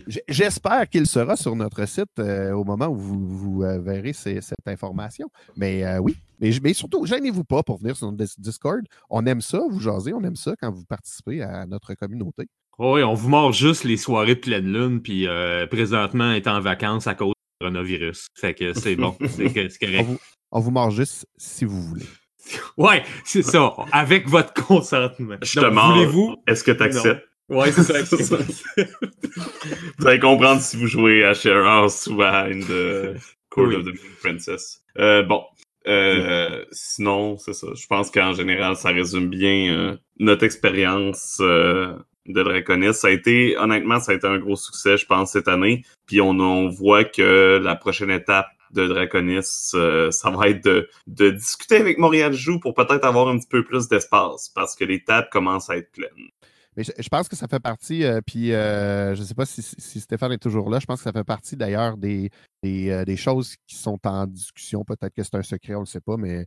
j- J'espère qu'il sera sur notre site euh, au moment où vous, vous, euh, verrez ces- cette information. Mais euh, oui, mais, mais surtout, gênez-vous pas pour venir sur notre dis- Discord. On aime ça, vous jasez, on aime ça quand vous participez à notre communauté. Oui, on vous mord juste les soirées de pleine lune, puis présentement, est en vacances à cause du coronavirus. Fait que c'est [laughs] bon, c'est c'est On correct. vous, on vous mange juste si vous voulez. [laughs] Ouais, c'est ça, avec votre consentement. Je te Donc. Voulez-vous? Est-ce que tu acceptes? Ouais, c'est ça. [laughs] Ça. Vous allez comprendre si vous jouez à Sheras ou à une de Court Oui. of the Moon Princess. Euh, bon. Euh, Sinon, c'est ça. Je pense qu'en général, ça résume bien euh, notre expérience euh, de Draconis. Ça a été, honnêtement, ça a été un gros succès, je pense, cette année. Puis on, on voit que la prochaine étape de Draconis, euh, ça va être de, discuter avec Montréal Joue pour peut-être avoir un petit peu plus d'espace parce que les tables commencent à être pleines. Mais je, pense que ça fait partie, euh, puis euh, je ne sais pas si, Stéphane est toujours là, je pense que ça fait partie d'ailleurs des, choses qui sont en discussion. Peut-être que c'est un secret, on ne le sait pas, mais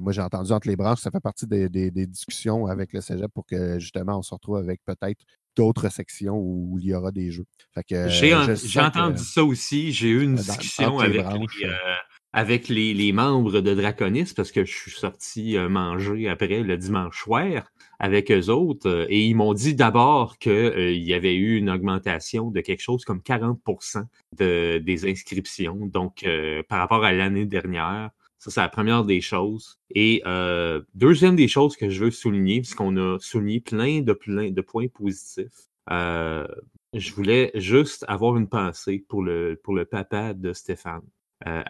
moi j'ai entendu entre les branches, ça fait partie des, des- des discussions avec le Cégep pour que justement on se retrouve avec peut-être d'autres sections où, il y aura des jeux. J'ai euh, je j'ai que- entendu ça aussi. J'ai eu une discussion avec, branches, les, euh. avec les, les membres de Draconis parce que je suis sorti euh, manger après le dimanche soir avec eux autres et ils m'ont dit d'abord qu'il y avait eu une augmentation de quelque chose comme 40 de, des inscriptions. Donc, euh, par rapport à l'année dernière, ça, c'est la première des choses. Et euh, deuxième des choses que je veux souligner, puisqu'on a souligné plein de, plein de points positifs, euh, je voulais juste avoir une pensée pour le, pour le papa de Stéphane. Euh,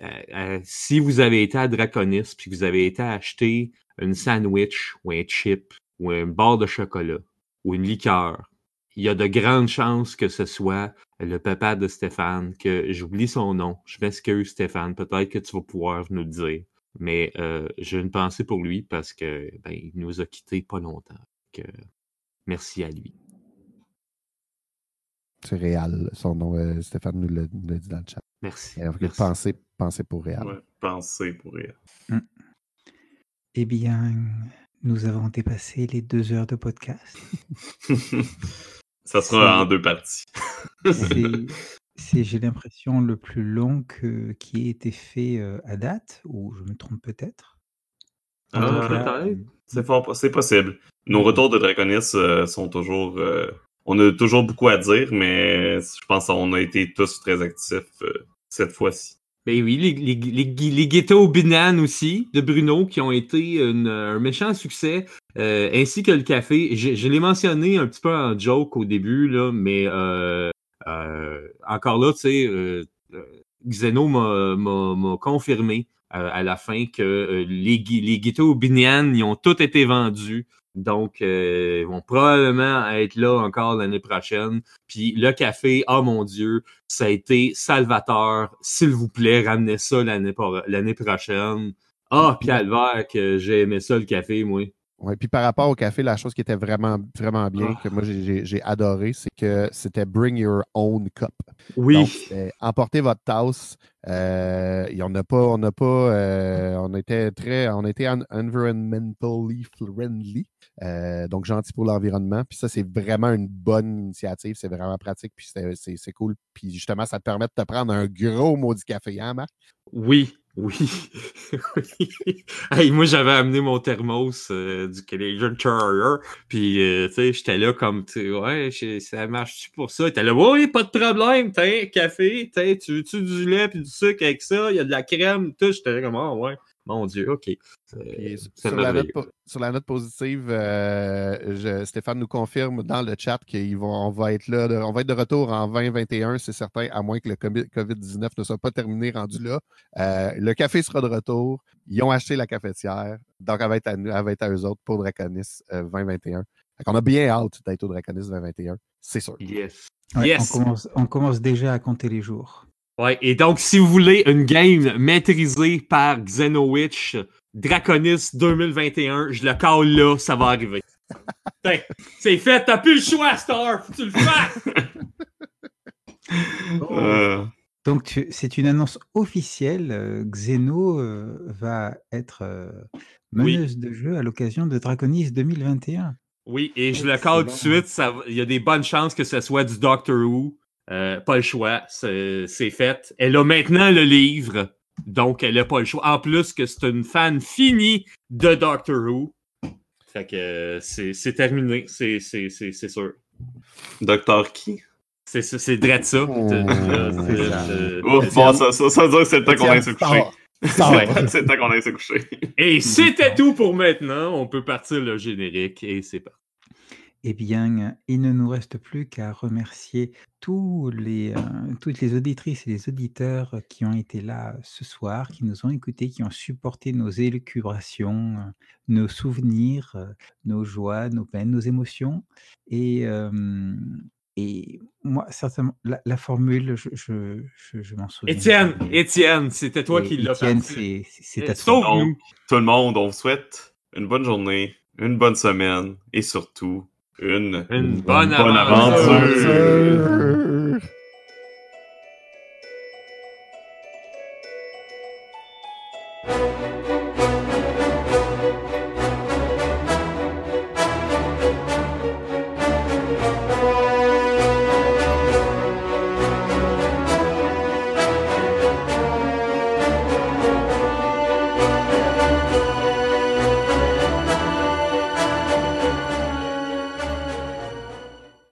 euh, euh, si vous avez été à Draconis puis que vous avez été acheter une sandwich ou un chip ou un bar de chocolat ou une liqueur, il y a de grandes chances que ce soit le papa de Stéphane, que j'oublie son nom. Je m'excuse, Stéphane. Peut-être que tu vas pouvoir nous le dire. Mais euh, j'ai une pensée pour lui parce que ben, il nous a quittés pas longtemps. Merci à lui. C'est Réal, son nom, euh, Stéphane nous l'a dit dans le chat. Merci. Alors, Merci. pensez, pensez pour Réal. Ouais, pensez pour rire. Eh bien, nous avons dépassé les deux heures de podcast. [laughs] Ça sera en deux parties. [laughs] C'est, j'ai l'impression, le plus long que, qui ait été fait euh, à date, ou je me trompe peut-être. Ah, peut-être. C'est fort, c'est possible. Nos retours de Draconis euh, sont toujours. euh, on a toujours beaucoup à dire, mais je pense qu'on a été tous très actifs euh, cette fois-ci. Ben oui, les, les, les, les ghettos binanes aussi, de Bruno, qui ont été une- un méchant succès, euh, ainsi que le café. Je, je l'ai mentionné un petit peu en joke au début, là, mais euh, euh, encore là, tu sais, euh, euh, Xeno m'a- confirmé euh, à la fin que les, les ghettos binanes, ils ont tous été vendus. Donc, euh, ils vont probablement être là encore l'année prochaine. Puis le café, oh mon Dieu, ça a été salvateur. S'il vous plaît, ramenez ça l'année prochaine. Ah, calvaire, que j'ai aimé ça le café, moi. Ouais, puis par rapport au café, la chose qui était vraiment, vraiment bien, que moi j'ai- adoré, c'est que c'était Bring Your Own Cup. Oui. Donc, emportez votre tasse. Euh, et on n'a pas, on n'a pas, euh, on était très, on était en- environmentally friendly, euh, donc gentil pour l'environnement. Puis ça, c'est vraiment une bonne initiative, c'est vraiment pratique, puis c'est- cool. Puis justement, ça te permet de te prendre un gros maudit café, hein, Marc? Oui, oui. oui. [laughs] Hey, moi, j'avais amené mon thermos euh, du Canadian Terrier, puis, euh, tu sais, j'étais là comme, tu ouais, ça marche-tu pour ça? Était là, oui, pas de problème, t'as café, t'as, tu veux-tu du lait puis du sucre avec ça? Il y a de la crème, tout. J'étais là comme, ah, ouais, mon Dieu, OK. Euh, sur, la note, merveilleux. po- sur la note positive, euh, je- Stéphane nous confirme dans le chat qu'on va être là, de- on va être de retour en 2021, c'est certain, à moins que le COVID- COVID-19 ne soit pas terminé rendu là. Euh, le café sera de retour. Ils ont acheté la cafetière, donc elle va être à, nous- elle va être à eux autres pour Draconis euh, 2021. Fait qu'on a bien hâte d'être au Draconis 2021, c'est sûr. Yes. Ouais, Yes. on, commence, on commence déjà à compter les jours. Ouais, et donc, si vous voulez une game maîtrisée par Xenowitch Draconis 2021, je le cale là, ça va arriver. [laughs] C'est fait, t'as plus le choix, Star, faut que tu le fasses! [laughs] Euh, Donc, tu- c'est une annonce officielle. euh, Xeno euh, va être euh, Oui. meneuse de jeu à l'occasion de Draconis 2021. Oui, et je le cale tout de suite, il y a des bonnes chances que ce soit du Doctor Who. Euh, pas le choix, c'est fait. Elle a maintenant le livre, donc elle a pas le choix. En plus que c'est une fan finie de Doctor Who. Fait que euh, c'est terminé, c'est c'est- c'est- c'est sûr. Docteur qui? C'est c'est ça. Oh, Ouf, bon, ça, ça, ça veut dire que c'est le temps qu'on aille se coucher. [laughs] C'est le temps qu'on aille se coucher. Et c'était tout pour maintenant. On peut partir le générique et c'est parti. Eh bien, il ne nous reste plus qu'à remercier tous les, euh, toutes les auditrices et les auditeurs qui ont été là ce soir, qui nous ont écoutés, qui ont supporté nos élucubrations, euh, nos souvenirs, euh, nos joies, nos peines, nos émotions. Et, euh, et moi, certainement, la, la formule, je, je, je, je m'en souviens. Étienne, Étienne, c'était toi Et qui l'as Étienne, fait. c'est c'est à toi. Tout le monde, on vous souhaite une bonne journée, une bonne semaine et surtout une Une bonne, bonne aventure. aventure. Aventure.